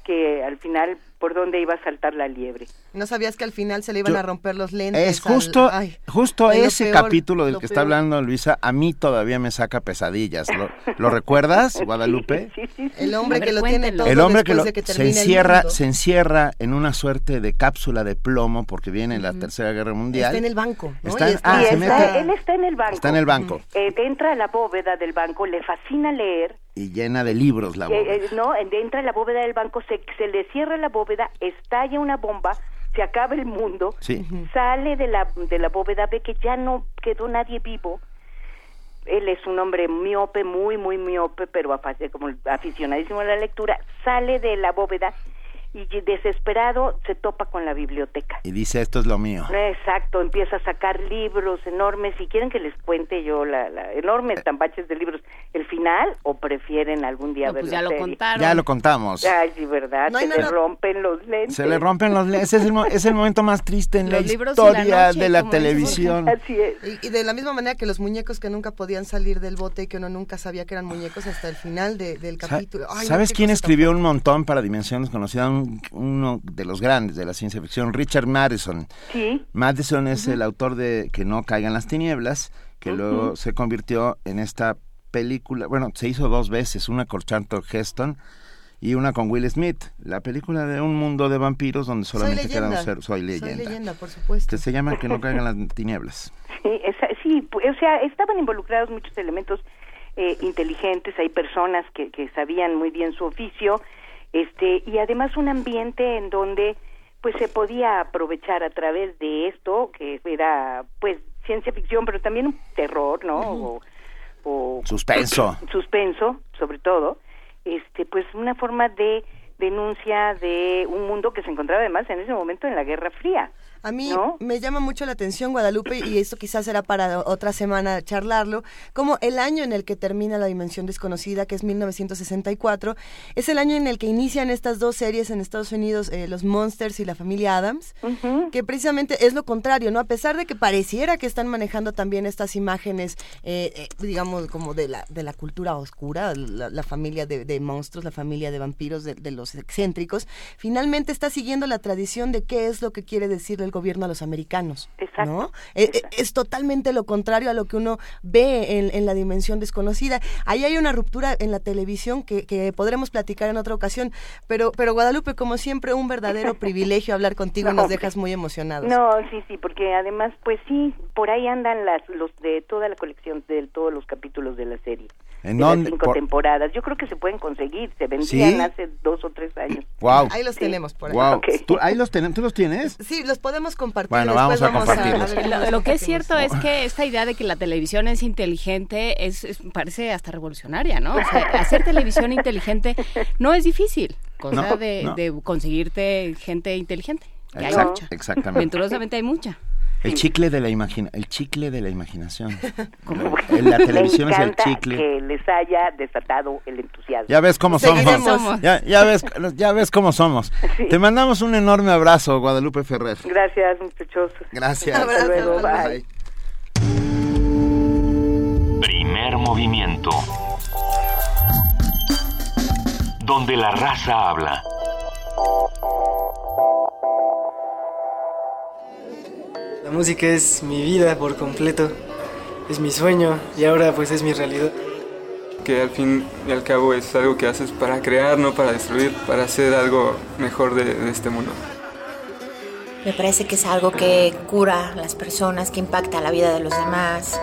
que al final por dónde iba a saltar la liebre. No sabías que al final se le iban Yo- a romper los lentes. Es justo, al- ay, justo ay, ese peor, capítulo del que está hablando Luisa, a mí todavía me saca pesadillas. ¿Lo, lo recuerdas, <laughs> Guadalupe? El hombre A ver, que lo tiene todo el hombre que después lo- de que se el encierra se encierra en una suerte de cápsula de plomo porque viene la tercera guerra mundial Está en el banco. ¿no? Está- Y ah, está- mete- él está en el banco. está en el banco Eh, entra a la bóveda del banco, le fascina leer, y llena de libros la eh, boca. eh, no, entra a la bóveda del banco, se, se le cierra la bóveda, estalla una bomba, se acaba el mundo, Sí. sale de la, de la bóveda, ve que ya no quedó nadie vivo. Él es un hombre miope, muy, muy miope, pero como aficionadísimo a la lectura, sale de la bóveda y desesperado se topa con la biblioteca. Y dice, esto es lo mío. Exacto, empieza a sacar libros enormes. Si quieren que les cuente yo la, la enormes tambaches de libros, ¿el final o prefieren algún día No, ver pues la ya lo serie? contaron. Ya lo contamos. Ay, sí, ¿verdad? No Se le rompen los lentes. Se le rompen los lentes. Es el, es el momento más triste en la Los la historia noche, de la televisión. <laughs> Así es. Y, y de la misma manera que los muñecos que nunca podían salir del bote y que uno nunca sabía que eran muñecos hasta el final de- del capítulo. Ay, ¿Sabes quién escribió un montón para Dimensión Desconocida? Un- uno de los grandes de la ciencia ficción, Richard Madison. Sí. Madison es el autor de Que no caigan las tinieblas, que luego se convirtió en esta película, bueno, se hizo dos veces, una con Charlton Heston y una con Will Smith, la película de un mundo de vampiros donde solamente quedan leyenda. ser soy leyenda. Soy leyenda, por supuesto. Que se llama Que no caigan las tinieblas. Sí, esa- sí, o sea, estaban involucrados muchos elementos eh, inteligentes, hay personas que, que sabían muy bien su oficio, este, y además un ambiente en donde pues se podía aprovechar a través de esto, que era pues ciencia ficción, pero también un terror, ¿no? o, o- Suspenso. <clears throat> suspenso, sobre todo, este, pues una forma de denuncia de un mundo que se encontraba además en ese momento en la Guerra Fría. A mí ¿no? me llama mucho la atención, Guadalupe, y esto quizás será para otra semana charlarlo, como el año en el que termina La Dimensión Desconocida, que es 1964, es el año en el que inician estas dos series en Estados Unidos, eh, Los Monsters y La Familia Adams, que precisamente es lo contrario, ¿no? A pesar de que pareciera que están manejando también estas imágenes, eh, eh, digamos, como de la, de la cultura oscura, la, la familia de, de monstruos, la familia de vampiros, de, de los excéntricos, finalmente está siguiendo la tradición de qué es lo que quiere decir el gobierno a los americanos. ¿no? Eh, eh, es totalmente lo contrario a lo que uno ve en, en la dimensión desconocida. Ahí hay una ruptura en la televisión que, que podremos platicar en otra ocasión, pero, pero Guadalupe, como siempre, un verdadero <laughs> privilegio hablar contigo, No, nos dejas muy emocionados. No, sí, sí, porque además, pues sí, por ahí andan las los de toda la colección de todos los capítulos de la serie. ¿En dónde? cinco Por- temporadas. Yo creo que se pueden conseguir. Se vendían ¿Sí? hace dos o tres años. Wow. Ahí los Sí. tenemos por ahí. Wow. ¿Tú, ahí los ten- ¿Tú los tienes? Sí, los podemos compartir. Bueno, después vamos a compartirlos. ver cómo Lo, lo que es cierto es que esta idea de que la televisión es inteligente es, es- parece hasta revolucionaria, ¿no? O sea, hacer televisión inteligente no es difícil, cosa No, de, no. de conseguirte gente inteligente. que hay mucha. exactamente. Venturosamente hay mucha. El chicle de la imagina, el chicle de la imaginación. <laughs> En la televisión Me es el chicle. que les haya desatado el entusiasmo. Ya ves cómo somos. Seguiremos. Ya, ya ves, ya ves cómo somos. Te mandamos un enorme abrazo, Guadalupe Ferrer. Gracias, muchachos. Gracias. Hasta luego, bye. Primer movimiento. Donde la raza habla. La música es mi vida por completo, es mi sueño y ahora pues es mi realidad. que al fin y al cabo es algo que haces para crear, no para destruir, para hacer algo mejor de, de este mundo. Me parece que es algo que cura a las personas, que impacta la vida de los demás.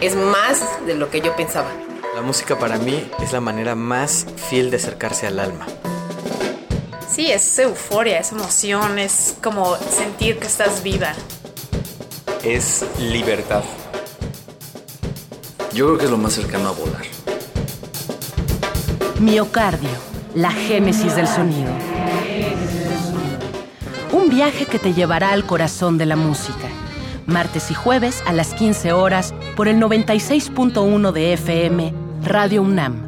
Es más de lo que yo pensaba. La música para mí es la manera más fiel de acercarse al alma. Sí, es euforia, es emoción, es como sentir que estás viva. Es libertad. Yo creo que es lo más cercano a volar. Miocardio, la génesis del sonido. Un viaje que te llevará al corazón de la música. Martes y jueves a las 15 horas por el 96.1 de FM, Radio UNAM.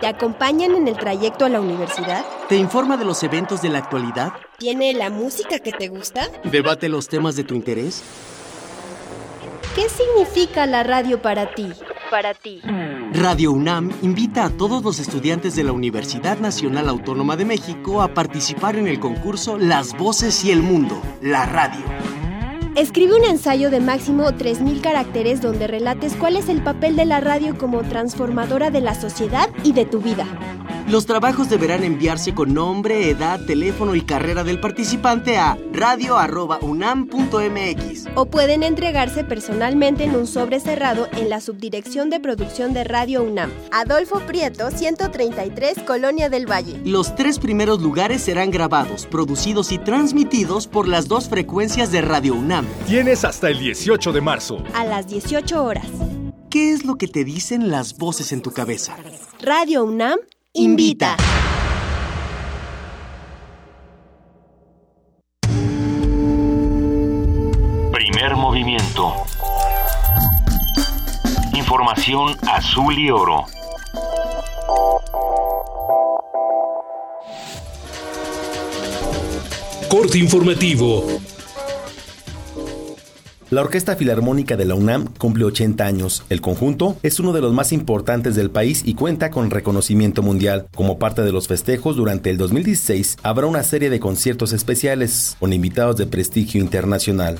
¿Te acompañan en el trayecto a la universidad? ¿Te informa de los eventos de la actualidad? ¿Tiene la música que te gusta? ¿Debate los temas de tu interés? ¿Qué significa la radio para ti? Para ti. Radio UNAM invita a todos los estudiantes de la Universidad Nacional Autónoma de México a participar en el concurso Las Voces y el Mundo, la radio. Escribe un ensayo de máximo 3.000 caracteres donde relates cuál es el papel de la radio como transformadora de la sociedad y de tu vida. Los trabajos deberán enviarse con nombre, edad, teléfono y carrera del participante a radio.unam.mx. O pueden entregarse personalmente en un sobre cerrado en la Subdirección de Producción de Radio UNAM. Adolfo Prieto, 133, Colonia del Valle. Los tres primeros lugares serán grabados, producidos y transmitidos por las dos frecuencias de Radio UNAM. Tienes hasta el 18 de marzo. A las 18 horas. ¿Qué es lo que te dicen las voces en tu cabeza? Radio UNAM invita. Primer movimiento. Información azul y oro. Corte informativo. La Orquesta Filarmónica de la UNAM cumple 80 años. El conjunto es uno de los más importantes del país y cuenta con reconocimiento mundial. Como parte de los festejos, durante el 2016 habrá una serie de conciertos especiales con invitados de prestigio internacional.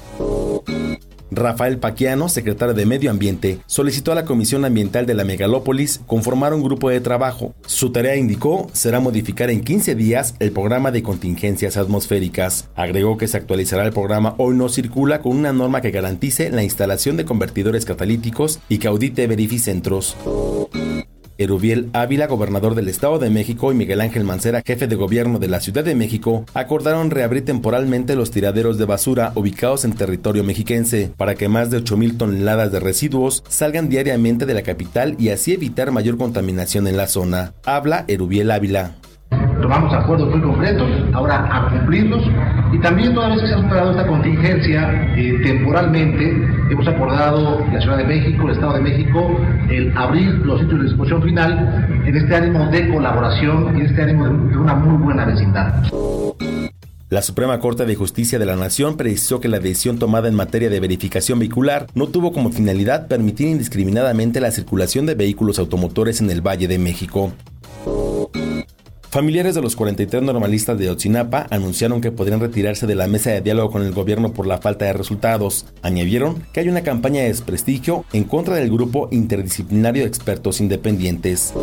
Rafael Paquiano, secretario de Medio Ambiente, solicitó a la Comisión Ambiental de la Megalópolis conformar un grupo de trabajo. Su tarea, indicó, será modificar en 15 días el programa de contingencias atmosféricas. Agregó que se actualizará el programa Hoy no circula con una norma que garantice la instalación de convertidores catalíticos y que audite verificentros. Erubiel Ávila, gobernador del Estado de México, y Miguel Ángel Mancera, jefe de gobierno de la Ciudad de México, acordaron reabrir temporalmente los tiraderos de basura ubicados en territorio mexiquense para que más de 8.000 toneladas de residuos salgan diariamente de la capital y así evitar mayor contaminación en la zona. Habla Erubiel Ávila tomamos acuerdos muy concretos, ahora a cumplirlos y también toda vez que se ha superado esta contingencia eh, temporalmente, hemos acordado la Ciudad de México, el Estado de México, el abrir los sitios de disposición final en este ánimo de colaboración y en este ánimo de, de una muy buena vecindad. La Suprema Corte de Justicia de la Nación precisó que la decisión tomada en materia de verificación vehicular no tuvo como finalidad permitir indiscriminadamente la circulación de vehículos automotores en el Valle de México. Familiares de los 43 normalistas de Otzinapa anunciaron que podrían retirarse de la mesa de diálogo con el gobierno por la falta de resultados. Añadieron que hay una campaña de desprestigio en contra del grupo interdisciplinario de expertos independientes.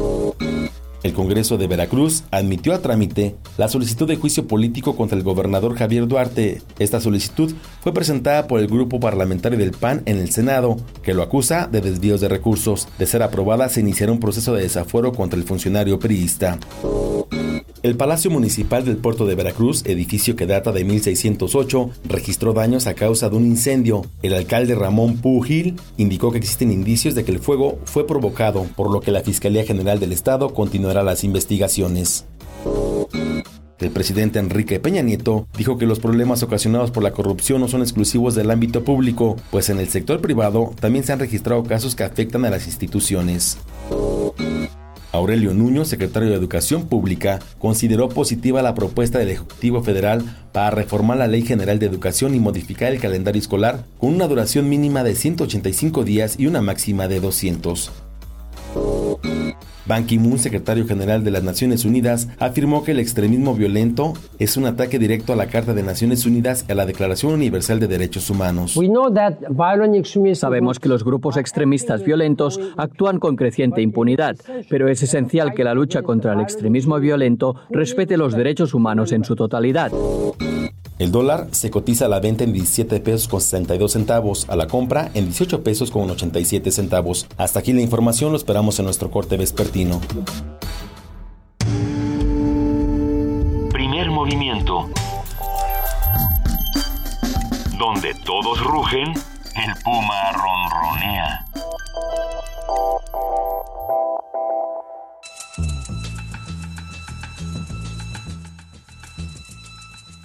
El Congreso de Veracruz admitió a trámite la solicitud de juicio político contra el gobernador Javier Duarte. Esta solicitud fue presentada por el grupo parlamentario del PAN en el Senado, que lo acusa de desvíos de recursos. De ser aprobada, se iniciará un proceso de desafuero contra el funcionario priista. El Palacio Municipal del Puerto de Veracruz, edificio que data de 1608, registró daños a causa de un incendio. El alcalde Ramón Pugil indicó que existen indicios de que el fuego fue provocado, por lo que la Fiscalía General del Estado continuará las investigaciones. El presidente Enrique Peña Nieto dijo que los problemas ocasionados por la corrupción no son exclusivos del ámbito público, pues en el sector privado también se han registrado casos que afectan a las instituciones. Aurelio Nuño, secretario de Educación Pública, consideró positiva la propuesta del Ejecutivo Federal para reformar la Ley General de Educación y modificar el calendario escolar con una duración mínima de 185 días y una máxima de 200. Ban Ki-moon, secretario general de las Naciones Unidas, afirmó que el extremismo violento es un ataque directo a la Carta de Naciones Unidas y a la Declaración Universal de Derechos Humanos. Sabemos que los grupos extremistas violentos actúan con creciente impunidad, pero es esencial que la lucha contra el extremismo violento respete los derechos humanos en su totalidad. El dólar se cotiza a la venta en 17 pesos con 62 centavos, a la compra en 18 pesos con 87 centavos. Hasta aquí la información, lo esperamos en nuestro corte vespertino. Primer movimiento. Donde todos rugen, el puma ronronea.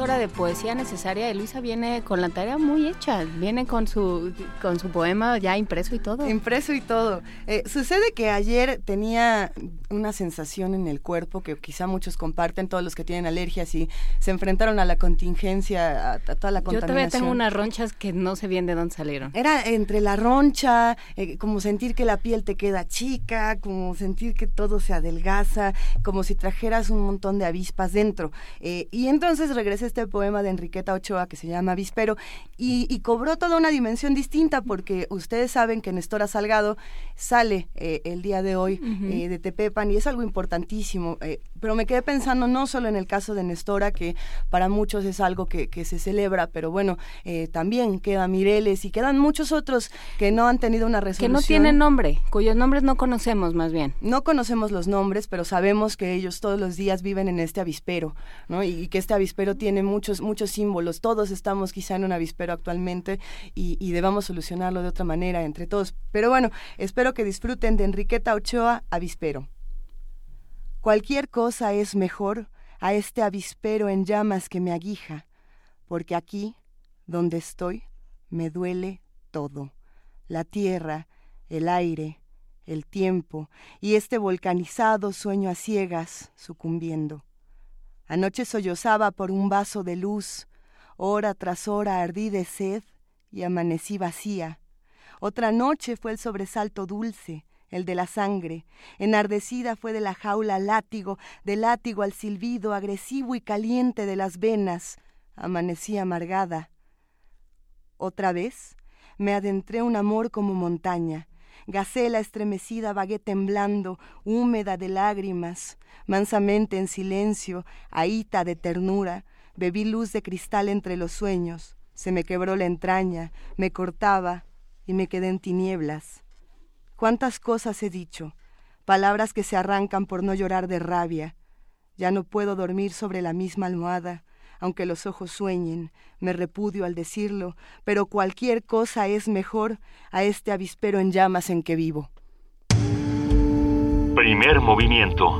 Hora de poesía necesaria. Luisa viene con la tarea muy hecha, viene con su, con su poema ya impreso y todo. Impreso y todo. Eh, sucede que ayer tenía una sensación en el cuerpo que quizá muchos comparten, todos los que tienen alergias y se enfrentaron a la contingencia, a, toda la contaminación. Yo todavía tengo unas ronchas que no sé bien de dónde salieron. Era entre la roncha, eh, como sentir que la piel te queda chica, como sentir que todo se adelgaza, como si trajeras un montón de avispas dentro. Eh, y entonces regresé este poema de Enriqueta Ochoa que se llama Vispero y, cobró toda una dimensión distinta porque ustedes saben que Nestora Salgado sale eh, el día de hoy eh, de Tepepan y es algo importantísimo. Eh, pero me quedé pensando no solo en el caso de Nestora, que para muchos es algo que, que se celebra, pero bueno, también queda Mireles y quedan muchos otros que no han tenido una resolución. Que no tienen nombre, cuyos nombres no conocemos más bien. No conocemos los nombres, pero sabemos que ellos todos los días viven en este avispero, ¿no? Y, y que este avispero tiene muchos, muchos símbolos. Todos estamos quizá en un avispero actualmente y, y debamos solucionarlo de otra manera entre todos. Pero bueno, espero que disfruten de Enriqueta Ochoa, Avispero. Cualquier cosa es mejor a este avispero en llamas que me aguija, porque aquí, donde estoy, me duele todo. La tierra, el aire, el tiempo y este volcanizado sueño a ciegas sucumbiendo. Anoche sollozaba por un vaso de luz, hora tras hora ardí de sed y amanecí vacía. Otra noche fue el sobresalto dulce, el de la sangre. Enardecida fue de la jaula al látigo, del látigo al silbido agresivo y caliente de las venas. Amanecí amargada. Otra vez me adentré un amor como montaña, Gacela estremecida vagué temblando, húmeda de lágrimas, mansamente en silencio, ahita de ternura, bebí luz de cristal entre los sueños, se me quebró la entraña, me cortaba y me quedé en tinieblas. ¿Cuántas cosas he dicho? Palabras que se arrancan por no llorar de rabia. Ya no puedo dormir sobre la misma almohada, aunque los ojos sueñen, me repudio al decirlo, pero cualquier cosa es mejor a este avispero en llamas en que vivo. Primer movimiento.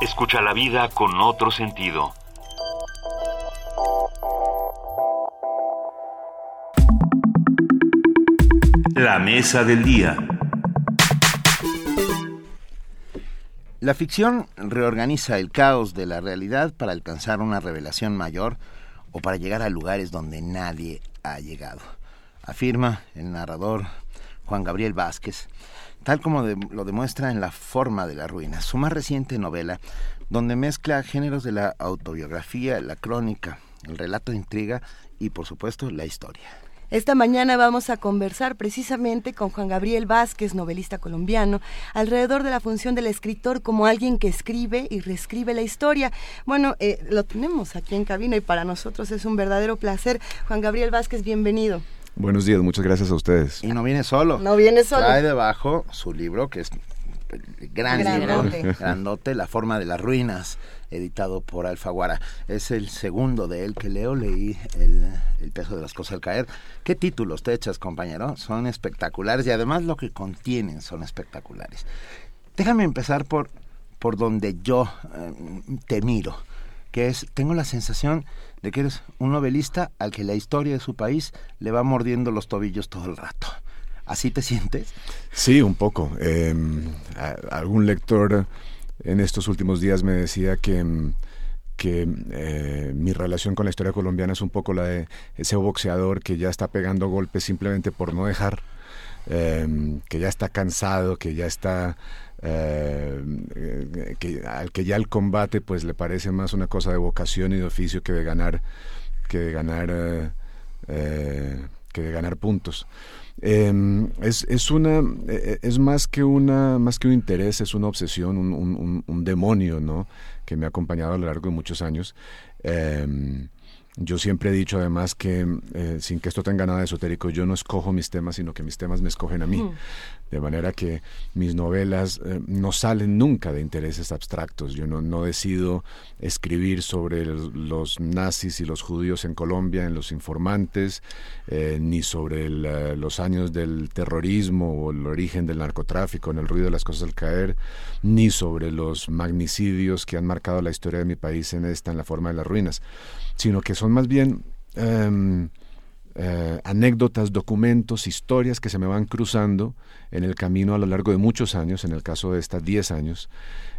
Escucha la vida con otro sentido. La mesa del día. La ficción reorganiza el caos de la realidad para alcanzar una revelación mayor o para llegar a lugares donde nadie ha llegado, afirma el narrador Juan Gabriel Vázquez, tal como lo demuestra en La forma de la ruina, su más reciente novela, donde mezcla géneros de la autobiografía, la crónica, el relato de intriga y por supuesto la historia. Esta mañana vamos a conversar precisamente con Juan Gabriel Vázquez, novelista colombiano, alrededor de la función del escritor como alguien que escribe y reescribe la historia. Bueno, eh, lo tenemos aquí en cabina y para nosotros es un verdadero placer. Juan Gabriel Vázquez, bienvenido. Buenos días, muchas gracias a ustedes. Y no viene solo. No viene solo. Trae debajo su libro, que es gran libro, grandote, La forma de las ruinas editado por Alfaguara. Es el segundo de él que leo, leí el, peso de las cosas al caer. ¿Qué títulos te echas, compañero? Son espectaculares y además lo que contienen son espectaculares. Déjame empezar por, por donde yo eh, te miro, que es, tengo la sensación de que eres un novelista al que la historia de su país le va mordiendo los tobillos todo el rato. ¿Así te sientes? Sí, un poco. Em, algún lector en estos últimos días me decía que, mm, que eh, mi relación con la historia colombiana es un poco la de ese boxeador que ya está pegando golpes simplemente por no dejar, em, que ya está cansado, que ya está... Eh, que, al que ya el combate pues le parece más una cosa de vocación y de oficio que de ganar que de ganar eh, que de ganar puntos em, es, es una es más que una más que un interés es una obsesión un, un, un demonio no que me ha acompañado a lo largo de muchos años. Em, yo siempre he dicho además que, eh, sin que esto tenga nada de esotérico, yo no escojo mis temas, sino que mis temas me escogen a mí. De manera que mis novelas eh, no salen nunca de intereses abstractos. Yo no, no decido escribir sobre los nazis y los judíos en Colombia, en los informantes, eh, ni sobre los años del terrorismo o el origen del narcotráfico, en el ruido de las cosas al caer, ni sobre los magnicidios que han marcado la historia de mi país en esta, en la forma de las ruinas, sino que son más bien... Em, eh, anécdotas, documentos, historias que se me van cruzando en el camino a lo largo de muchos años, en el caso de estas 10 años,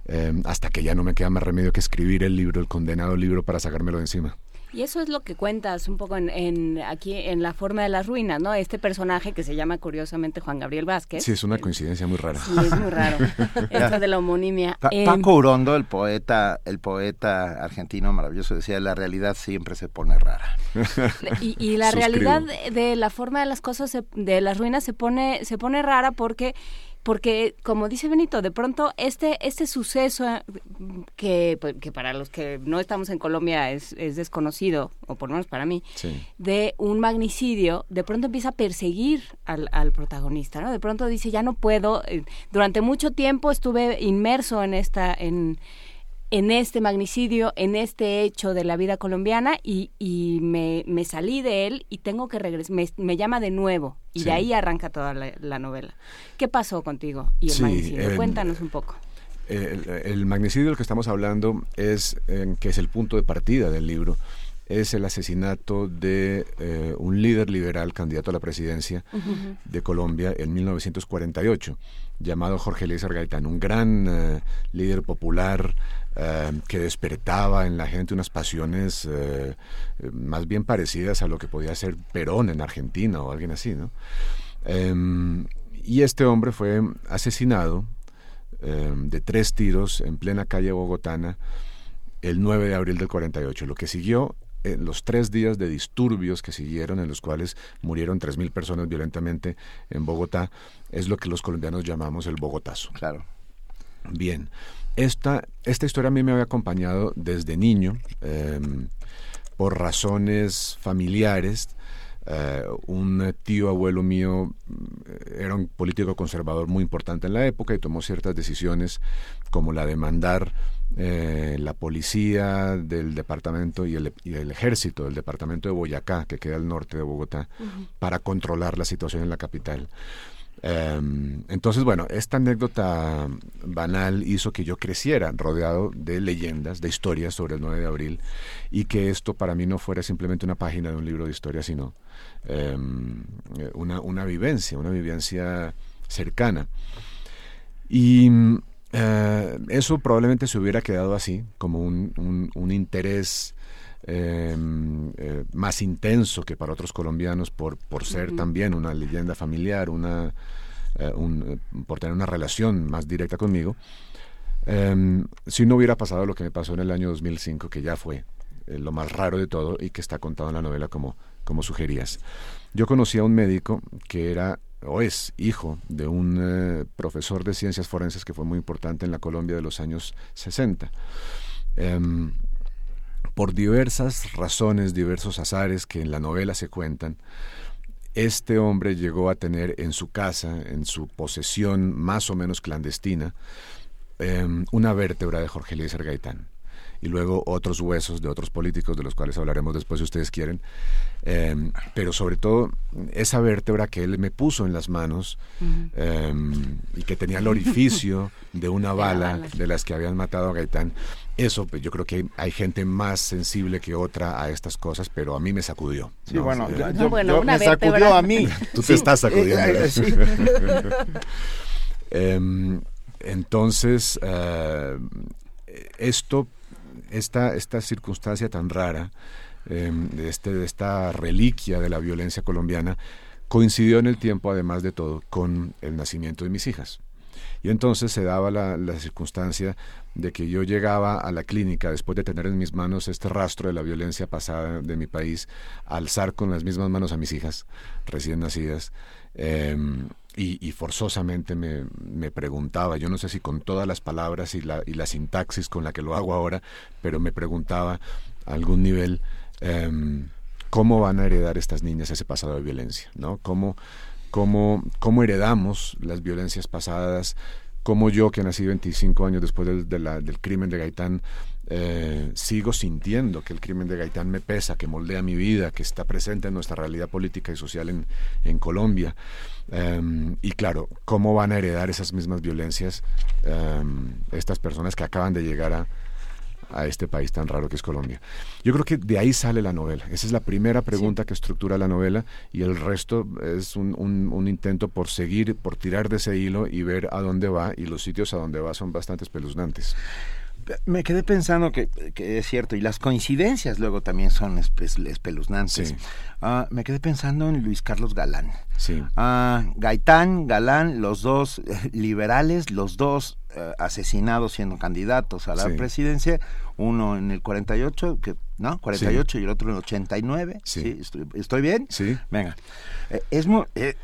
eh, hasta que ya no me queda más remedio que escribir el libro, el condenado libro, para sacármelo de encima. Y eso es lo que cuentas un poco en, aquí en La forma de las ruinas, ¿no? Este personaje que se llama curiosamente Juan Gabriel Vázquez. Sí, es una coincidencia muy rara. Sí, es muy raro. <laughs> Esto de la homonimia. Eh, Paco Urondo, el poeta, el poeta argentino maravilloso, decía, la realidad siempre se pone rara. <laughs> Y, la realidad de la forma de las cosas, de las ruinas, se pone, se pone rara porque porque como dice Benito, de pronto este este suceso que, pues, que para los que no estamos en Colombia es, es desconocido, o por lo menos para mí, de un magnicidio, de pronto empieza a perseguir al, al, protagonista, ¿no? De pronto dice, ya no puedo, eh, durante mucho tiempo estuve inmerso en esta, en, en este magnicidio, en este hecho de la vida colombiana y, y me, me, salí de él y tengo que regresar, me, llama de nuevo y de ahí arranca toda la, novela. ¿Qué pasó contigo y el magnicidio? Cuéntanos un poco. El, magnicidio del que estamos hablando es, que es el punto de partida del libro, es el asesinato de eh, un líder liberal candidato a la presidencia de Colombia en 1948, llamado Jorge Eliezer Gaitán, un gran eh, líder popular eh, que despertaba en la gente unas pasiones eh, más bien parecidas a lo que podía ser Perón en Argentina o alguien así, ¿no? Em, y este hombre fue asesinado em, de tres tiros en plena calle bogotana el 9 de abril del 48. Lo que siguió en los tres días de disturbios que siguieron, en los cuales murieron 3.000 personas violentamente en Bogotá, es lo que los colombianos llamamos el Bogotazo. Claro. Bien, esta, esta historia a mí me había acompañado desde niño em, por razones familiares. Eh, un tío abuelo mío eh, era un político conservador muy importante en la época y tomó ciertas decisiones como la de mandar eh, la policía del departamento y el, ejército del departamento de Boyacá, que queda al norte de Bogotá, para controlar la situación en la capital. Em, entonces, bueno, esta anécdota banal hizo que yo creciera rodeado de leyendas, de historias sobre el 9 de abril y que esto para mí no fuera simplemente una página de un libro de historia, sino em, una, una, vivencia, una vivencia cercana. Y eh, eso probablemente se hubiera quedado así, como un, un interés Em, eh, más intenso que para otros colombianos por, por ser también una leyenda familiar, una, eh, un, por tener una relación más directa conmigo, em, si no hubiera pasado lo que me pasó en el año 2005, que ya fue lo más raro de todo y que está contado en la novela como, como sugerías. Yo conocí a un médico que era o es hijo de un eh, profesor de ciencias forenses que fue muy importante en la Colombia de los años 60 por diversas razones, diversos azares que en la novela se cuentan, este hombre llegó a tener en su casa, en su posesión más o menos clandestina, em, una vértebra de Jorge Eliezer Gaitán y luego otros huesos de otros políticos de los cuales hablaremos después si ustedes quieren. Em, pero sobre todo esa vértebra que él me puso en las manos em, y que tenía el orificio <laughs> de una bala de las que habían matado a Gaitán. Eso, pues yo creo que hay, gente más sensible que otra a estas cosas, pero a mí me sacudió. Sí, bueno, me sacudió a mí. <laughs> Tú te estás sacudiendo. <laughs> Em, entonces, uh, esto esta, esta circunstancia tan rara, em, de, este, de esta reliquia de la violencia colombiana, coincidió en el tiempo, además de todo, con el nacimiento de mis hijas. Y entonces se daba la, la, circunstancia de que yo llegaba a la clínica después de tener en mis manos este rastro de la violencia pasada de mi país, alzar con las mismas manos a mis hijas recién nacidas. Eh, y, forzosamente me, me, preguntaba, yo no sé si con todas las palabras y la, y la sintaxis con la que lo hago ahora, pero me preguntaba a algún nivel eh, cómo van a heredar estas niñas ese pasado de violencia, ¿no? ¿Cómo, cómo, cómo heredamos las violencias pasadas, cómo yo, que nací 25 años después del, crimen de Gaitán, eh, sigo sintiendo que el crimen de Gaitán me pesa, que moldea mi vida, que está presente en nuestra realidad política y social en, en Colombia. Em, y claro, ¿cómo van a heredar esas mismas violencias em, estas personas que acaban de llegar a, a este país tan raro que es Colombia. Yo creo que de ahí sale la novela. Esa es la primera pregunta que estructura la novela y el resto es un, un, intento por seguir, por tirar de ese hilo y ver a dónde va y los sitios a dónde va son bastante espeluznantes me quedé pensando que, es cierto, y las coincidencias luego también son espeluznantes. Ah, me quedé pensando en Luis Carlos Galán. Sí. Ah, Gaitán, Galán, los dos eh, liberales, los dos eh, asesinados siendo candidatos a la presidencia, uno en el 48, que, ¿no? 48 y el otro en el 89. Sí. ¿Estoy, bien? Sí. Venga. Eh, es,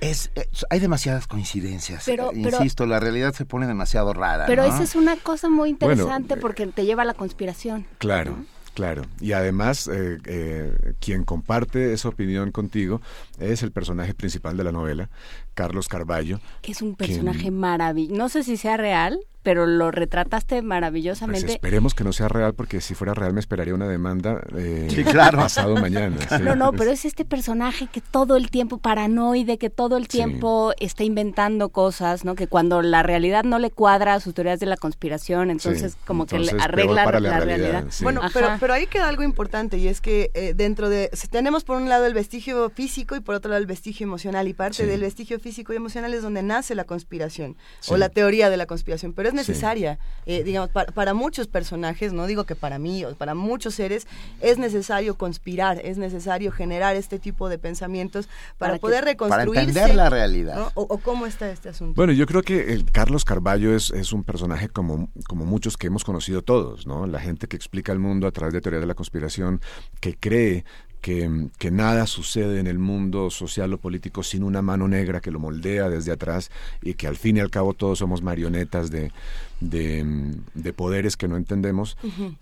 es, hay demasiadas coincidencias. Pero, Insisto, la realidad se pone demasiado rara. Pero esa es una cosa muy interesante porque te lleva a la conspiración. Claro. Claro, y además eh, eh, quien comparte esa opinión contigo es el personaje principal de la novela, Carlos Carballo. Que es un personaje maravilloso. No sé si sea real, pero lo retrataste maravillosamente. Pues esperemos que no sea real, porque si fuera real me esperaría una demanda eh, pasado mañana. <laughs> No, no, pero es este personaje que todo el tiempo paranoide, que todo el tiempo está inventando cosas, ¿no? Que cuando la realidad no le cuadra a sus teorías de la conspiración, entonces como que le arregla la, realidad. Bueno, pero, pero ahí queda algo importante y es que eh, dentro de tenemos por un lado el vestigio físico y por otro lado el vestigio emocional y parte del vestigio físico y emocional es donde nace la conspiración o la teoría de la conspiración, pero necesaria, eh, digamos, para, muchos personajes, no digo que para mí, o para muchos seres, es necesario conspirar, es necesario generar este tipo de pensamientos para, poder reconstruir Para entender la realidad. O, cómo está este asunto. Bueno, yo creo que el Carlos Carballo es, es un personaje como, como muchos que hemos conocido todos, ¿no? La gente que explica el mundo a través de teoría de la conspiración, que cree que, nada sucede en el mundo social o político sin una mano negra que lo moldea desde atrás y que al fin y al cabo todos somos marionetas de, de, poderes que no entendemos.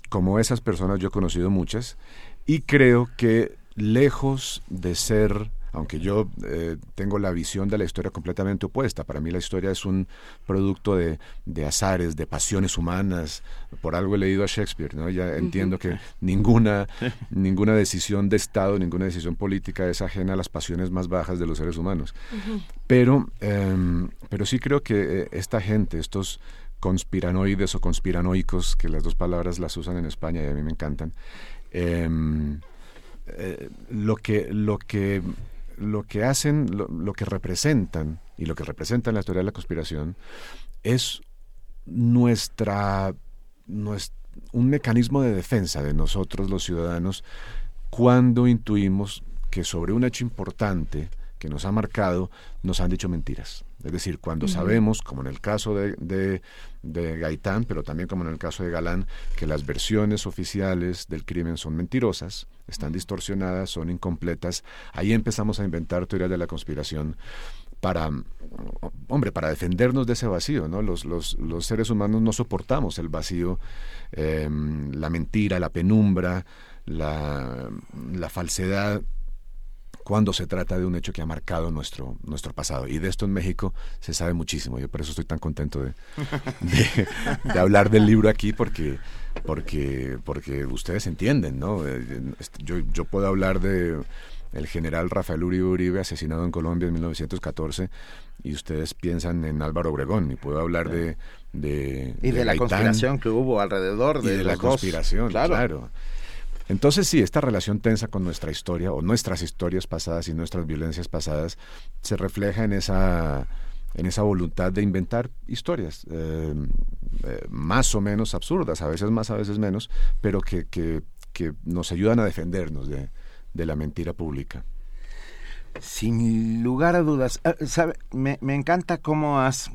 Como esas personas yo he conocido muchas y creo que lejos de ser aunque yo eh, tengo la visión de la historia completamente opuesta. Para mí la historia es un producto de, de, azares, de pasiones humanas. Por algo he leído a Shakespeare, ¿no? Ya entiendo que ninguna, ninguna decisión de Estado, ninguna decisión política es ajena a las pasiones más bajas de los seres humanos. pero, em, pero sí creo que eh, esta gente, estos conspiranoides o conspiranoicos, que las dos palabras las usan en España y a mí me encantan, em, eh, lo que lo que lo que hacen, lo, que representan, y lo que representan la teoría de la conspiración, es nuestra, un mecanismo de defensa de nosotros los ciudadanos cuando intuimos que sobre un hecho importante que nos ha marcado nos han dicho mentiras. Es decir, cuando sabemos, como en el caso de, de, Gaitán, pero también como en el caso de Galán, que las versiones oficiales del crimen son mentirosas, están distorsionadas, son incompletas, ahí empezamos a inventar teorías de la conspiración para, hombre, para defendernos de ese vacío, ¿no? Los, los, los seres humanos no soportamos el vacío, em, la mentira, la penumbra, la, la falsedad, cuando se trata de un hecho que ha marcado nuestro, nuestro pasado. Y de esto en México se sabe muchísimo. Yo por eso estoy tan contento de, de, hablar del libro aquí, porque, porque, porque ustedes entienden, ¿no? Eh, yo, yo puedo hablar de el general Rafael Uribe Uribe, asesinado en Colombia en 1914, y ustedes piensan en Álvaro Obregón, y puedo hablar de... de y de, la conspiración que hubo alrededor de, la conspiración, claro. Entonces sí, esta relación tensa con nuestra historia o nuestras historias pasadas y nuestras violencias pasadas se refleja en esa en esa voluntad de inventar historias eh, eh, más o menos absurdas, a veces más, a veces menos, pero que, que, nos ayudan a defendernos de, de, la mentira pública. Sin lugar a dudas, ah, ¿sabe? Me, me encanta cómo has eh,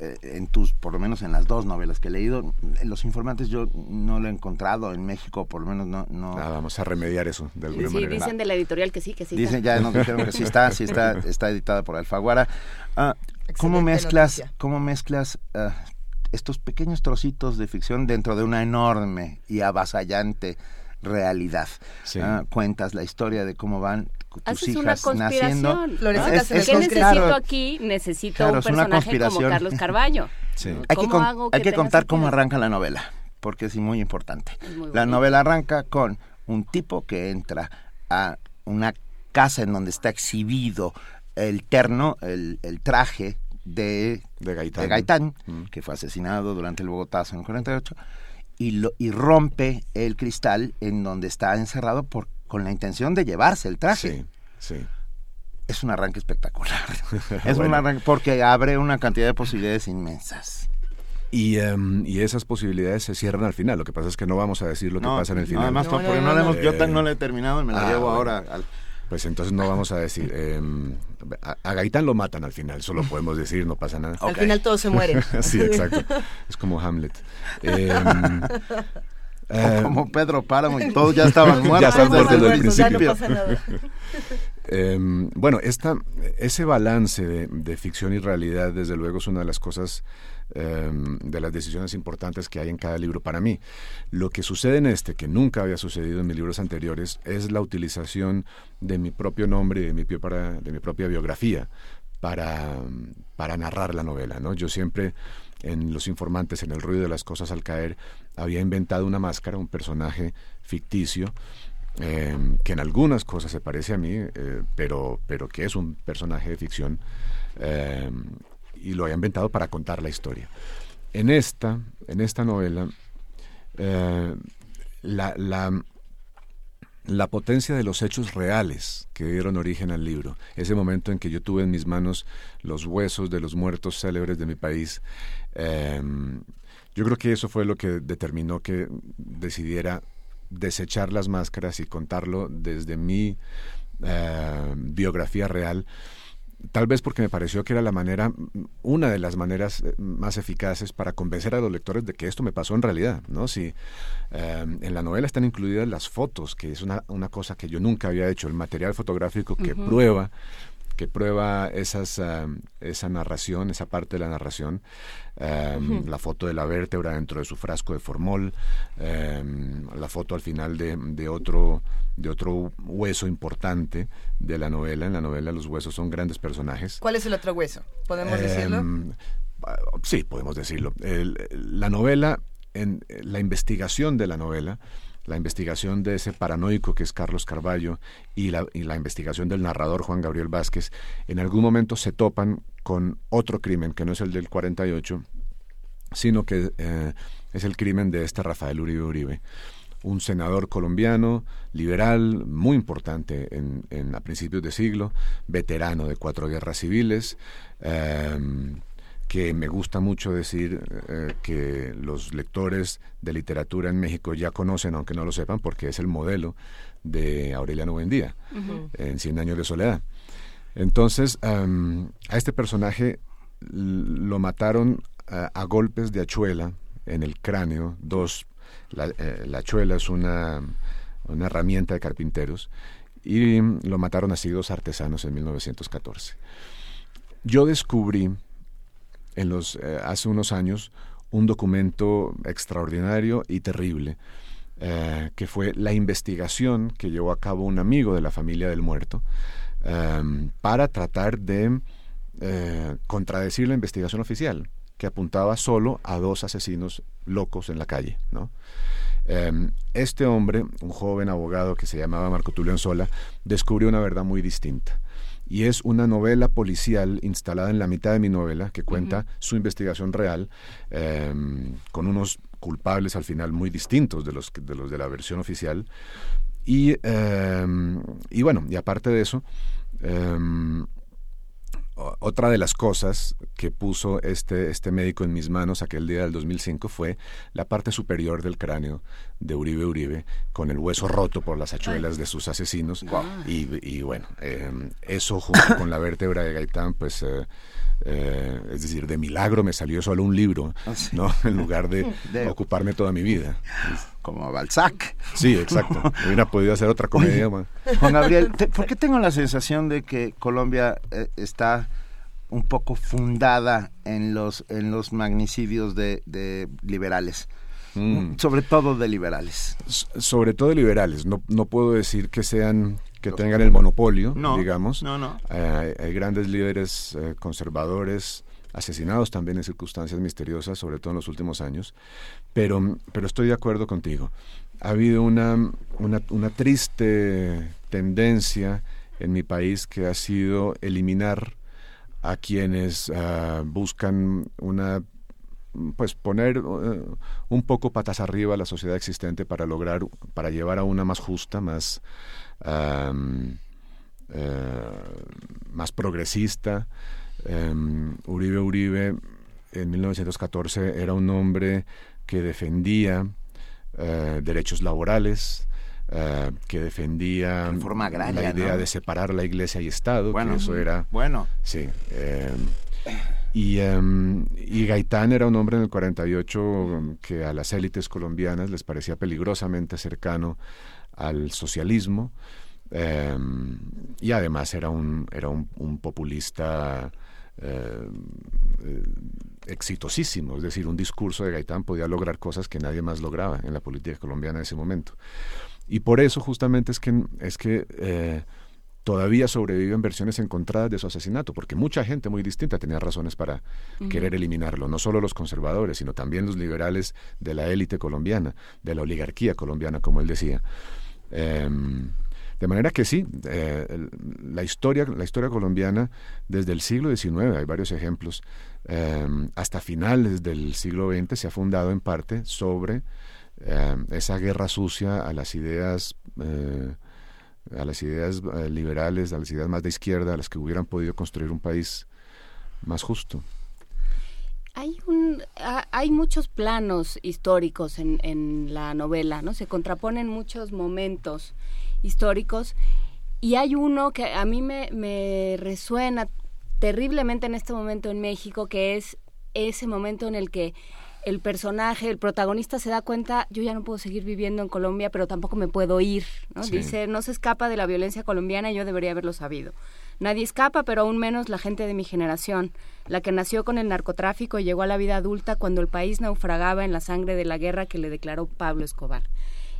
en tus, por lo menos en las dos novelas que he leído, en Los Informantes yo no lo he encontrado en México, por lo menos no... no... vamos a remediar eso de alguna sí, dicen de la editorial que sí, que sí. Dicen, ya nos <laughs> dijeron que sí está, sí está, está editada por Alfaguara. Ah, ¿Cómo mezclas, cómo mezclas ah, estos pequeños trocitos de ficción dentro de una enorme y avasallante realidad? Ah, cuentas la historia de cómo van tus hijas naciendo. ¿Qué necesito aquí? Necesito un personaje como Carlos Carballo. <laughs> Hay que, hay que, contar cómo arranca la novela, porque es muy importante. la novela arranca con un tipo que entra a una casa en donde está exhibido el terno, el, traje de, Gaitán, mm. que fue asesinado durante el Bogotazo en el 48, y, lo, y rompe el cristal en donde está encerrado por con la intención de llevarse el traje. Sí, sí. Es un arranque espectacular. <laughs> es un arranque porque abre una cantidad de posibilidades inmensas. Y, em, y, esas posibilidades se cierran al final. Lo que pasa es que no vamos a decir lo que pasa en el final. además, porque no, no, hemos, yo no le he terminado y me la ah, llevo ahora al... Pues entonces no vamos a decir. Em, a, Gaitán lo matan al final, solo podemos decir, no pasa nada. Al final todos se mueren. <laughs> sí, exacto. <laughs> Es como Hamlet. Eh, eh, como Pedro Páramo y todos ya <laughs> estaban muertos. ya están muertos desde el principio. <laughs> Em, bueno, esta, ese balance de, ficción y realidad, desde luego, es una de las cosas, em, de las decisiones importantes que hay en cada libro para mí. Lo que sucede en este, que nunca había sucedido en mis libros anteriores, es la utilización de mi propio nombre y de mi, de mi propia biografía para, para narrar la novela. ¿no? Yo siempre en Los Informantes, en El ruido de las cosas al caer, había inventado una máscara, un personaje ficticio, em, que en algunas cosas se parece a mí, eh, pero, pero que es un personaje de ficción, em, y lo había inventado para contar la historia. En esta, en esta novela, eh, la, la, la potencia de los hechos reales que dieron origen al libro, ese momento en que yo tuve en mis manos los huesos de los muertos célebres de mi país, Em, yo creo que eso fue lo que determinó que decidiera desechar las máscaras y contarlo desde mi em, biografía real. Tal vez porque me pareció que era la manera, una de las maneras eh, más eficaces para convencer a los lectores de que esto me pasó en realidad, ¿no? Si em, en la novela están incluidas las fotos, que es una, una, cosa que yo nunca había hecho, el material fotográfico que prueba que prueba esas, esa narración, esa parte de la narración, em, la foto de la vértebra dentro de su frasco de formol, em, la foto al final de, de, otro, de otro hueso importante de la novela. En la novela los huesos son grandes personajes. ¿Cuál es el otro hueso? ¿Podemos decirlo? Em, sí, podemos decirlo. la novela, en la investigación de la novela, la investigación de ese paranoico que es Carlos Carballo y la, investigación del narrador Juan Gabriel Vázquez, en algún momento se topan con otro crimen que no es el del 48, sino que eh, es el crimen de este Rafael Uribe Uribe, un senador colombiano, liberal, muy importante en, a principios de siglo, veterano de cuatro guerras civiles, eh, que me gusta mucho decir eh, que los lectores de literatura en México ya conocen, aunque no lo sepan, porque es el modelo de Aureliano Buendía en Cien años de soledad. Entonces, a este personaje lo mataron a, golpes de hachuela en el cráneo, dos, la, eh, hachuela es una, una herramienta de carpinteros, y lo mataron así dos artesanos en 1914. Yo descubrí en los, eh, hace unos años un documento extraordinario y terrible, eh, que fue la investigación que llevó a cabo un amigo de la familia del muerto em, para tratar de eh, contradecir la investigación oficial, que apuntaba solo a dos asesinos locos en la calle. ¿no? Em, este hombre, un joven abogado que se llamaba Marco Tulio Anzola, descubrió una verdad muy distinta y es una novela policial instalada en la mitad de mi novela que cuenta su investigación real em, con unos culpables al final muy distintos de los de, los de la versión oficial. Y, em, y bueno, y aparte de eso, em, otra de las cosas que puso este, este médico en mis manos aquel día del 2005 fue la parte superior del cráneo de Uribe Uribe con el hueso roto por las hachuelas de sus asesinos. Y, bueno, em, eso junto con la vértebra de Gaitán, pues... Eh, eh, es decir, de milagro me salió solo un libro, ah, ¿no? En lugar <laughs> de, ocuparme toda mi vida. Como Balzac. Sí, exacto. <laughs> Hubiera podido hacer otra comedia. Juan Gabriel, <laughs> ¿por qué tengo la sensación de que Colombia eh, está un poco fundada en los, en los magnicidios de, liberales. Mm. Sobre todo de liberales. sobre todo de liberales. No, no puedo decir que sean que tengan el monopolio, digamos. No, no. Eh, hay grandes líderes eh, conservadores asesinados también en circunstancias misteriosas, sobre todo en los últimos años. Pero, pero estoy de acuerdo contigo. Ha habido una, una, una triste tendencia en mi país que ha sido eliminar a quienes ah, buscan una pues poner eh, un poco patas arriba a la sociedad existente para lograr para llevar a una más justa más eh, más progresista em, Uribe Uribe en 1914 era un hombre que defendía eh, derechos laborales eh, que defendía la idea de separar la iglesia y Estado, bueno, que eso era... Bueno. Sí. Eh, y, em, y, Gaitán era un hombre en el 48 que a las élites colombianas les parecía peligrosamente cercano al socialismo em, y además era un, era un, populista eh, exitosísimo, es decir, un discurso de Gaitán podía lograr cosas que nadie más lograba en la política colombiana en ese momento. Y por eso justamente es que, es que eh, todavía sobreviven versiones encontradas de su asesinato, porque mucha gente muy distinta tenía razones para querer eliminarlo, no solo los conservadores, sino también los liberales de la élite colombiana, de la oligarquía colombiana, como él decía. Em, de manera que sí, eh, la, historia, la historia colombiana desde el siglo XIX, hay varios ejemplos, em, hasta finales del siglo XX se ha fundado en parte sobre eh, esa guerra sucia a las ideas eh, a las ideas eh, liberales, a las ideas más de izquierda, a las que hubieran podido construir un país más justo. Hay, un, hay muchos planos históricos en, en la novela, ¿no? Se contraponen muchos momentos históricos y hay uno que a mí me, me resuena terriblemente en este momento en México, que es ese momento en el que el personaje, el protagonista se da cuenta, yo ya no puedo seguir viviendo en Colombia, pero tampoco me puedo ir, ¿no? Dice, no se escapa de la violencia colombiana y yo debería haberlo sabido. Nadie escapa, pero aún menos la gente de mi generación, la que nació con el narcotráfico y llegó a la vida adulta cuando el país naufragaba en la sangre de la guerra que le declaró Pablo Escobar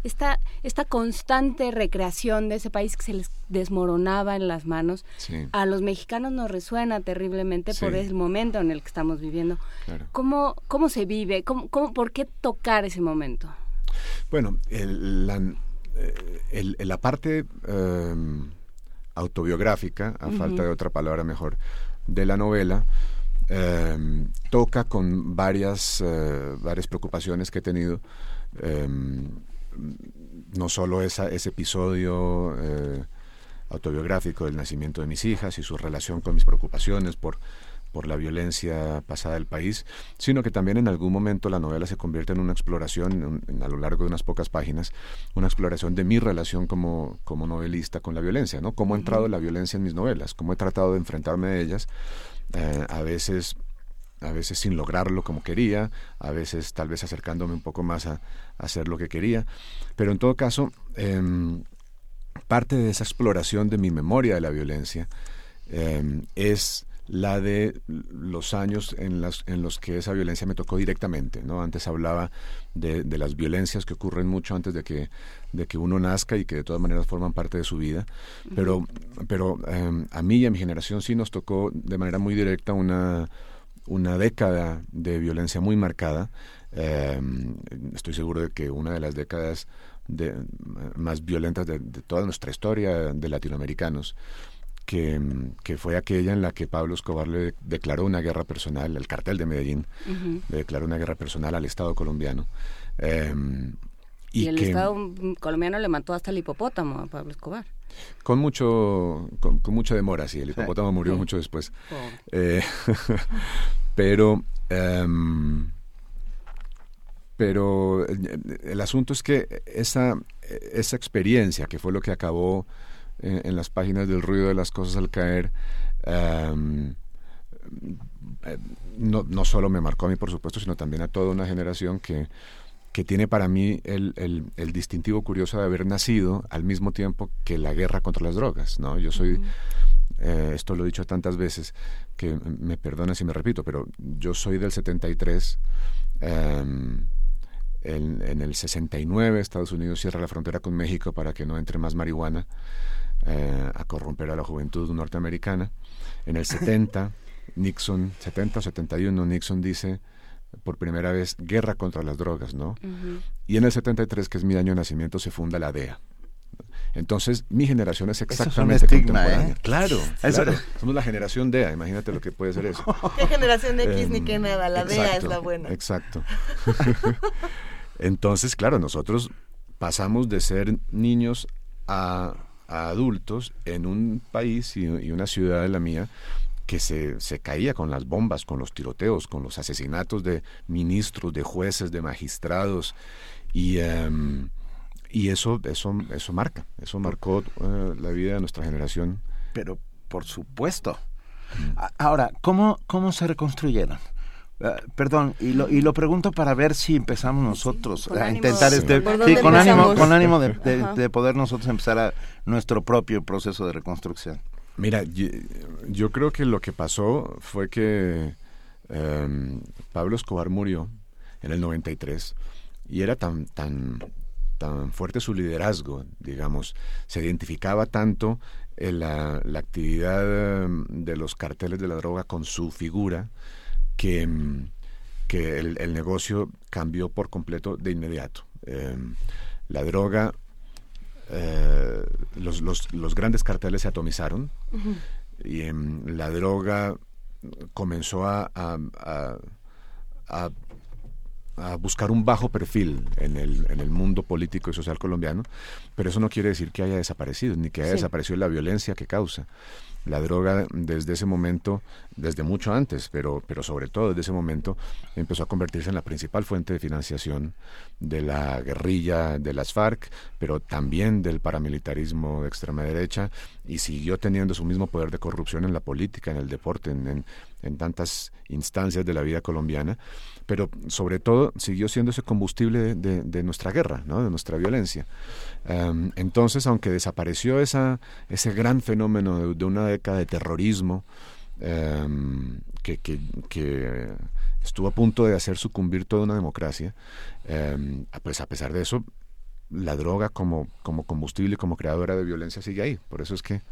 esta, esta constante recreación de ese país que se les desmoronaba en las manos, a los mexicanos nos resuena terriblemente por el momento en el que estamos viviendo. ¿Cómo, ¿Cómo se vive? ¿Cómo, cómo, ¿Por qué tocar ese momento? Bueno, el, la, eh, la parte em, autobiográfica, a falta de otra palabra mejor, de la novela, em, toca con varias, eh, varias preocupaciones que he tenido. Em, no solo esa, ese episodio eh, autobiográfico del nacimiento de mis hijas y su relación con mis preocupaciones por, por la violencia pasada del país, sino que también en algún momento la novela se convierte en una exploración, a lo largo de unas pocas páginas, una exploración de mi relación como, como novelista con la violencia, ¿no? Cómo ha entrado la violencia en mis novelas, cómo he tratado de enfrentarme a ellas, eh, a veces a veces sin lograrlo como quería, a veces tal vez acercándome un poco más a, hacer lo que quería, pero en todo caso, em, parte de esa exploración de mi memoria de la violencia em, es la de los años en, las, en los que esa violencia me tocó directamente. ¿no? Antes hablaba de, las violencias que ocurren mucho antes de que, de que uno nazca y que de todas maneras forman parte de su vida, pero, pero em, a mí y a mi generación sí nos tocó de manera muy directa una una década de violencia muy marcada. Em, estoy seguro de que una de las décadas de, más violentas de, toda nuestra historia de latinoamericanos, que, que, fue aquella en la que Pablo Escobar le declaró una guerra personal, al cartel de Medellín, le declaró una guerra personal al Estado colombiano. Em, Y, el Estado colombiano le mató hasta el hipopótamo a Pablo Escobar. Con mucho, con, mucha demora, sí. El hipopótamo murió mucho después. Eh, <laughs> pero, em, pero el, asunto es que esa, esa experiencia, que fue lo que acabó en, las páginas del ruido de las cosas al caer, em, eh, no, no solo me marcó a mí, por supuesto, sino también a toda una generación que que tiene para mí el, el, distintivo curioso de haber nacido al mismo tiempo que la guerra contra las drogas, ¿no? Yo soy, eh, esto lo he dicho tantas veces, que me perdona si me repito, pero yo soy del 73, em, en, en, el 69 Estados Unidos cierra la frontera con México para que no entre más marihuana eh, a corromper a la juventud norteamericana. En el 70, Nixon, 70 o 71, Nixon dice por primera vez guerra contra las drogas, ¿no? Y en el 73, que es mi año de nacimiento, se funda la DEA. Entonces, mi generación es exactamente contemporánea. ¿eh? Claro, claro. Somos la generación DEA, imagínate lo que puede ser eso. <laughs> ¿Qué generación de X ni qué nada? La DEA es la buena. Exacto. <laughs> Entonces, claro, nosotros pasamos de ser niños a, adultos en un país y, y una ciudad de la mía que se, se, caía con las bombas, con los tiroteos, con los asesinatos de ministros, de jueces, de magistrados. Y, em, y eso, eso, eso marca, eso marcó eh, la vida de nuestra generación. Pero, por supuesto. Ahora, ¿cómo, cómo se reconstruyeron? Eh, perdón, y lo, y lo pregunto para ver si empezamos nosotros a intentar este, sí, con ánimo, con ánimo de, de, poder nosotros empezar a nuestro propio proceso de reconstrucción. Mira, yo, creo que lo que pasó fue que em, Pablo Escobar murió en el 93 y era tan, tan, tan fuerte su liderazgo, digamos, se identificaba tanto en la, actividad em, de los carteles de la droga con su figura que, em, que el, negocio cambió por completo de inmediato. la droga eh, los, los, los, grandes carteles se atomizaron y la droga comenzó a, a, a, buscar un bajo perfil en el, en el mundo político y social colombiano, pero eso no quiere decir que haya desaparecido, ni que haya desaparecido la violencia que causa la droga desde ese momento, desde mucho antes, pero, pero sobre todo desde ese momento, empezó a convertirse en la principal fuente de financiación de la guerrilla de las FARC, pero también del paramilitarismo de extrema derecha, y siguió teniendo su mismo poder de corrupción en la política, en el deporte, en, en tantas instancias de la vida colombiana pero sobre todo siguió siendo ese combustible de, nuestra guerra, de nuestra violencia. Em, entonces, aunque desapareció esa, ese gran fenómeno de, una década de terrorismo em, que, estuvo a punto de hacer sucumbir toda una democracia, em, pues a pesar de eso, la droga como, como combustible como creadora de violencia sigue ahí. Por eso es que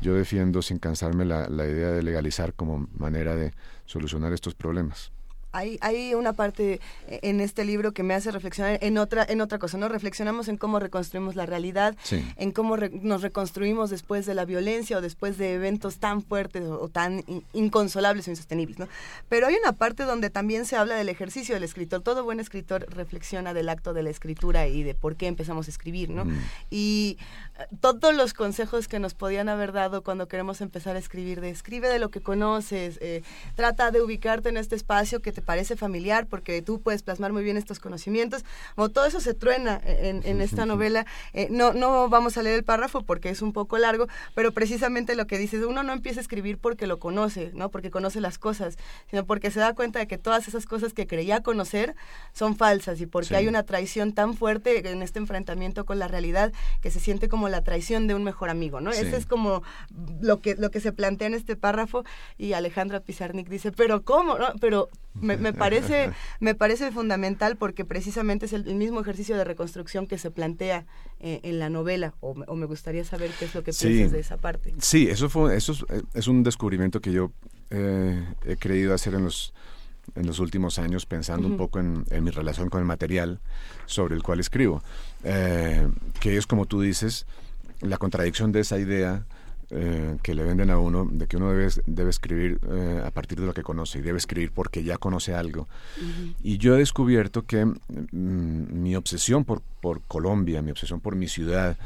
yo defiendo sin cansarme la idea de legalizar como manera de solucionar estos problemas hay, hay una parte en este libro que me hace reflexionar en otra, en otra cosa, ¿no? Reflexionamos en cómo reconstruimos la realidad, en cómo nos reconstruimos después de la violencia o después de eventos tan fuertes o, tan inconsolables o insostenibles, ¿no? Pero hay una parte donde también se habla del ejercicio del escritor. Todo buen escritor reflexiona del acto de la escritura y de por qué empezamos a escribir, ¿no? Mm. Y eh, todos los consejos que nos podían haber dado cuando queremos empezar a escribir, de escribe de lo que conoces, eh, trata de ubicarte en este espacio que te parece familiar porque tú puedes plasmar muy bien estos conocimientos. O todo eso se truena en, esta novela. Eh, no, no vamos a leer el párrafo porque es un poco largo, pero precisamente lo que dices, uno no empieza a escribir porque lo conoce, ¿no? Porque conoce las cosas, sino porque se da cuenta de que todas esas cosas que creía conocer son falsas y porque hay una traición tan fuerte en este enfrentamiento con la realidad que se siente como la traición de un mejor amigo, ¿no? Ese es como lo que, lo que se plantea en este párrafo y Alejandra Pizarnik dice, pero ¿cómo? No? Pero me, parece, me parece fundamental porque precisamente es el, mismo ejercicio de reconstrucción que se plantea eh, en la novela, o, me gustaría saber qué es lo que piensas de esa parte. Sí, eso, fue, eso es, un descubrimiento que yo eh, he creído hacer en los, en los últimos años, pensando un poco en, mi relación con el material sobre el cual escribo, eh, que es como tú dices, la contradicción de esa idea eh, que le venden a uno de que uno debe, debe escribir eh, a partir de lo que conoce y debe escribir porque ya conoce algo. Y yo he descubierto que mm, mi obsesión por, por Colombia, mi obsesión por mi ciudad,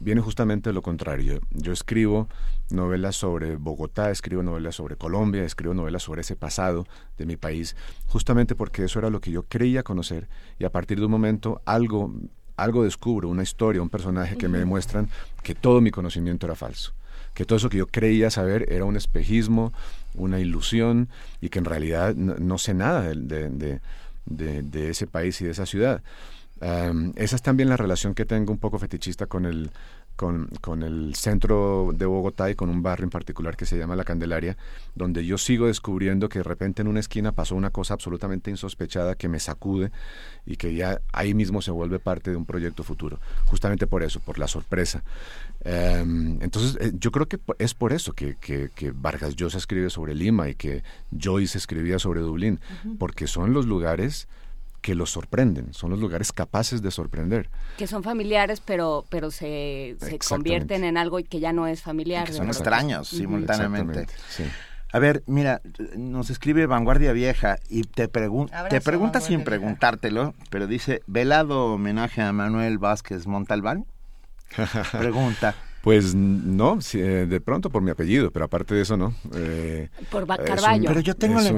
viene justamente de lo contrario. Yo escribo novelas sobre Bogotá, escribo novelas sobre Colombia, escribo novelas sobre ese pasado de mi país, justamente porque eso era lo que yo creía conocer y a partir de un momento algo algo descubro, una historia, un personaje que me demuestran que todo mi conocimiento era falso que todo eso que yo creía saber era un espejismo, una ilusión y que en realidad no, sé nada de, ese país y de esa ciudad. esa es también la relación que tengo un poco fetichista con el, con, con, el centro de Bogotá y con un barrio en particular que se llama La Candelaria, donde yo sigo descubriendo que de repente en una esquina pasó una cosa absolutamente insospechada que me sacude y que ya ahí mismo se vuelve parte de un proyecto futuro. Justamente por eso, por la sorpresa. Em, entonces, eh, yo creo que es por eso que, que, Vargas Llosa escribe sobre Lima y que Joyce escribía sobre Dublín, porque son los lugares que los sorprenden, son los lugares capaces de sorprender. Que son familiares, pero, pero se, se convierten en algo que ya no es familiar. que son extraños simultáneamente. A ver, mira, nos escribe Vanguardia Vieja y te, te pregunta sin preguntártelo, pero dice, velado homenaje a Manuel Vázquez Montalbán. <laughs> Pregunta, pues no, eh, de pronto por mi apellido, pero aparte de eso no. Eh, por Carballo. pero yo tengo la...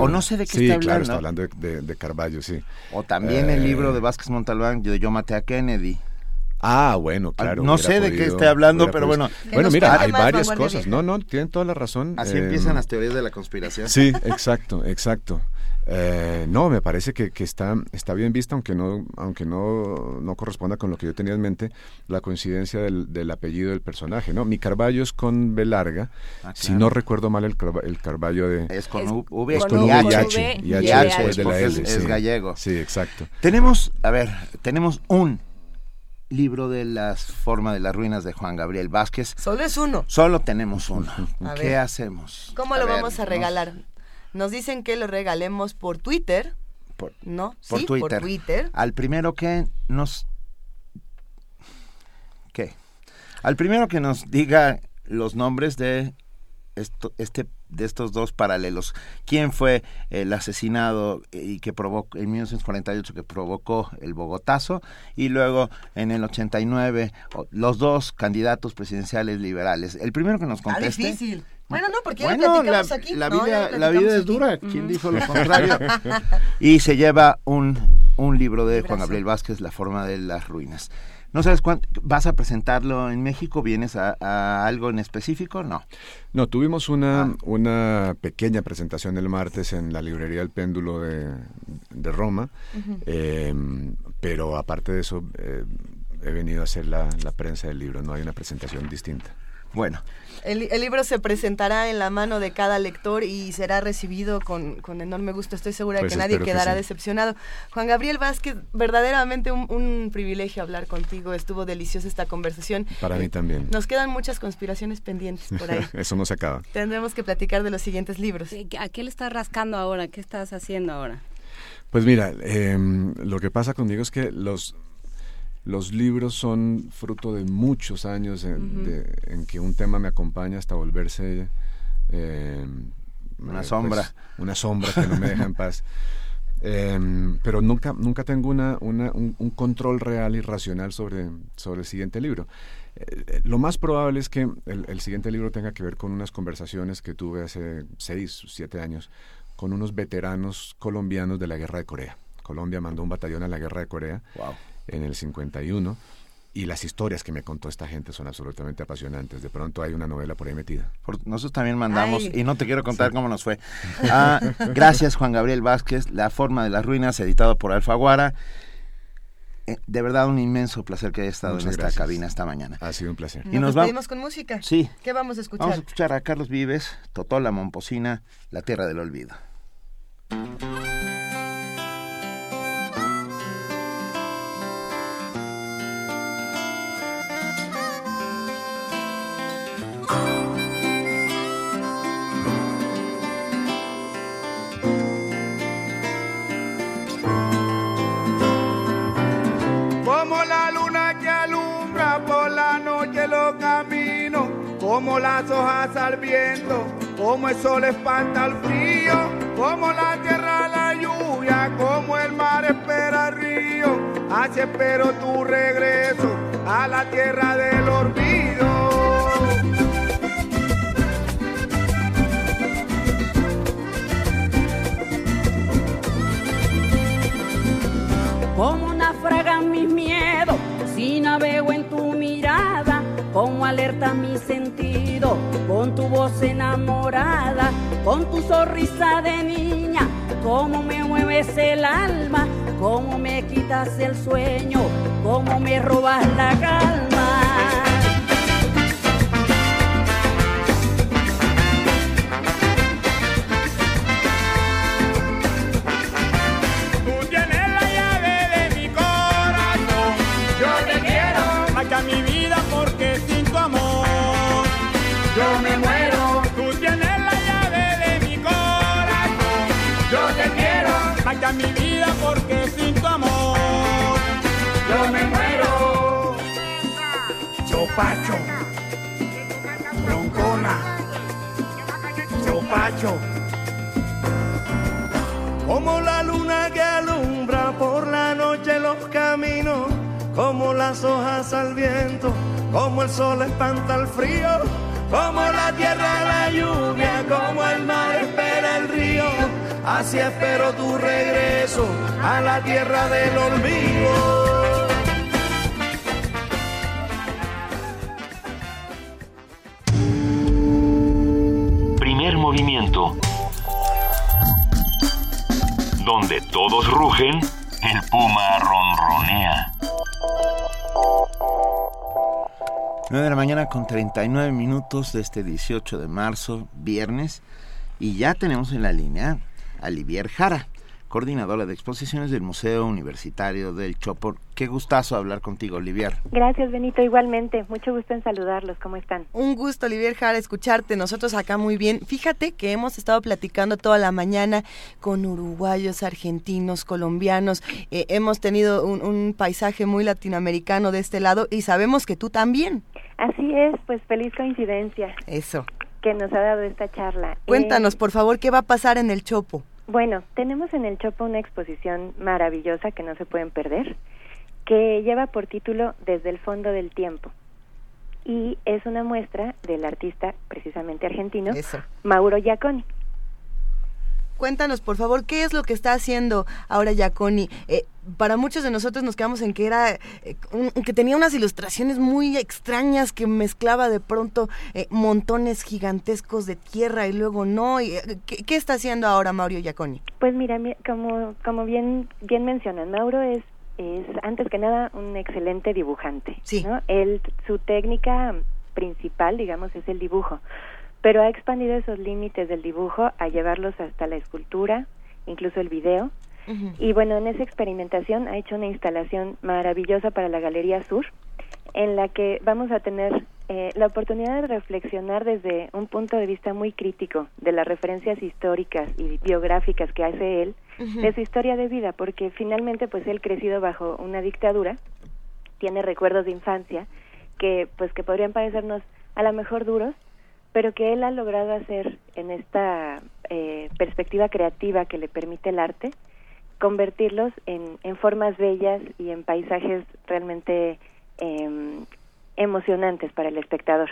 o no sé de qué sí, está hablando. claro, está hablando de, Carballo, sí. O también el libro de eh, Vázquez Montalbán, de Yo maté a Kennedy. Ah, bueno, claro. No sé de qué esté hablando, pero bueno. Bueno, mira, hay varias cosas. No, no, tienen toda la razón. Así empiezan las teorías de la conspiración. Sí, exacto, exacto. Eh, no, me parece que, está, está bien vista, aunque no, aunque no, no corresponda con lo que yo tenía en mente, la coincidencia del, apellido del personaje. ¿no? Mi Carballo es con B larga, ah, si no recuerdo mal el, el Carballo de... Es con V, es con V y H, y H, después de la L. Es, gallego. Sí, exacto. Tenemos, a ver, tenemos un libro de las formas de las ruinas de Juan Gabriel Vázquez. Solo es uno. Solo tenemos uno. ¿Qué hacemos? ¿Cómo lo vamos a regalar? Nos dicen que lo regalemos por Twitter. Por, ¿No? Por sí, Twitter. por Twitter. Al primero que nos... ¿Qué? Al primero que nos diga los nombres de esto, este de estos dos paralelos. ¿Quién fue el asesinado y que provocó en 1948 que provocó el Bogotazo y luego en el 89 los dos candidatos presidenciales liberales? El primero que nos conteste. difícil. Bueno, no, porque bueno, la, aquí. La vida, la vida es dura. ¿Quién dijo lo <laughs> contrario? y se lleva un, un libro de Juan Gabriel Vázquez, La forma de las ruinas. ¿No sabes cuánto vas a presentarlo en México? ¿Vienes a, algo en específico? No. No, tuvimos una, ah. una pequeña presentación el martes en la librería El Péndulo de, de Roma, em, pero aparte de eso eh, he venido a hacer la, la prensa del libro, no hay una presentación distinta. Bueno, el, libro se presentará en la mano de cada lector y será recibido con, enorme gusto. Estoy segura de pues que nadie quedará decepcionado. Juan Gabriel Vázquez, verdaderamente un, privilegio hablar contigo. Estuvo deliciosa esta conversación. Para mí también. Nos quedan muchas conspiraciones pendientes por ahí. <laughs> Eso no se acaba. Tendremos que platicar de los siguientes libros. ¿A qué le estás rascando ahora? ¿Qué estás haciendo ahora? Pues mira, em, lo que pasa conmigo es que los los libros son fruto de muchos años en, que un tema me acompaña hasta volverse eh, una pues, sombra. Una sombra que no me deja en paz. <laughs> Em, pero nunca, nunca tengo una, un, control real y racional sobre, sobre el siguiente libro. Eh, lo más probable es que el, el, siguiente libro tenga que ver con unas conversaciones que tuve hace seis o siete años con unos veteranos colombianos de la Guerra de Corea. Colombia mandó un batallón a la Guerra de Corea. Wow en el 51 y las historias que me contó esta gente son absolutamente apasionantes. De pronto hay una novela por ahí metida. nosotros también mandamos, y no te quiero contar cómo nos fue. Ah, <laughs> gracias Juan Gabriel Vázquez, La forma de las ruinas, editado por Alfaguara. Eh, de verdad un inmenso placer que haya estado en esta cabina esta mañana. Ha sido un placer. Y nos, vamos con música. Sí. ¿Qué vamos a escuchar? Vamos a escuchar a Carlos Vives, Totola Momposina, La Tierra del Olvido. Como las hojas al viento, como el sol espanta el frío, como la tierra la lluvia, como el mar espera el río, así espero tu regreso a la tierra del olvido. Como naufragan mis miedos si navego en como alerta mi sentido, con tu voz enamorada, con tu sonrisa de niña, como me mueves el alma, como me quitas el sueño, como me robas la calma. Chopacho, broncona, chopacho. Como la luna que alumbra por la noche los caminos, como las hojas al viento, como el sol espanta el frío, como la tierra la lluvia, como el mar espera el río así espero tu regreso a la tierra del olvido. Movimiento. Donde todos rugen, el puma ronronea. 9 de la mañana con 39 minutos de este 18 de marzo, viernes, y ya tenemos en la línea Alivier Jara, coordinadora de exposiciones del Museo Universitario del Chopo. Qué gustazo hablar contigo, Olivier. Gracias, Benito, igualmente. Mucho gusto en saludarlos. ¿Cómo están? Un gusto, Olivier Jara, escucharte. Nosotros acá muy bien. Fíjate que hemos estado platicando toda la mañana con uruguayos, argentinos, colombianos. Eh, hemos tenido un, un paisaje muy latinoamericano de este lado y sabemos que tú también. Así es, pues feliz coincidencia. Eso. Que nos ha dado esta charla. Cuéntanos, eh, por favor, qué va a pasar en el Chopo. Bueno, tenemos en el Chopo una exposición maravillosa que no se pueden perder, que lleva por título Desde el fondo del tiempo. Y es una muestra del artista precisamente argentino, Mauro Giaconi. Cuéntanos, por favor, ¿qué es lo que está haciendo ahora Giaconi? Eh, para muchos de nosotros nos quedamos en que era eh, que tenía unas ilustraciones muy extrañas que mezclaba de pronto eh, montones gigantescos de tierra y luego no y, ¿qué, está haciendo ahora Mauro Giaconi? Pues mira, como como bien bien mencionan, Mauro es es antes que nada un excelente dibujante, sí. ¿no? Él su técnica principal, digamos, es el dibujo, pero ha expandido esos límites del dibujo a llevarlos hasta la escultura, incluso el video. Y bueno, en esa experimentación ha hecho una instalación maravillosa para la Galería Sur, en la que vamos a tener eh, la oportunidad de reflexionar desde un punto de vista muy crítico de las referencias históricas y biográficas que hace él de su historia de vida, porque finalmente pues él crecido bajo una dictadura, tiene recuerdos de infancia que pues que podrían parecernos a lo mejor duros, pero que él ha logrado hacer en esta eh, perspectiva creativa que le permite el arte, convertirlos en, en formas bellas y en paisajes realmente em, emocionantes para el espectador.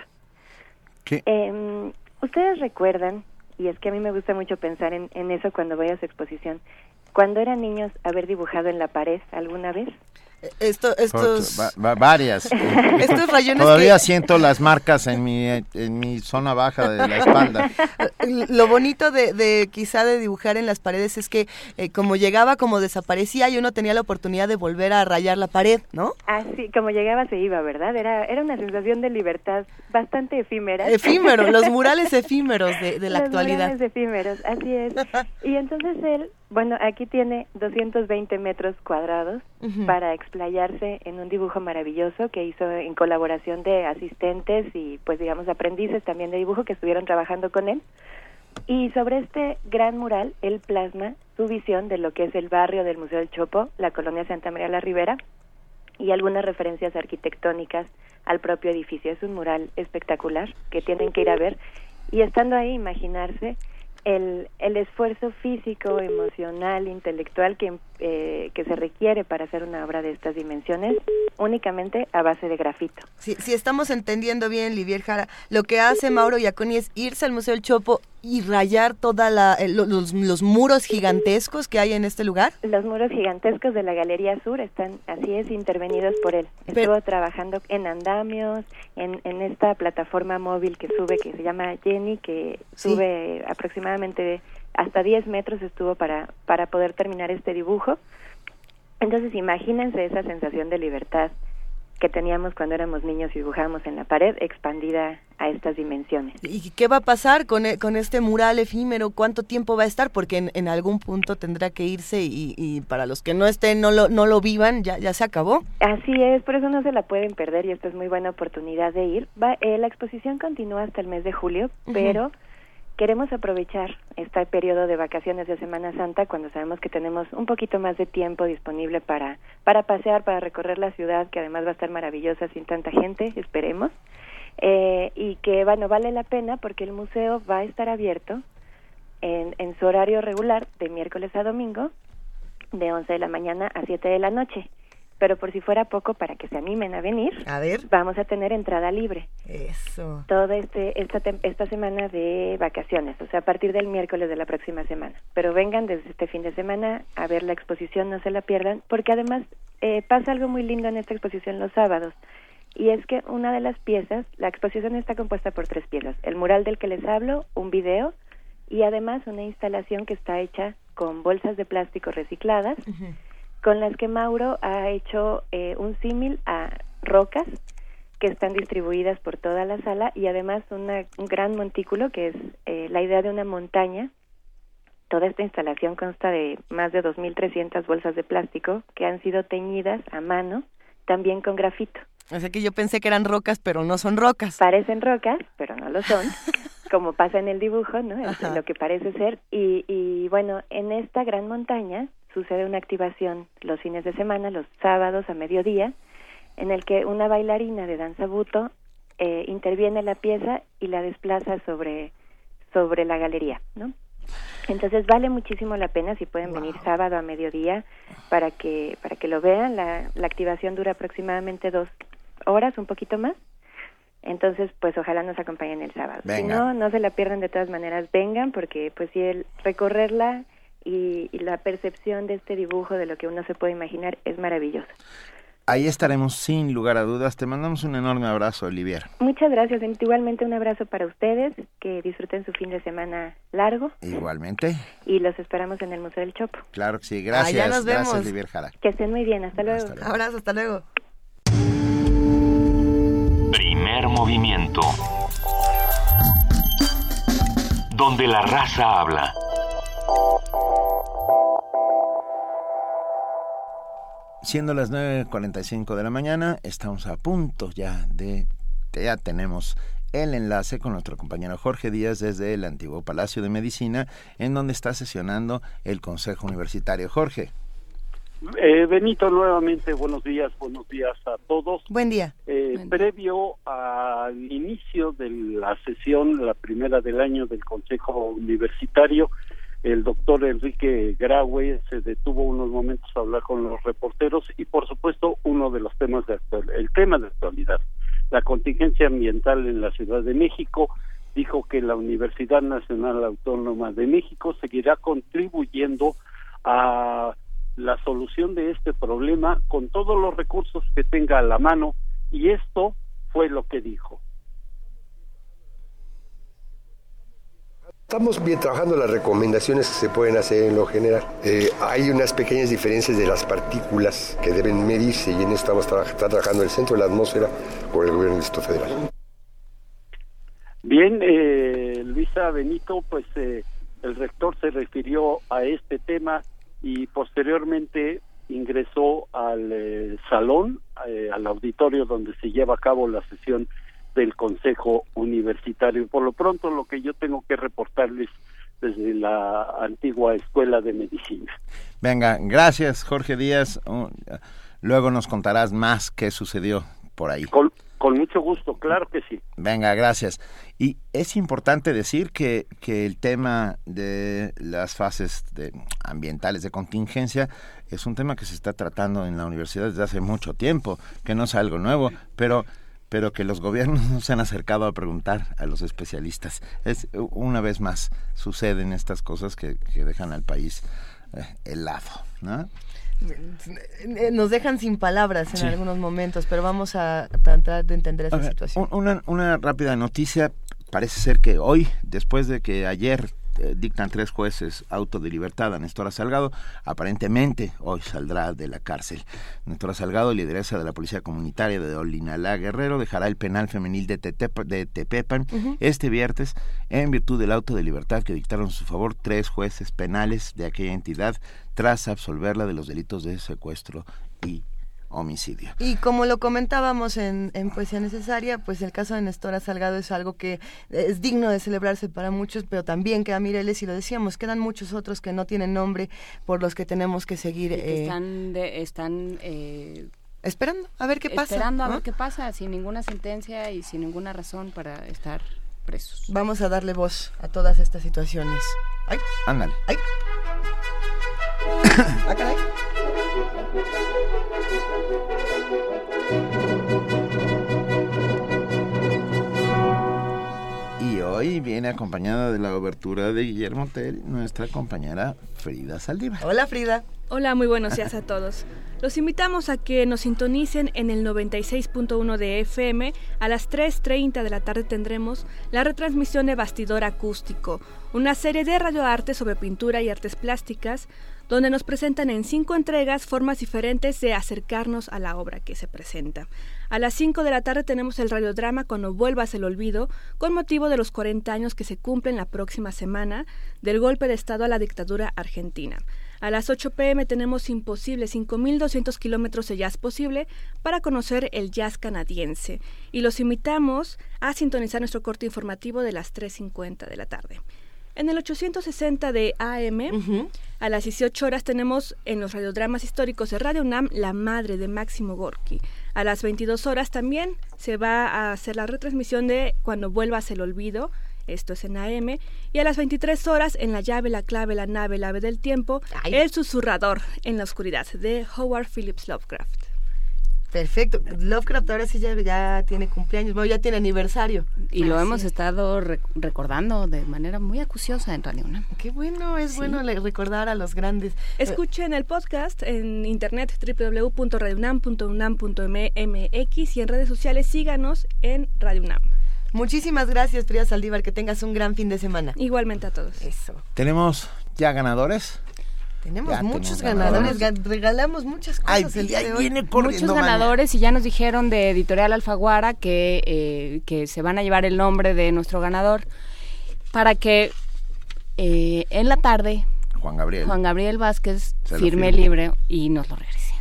Em, Ustedes recuerdan, y es que a mí me gusta mucho pensar en, en eso cuando voy a su exposición, cuando eran niños haber dibujado en la pared alguna vez. Esto, estos varias. <laughs> estos rayones todavía siento las marcas en mi en mi zona baja de la espalda. <laughs> Lo bonito de, de quizá de dibujar en las paredes es que eh, como llegaba como desaparecía y uno tenía la oportunidad de volver a rayar la pared no así como llegaba se iba verdad era era una sensación de libertad bastante efímera. Efímero los murales <laughs> efímeros de, de la los actualidad. murales efímeros así es. Y entonces él bueno, aquí tiene 220 metros cuadrados para explayarse en un dibujo maravilloso que hizo en colaboración de asistentes y, pues, digamos, aprendices también de dibujo que estuvieron trabajando con él. Y sobre este gran mural, él plasma su visión de lo que es el barrio del Museo del Chopo, la colonia Santa María la Ribera, y algunas referencias arquitectónicas al propio edificio. Es un mural espectacular que tienen que ir a ver y estando ahí imaginarse el, el esfuerzo físico, emocional, intelectual que, eh, que se requiere para hacer una obra de estas dimensiones únicamente a base de grafito. Si, si estamos entendiendo bien, Livier Jara, lo que hace Mauro Iaconi es irse al Museo del Chopo y rayar toda la, los, los, muros gigantescos que hay en este lugar. Los muros gigantescos de la Galería Sur están, así es, intervenidos por él. Estuvo trabajando en andamios, en, en esta plataforma móvil que sube, que se llama Jenny, que sube aproximadamente hasta 10 metros estuvo para, para poder terminar este dibujo. Entonces imagínense esa sensación de libertad que teníamos cuando éramos niños y dibujábamos en la pared expandida a estas dimensiones. ¿Y qué va a pasar con, e, con este mural efímero? ¿Cuánto tiempo va a estar? Porque en, en algún punto tendrá que irse y, y, para los que no estén, no lo, no lo vivan, ya, ya se acabó. Así es, por eso no se la pueden perder y esta es muy buena oportunidad de ir. Va, eh, la exposición continúa hasta el mes de julio, pero queremos aprovechar este periodo de vacaciones de Semana Santa cuando sabemos que tenemos un poquito más de tiempo disponible para para pasear, para recorrer la ciudad, que además va a estar maravillosa sin tanta gente, esperemos, eh, y que bueno vale la pena porque el museo va a estar abierto en, en su horario regular de miércoles a domingo de 11 de la mañana a 7 de la noche pero por si fuera poco para que se animen a venir, a ver. vamos a tener entrada libre. Eso. Toda este, esta, esta semana de vacaciones, o sea, a partir del miércoles de la próxima semana. Pero vengan desde este fin de semana a ver la exposición, no se la pierdan, porque además eh, pasa algo muy lindo en esta exposición los sábados. Y es que una de las piezas, la exposición está compuesta por tres piezas. El mural del que les hablo, un video y además una instalación que está hecha con bolsas de plástico recicladas con las que Mauro ha hecho eh, un símil a rocas que están distribuidas por toda la sala y además una, un gran montículo que es eh, la idea de una montaña. Toda esta instalación consta de más de 2.300 bolsas de plástico que han sido teñidas a mano, también con grafito. O sea que yo pensé que eran rocas, pero no son rocas. Parecen rocas, pero no lo son, <laughs> como pasa en el dibujo, ¿no? Es lo que parece ser. Y, y bueno, en esta gran montaña sucede una activación los fines de semana, los sábados a mediodía, en el que una bailarina de danza buto eh, interviene en la pieza y la desplaza sobre, sobre la galería, ¿no? Entonces vale muchísimo la pena si pueden venir sábado a mediodía para que para que lo vean. La, la activación dura aproximadamente dos horas, un poquito más. Entonces, pues ojalá nos acompañen el sábado. Si no, no se la pierdan de todas maneras, vengan porque pues si el recorrerla y, la percepción de este dibujo, de lo que uno se puede imaginar, es maravilloso. Ahí estaremos sin lugar a dudas. Te mandamos un enorme abrazo, Olivier. Muchas gracias. Igualmente un abrazo para ustedes. Que disfruten su fin de semana largo. Igualmente. Y los esperamos en el Museo del Chopo. Claro que sí. Gracias. nos vemos. Gracias, Olivier Jara. Que estén muy bien. Hasta luego. Hasta luego. Abrazo. Hasta luego. Primer movimiento. Donde la raza habla. Siendo las 9.45 de la mañana, estamos a punto ya de... Ya tenemos el enlace con nuestro compañero Jorge Díaz desde el antiguo Palacio de Medicina, en donde está sesionando el Consejo Universitario. Jorge. Eh, Benito, nuevamente buenos días, buenos días a todos. Buen día. Eh, previo al inicio de la sesión, la primera del año del Consejo Universitario, el doctor Enrique Graue se detuvo unos momentos a hablar con los reporteros y por supuesto uno de los temas de actual, el tema de actualidad, la contingencia ambiental en la Ciudad de México, dijo que la Universidad Nacional Autónoma de México seguirá contribuyendo a la solución de este problema con todos los recursos que tenga a la mano y esto fue lo que dijo. Estamos bien trabajando las recomendaciones que se pueden hacer en lo general. Eh, hay unas pequeñas diferencias de las partículas que deben medirse y en eso estamos está trabajando el centro de la atmósfera con el gobierno del Distrito Federal. Bien, eh, Luisa Benito, pues eh, el rector se refirió a este tema y posteriormente ingresó al eh, salón, eh, al auditorio donde se lleva a cabo la sesión del Consejo Universitario. Por lo pronto, lo que yo tengo que reportarles desde la antigua Escuela de Medicina. Venga, gracias Jorge Díaz. luego nos contarás más qué sucedió por ahí. Con, con mucho gusto, claro que sí. Venga, gracias. Y es importante decir que, que el tema de las fases de, ambientales de contingencia es un tema que se está tratando en la universidad desde hace mucho tiempo, que no es algo nuevo, pero pero que los gobiernos <laughs> no se han acercado a preguntar a los especialistas. Es una vez más suceden estas cosas que, que dejan al país eh, helado, ¿no? Nos dejan sin palabras en algunos momentos, pero vamos a tratar de entender esa situación. Una, una rápida noticia. Parece ser que hoy, después de que ayer eh, dictan tres jueces auto de libertad a Néstor Salgado. Aparentemente hoy saldrá de la cárcel. Néstor Salgado, lideresa de la Policía Comunitaria de Olinalá Guerrero, dejará el penal femenil de, de Tepepan este viernes en virtud del auto de libertad que dictaron a su favor tres jueces penales de aquella entidad tras absolverla de los delitos de secuestro y homicidio. Y como lo comentábamos en, en, Poesía Necesaria, pues el caso de Nestora Salgado es algo que es digno de celebrarse para muchos, pero también queda Mireles, y lo decíamos, quedan muchos otros que no tienen nombre por los que tenemos que seguir. Eh, están están eh, esperando a ver qué pasa. Esperando a ver qué pasa, sin ninguna sentencia y sin ninguna razón para estar presos. Vamos a darle voz a todas estas situaciones. ¡Ay! Ándale. ¡Ay! <coughs> ¡Ah, caray! Hoy viene acompañada de la obertura de Guillermo Tell, nuestra compañera Frida Saldívar. Hola Frida. Hola, muy buenos días a todos. Los invitamos a que nos sintonicen en el 96.1 de FM. A las 3.30 de la tarde tendremos la retransmisión de Bastidor Acústico, una serie de radioarte sobre pintura y artes plásticas donde nos presentan en cinco entregas formas diferentes de acercarnos a la obra que se presenta. A las 5 de la tarde tenemos el radiodrama Cuando vuelvas el olvido, con motivo de los 40 años que se cumplen la próxima semana del golpe de Estado a la dictadura argentina. A las 8 pm tenemos Imposible, 5.200 kilómetros de jazz posible para conocer el jazz canadiense. Y los invitamos a sintonizar nuestro corte informativo de las 3.50 de la tarde. En el 860 de AM, a las 18 horas tenemos en los radiodramas históricos de Radio UNAM La Madre de Máximo Gorki. A las 22 horas también se va a hacer la retransmisión de Cuando vuelvas el olvido, esto es en AM, y a las 23 horas en La llave, la clave, la nave, el ave del tiempo, El susurrador en la oscuridad de Howard Phillips Lovecraft. Perfecto. Lovecraft ahora sí ya, tiene cumpleaños, bueno, ya tiene aniversario. Y lo hemos estado recordando de manera muy acuciosa en Radio UNAM. Qué bueno, es bueno recordar a los grandes. Escuchen el podcast en internet www.radiounam.unam.mx y en redes sociales síganos en Radio UNAM. Muchísimas gracias, Frida Saldívar, que tengas un gran fin de semana. Igualmente a todos. Eso. ¿Tenemos ya ganadores? Tenemos muchos ganadores, regalamos muchas cosas el día hoy. Muchos ganadores y ya nos dijeron de Editorial Alfaguara que, eh, que se van a llevar el nombre de nuestro ganador para que eh, en la tarde Juan Gabriel, Juan Gabriel Vázquez firme libre y nos lo regrese.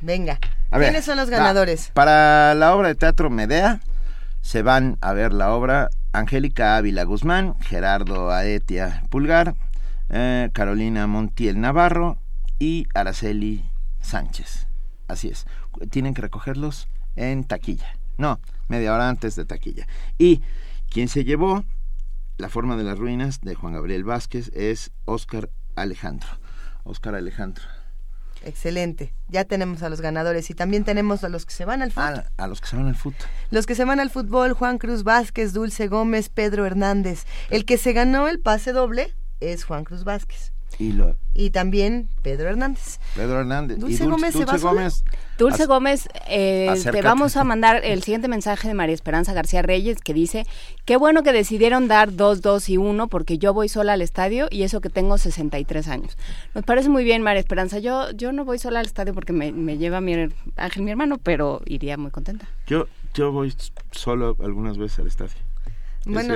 Venga, ¿quiénes son los ganadores? para la obra de teatro Medea se van a ver la obra Angélica Ávila Guzmán, Gerardo Aetia Pulgar, eh, Carolina Montiel Navarro y Araceli Sánchez. Así es. Tienen que recogerlos en taquilla. No, media hora antes de taquilla. Y quien se llevó La forma de las ruinas de Juan Gabriel Vázquez es Óscar Alejandro. Óscar Alejandro. Excelente. Ya tenemos a los ganadores y también tenemos a los que se van al fútbol. a los que se van al fútbol. Los que se van al fútbol, Juan Cruz Vázquez, Dulce Gómez, Pedro Hernández. El que se ganó el pase doble es Juan Cruz Vázquez. Y, lo... y también Pedro Hernández. Pedro Hernández. Dulce, Gómez se va Gómez. Dulce Gómez, eh, te vamos a mandar el siguiente mensaje de María Esperanza García Reyes que dice, qué bueno que decidieron dar dos, dos y uno porque yo voy sola al estadio y eso que tengo 63 años. Nos parece muy bien, María Esperanza. Yo, yo no voy sola al estadio porque me, me lleva mi Ángel, mi hermano, pero iría muy contenta. Yo, yo voy solo algunas veces al estadio. Bueno,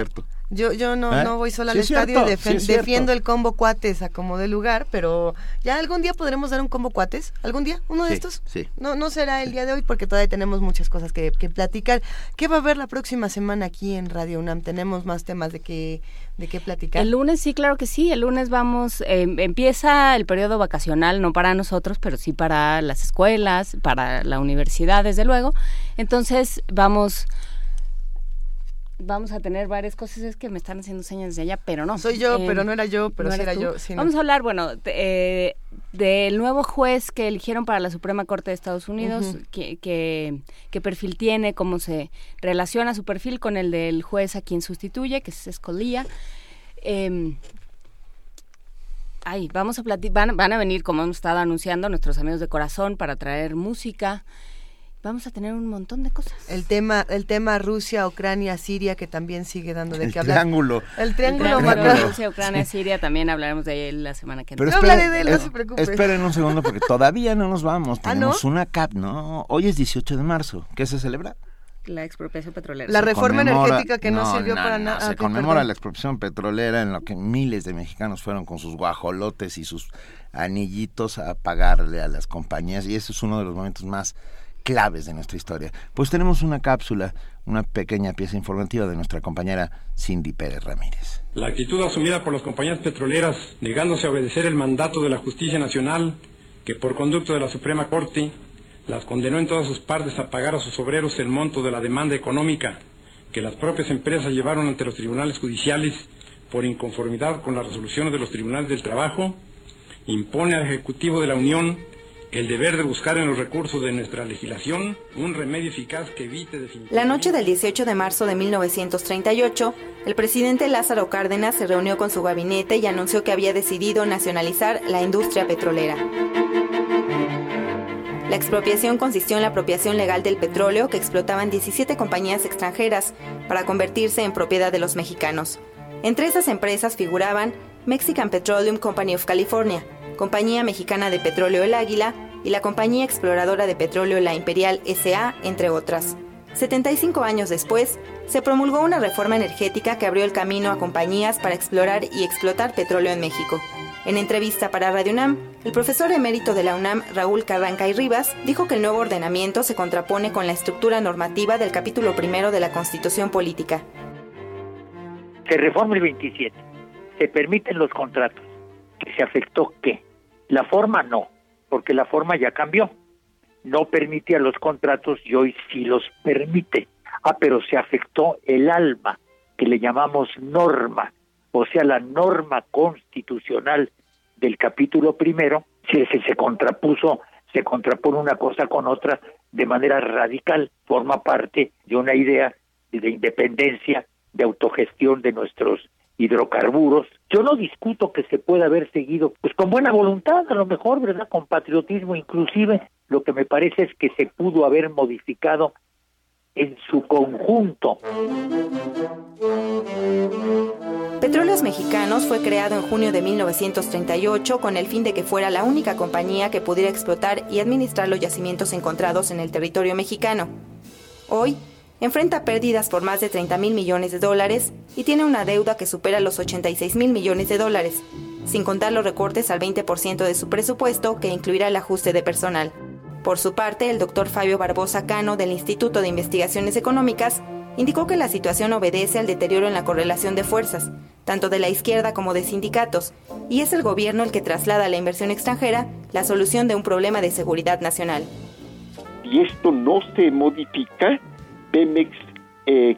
Yo, yo no, ¿Eh? no voy sola al estadio y defiendo el combo cuates a como de lugar, pero ya algún día podremos dar un combo cuates, algún día, uno de estos. Sí. No, no será el día de hoy porque todavía tenemos muchas cosas que, que platicar. ¿Qué va a haber la próxima semana aquí en Radio UNAM? Tenemos más temas de que de qué platicar. El lunes sí, claro que sí. El lunes vamos, eh, empieza el periodo vacacional, no para nosotros, pero sí para las escuelas, para la universidad, desde luego. Entonces vamos vamos a tener varias cosas. Es que me están haciendo señas de allá, pero no. Soy yo, pero no era yo, pero sí era yo. vamos a hablar, bueno, eh, del nuevo juez que eligieron para la Suprema Corte de Estados Unidos, que, qué perfil tiene, cómo se relaciona su perfil con el del juez a quien sustituye, que es Escolía. Eh, ay, vamos a platicar, van, a venir, como hemos estado anunciando, nuestros amigos de corazón para traer música vamos a tener un montón de cosas. El tema, el tema Rusia, Ucrania, Siria, que también sigue dando de qué hablar. Triángulo. El triángulo. El triángulo Rusia, Ucrania, Siria, también hablaremos de él la semana que viene. Pero hablaré de él, no se preocupe. Esperen un segundo porque <laughs> todavía no nos vamos. ¿Ah, Tenemos una CAP, ¿no? Hoy es 18 de marzo. ¿Qué se celebra? La expropiación petrolera. La reforma energética que no, sirvió para nada. se conmemora la expropiación petrolera en lo que miles de mexicanos fueron con sus guajolotes y sus anillitos a pagarle a las compañías y eso es uno de los momentos más claves de nuestra historia. Pues tenemos una cápsula, una pequeña pieza informativa de nuestra compañera Cindy Pérez Ramírez. La actitud asumida por las compañías petroleras, negándose a obedecer el mandato de la justicia nacional, que por conducto de la Suprema Corte las condenó en todas sus partes a pagar a sus obreros el monto de la demanda económica que las propias empresas llevaron ante los tribunales judiciales por inconformidad con las resoluciones de los tribunales del trabajo, impone al Ejecutivo de la Unión el deber de buscar en los recursos de nuestra legislación un remedio eficaz que evite. La noche del 18 de marzo de 1938, el presidente Lázaro Cárdenas se reunió con su gabinete y anunció que había decidido nacionalizar la industria petrolera. La expropiación consistió en la apropiación legal del petróleo que explotaban 17 compañías extranjeras para convertirse en propiedad de los mexicanos. Entre esas empresas figuraban Mexican Petroleum Company of California, Compañía Mexicana de Petróleo El Águila y la Compañía Exploradora de Petróleo La Imperial SA, entre otras. 75 años después, se promulgó una reforma energética que abrió el camino a compañías para explorar y explotar petróleo en México. En entrevista para Radio UNAM, el profesor emérito de la UNAM, Raúl Carranca y Rivas, dijo que el nuevo ordenamiento se contrapone con la estructura normativa del capítulo primero de la Constitución Política. Se reforma el 27. Se permiten los contratos que se afectó qué? La forma no, porque la forma ya cambió. No permitía los contratos y hoy sí los permite. Ah, pero se afectó el alma, que le llamamos norma, o sea, la norma constitucional del capítulo primero, se, se, se contrapuso, se contrapone una cosa con otra de manera radical, forma parte de una idea de independencia, de autogestión de nuestros hidrocarburos. Yo no discuto que se pueda haber seguido, pues con buena voluntad, a lo mejor, ¿verdad? Con patriotismo inclusive. Lo que me parece es que se pudo haber modificado en su conjunto. Petróleos Mexicanos fue creado en junio de 1938 con el fin de que fuera la única compañía que pudiera explotar y administrar los yacimientos encontrados en el territorio mexicano. Hoy, enfrenta pérdidas por más de 30 mil millones de dólares y tiene una deuda que supera los 86 mil millones de dólares, sin contar los recortes al 20% de su presupuesto que incluirá el ajuste de personal. Por su parte, el doctor Fabio Barbosa Cano del Instituto de Investigaciones Económicas indicó que la situación obedece al deterioro en la correlación de fuerzas, tanto de la izquierda como de sindicatos, y es el gobierno el que traslada a la inversión extranjera la solución de un problema de seguridad nacional. Y esto no se modifica Pemex eh,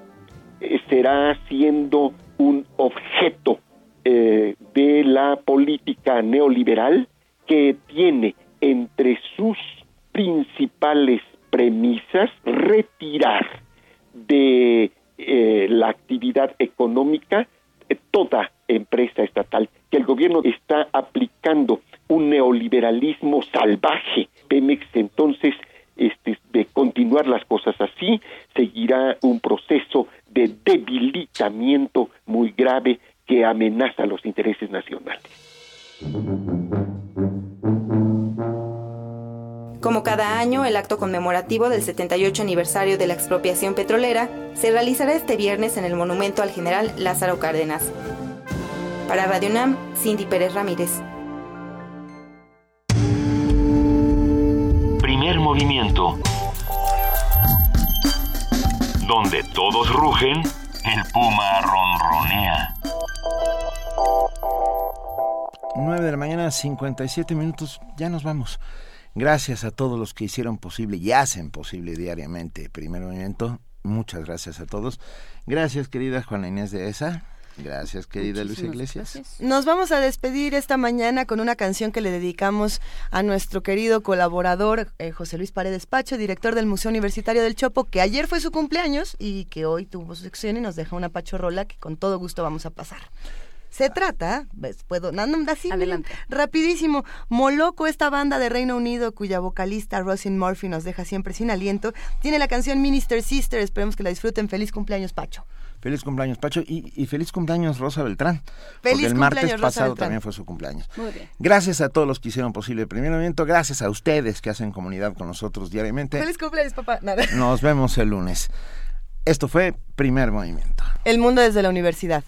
será siendo un objeto eh, de la política neoliberal que tiene entre sus principales premisas retirar de eh, la actividad económica toda empresa estatal, que el gobierno está aplicando un neoliberalismo salvaje. Pemex entonces este, de continuar las cosas así, seguirá un proceso de debilitamiento muy grave que amenaza los intereses nacionales. Como cada año, el acto conmemorativo del 78 aniversario de la expropiación petrolera se realizará este viernes en el monumento al general Lázaro Cárdenas. Para Radio UNAM, Cindy Pérez Ramírez. Movimiento. Donde todos rugen, el puma ronronea. 9 de la mañana, 57 minutos, ya nos vamos. Gracias a todos los que hicieron posible y hacen posible diariamente Primer Movimiento. Muchas gracias a todos. Gracias, querida Juana Inés de ESA. Gracias, querida Luis Iglesias. Nos vamos a despedir esta mañana con una canción que le dedicamos a nuestro querido colaborador eh, José Luis Paredes Pacho, director del Museo Universitario del Chopo, que ayer fue su cumpleaños y que hoy tuvo su sección y nos deja una pachorrola que con todo gusto vamos a pasar. Se trata, puedo, no, así, Adelante. rapidísimo, Moloco, esta banda de Reino Unido cuya vocalista Rosin Murphy nos deja siempre sin aliento, tiene la canción Minister Sister, esperemos que la disfruten. Feliz cumpleaños, Pacho. Feliz cumpleaños, Pacho, y, feliz cumpleaños, Rosa Beltrán. Feliz porque el martes pasado también fue su cumpleaños. Gracias a todos los que hicieron posible el primer movimiento, gracias a ustedes que hacen comunidad con nosotros diariamente. Feliz cumpleaños, papá. Nos vemos el lunes. Esto fue Primer Movimiento. El mundo desde la universidad.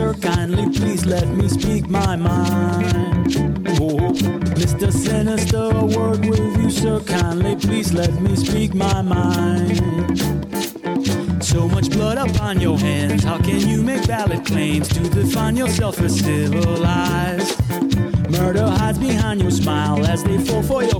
sir, kindly please let me speak my mind. Oh, Mr. Sinister, a word with you, sir, kindly please let me speak my mind. So much blood upon your hands, how can you make valid claims to define yourself as civilized? Murder hides behind your smile as they fall for your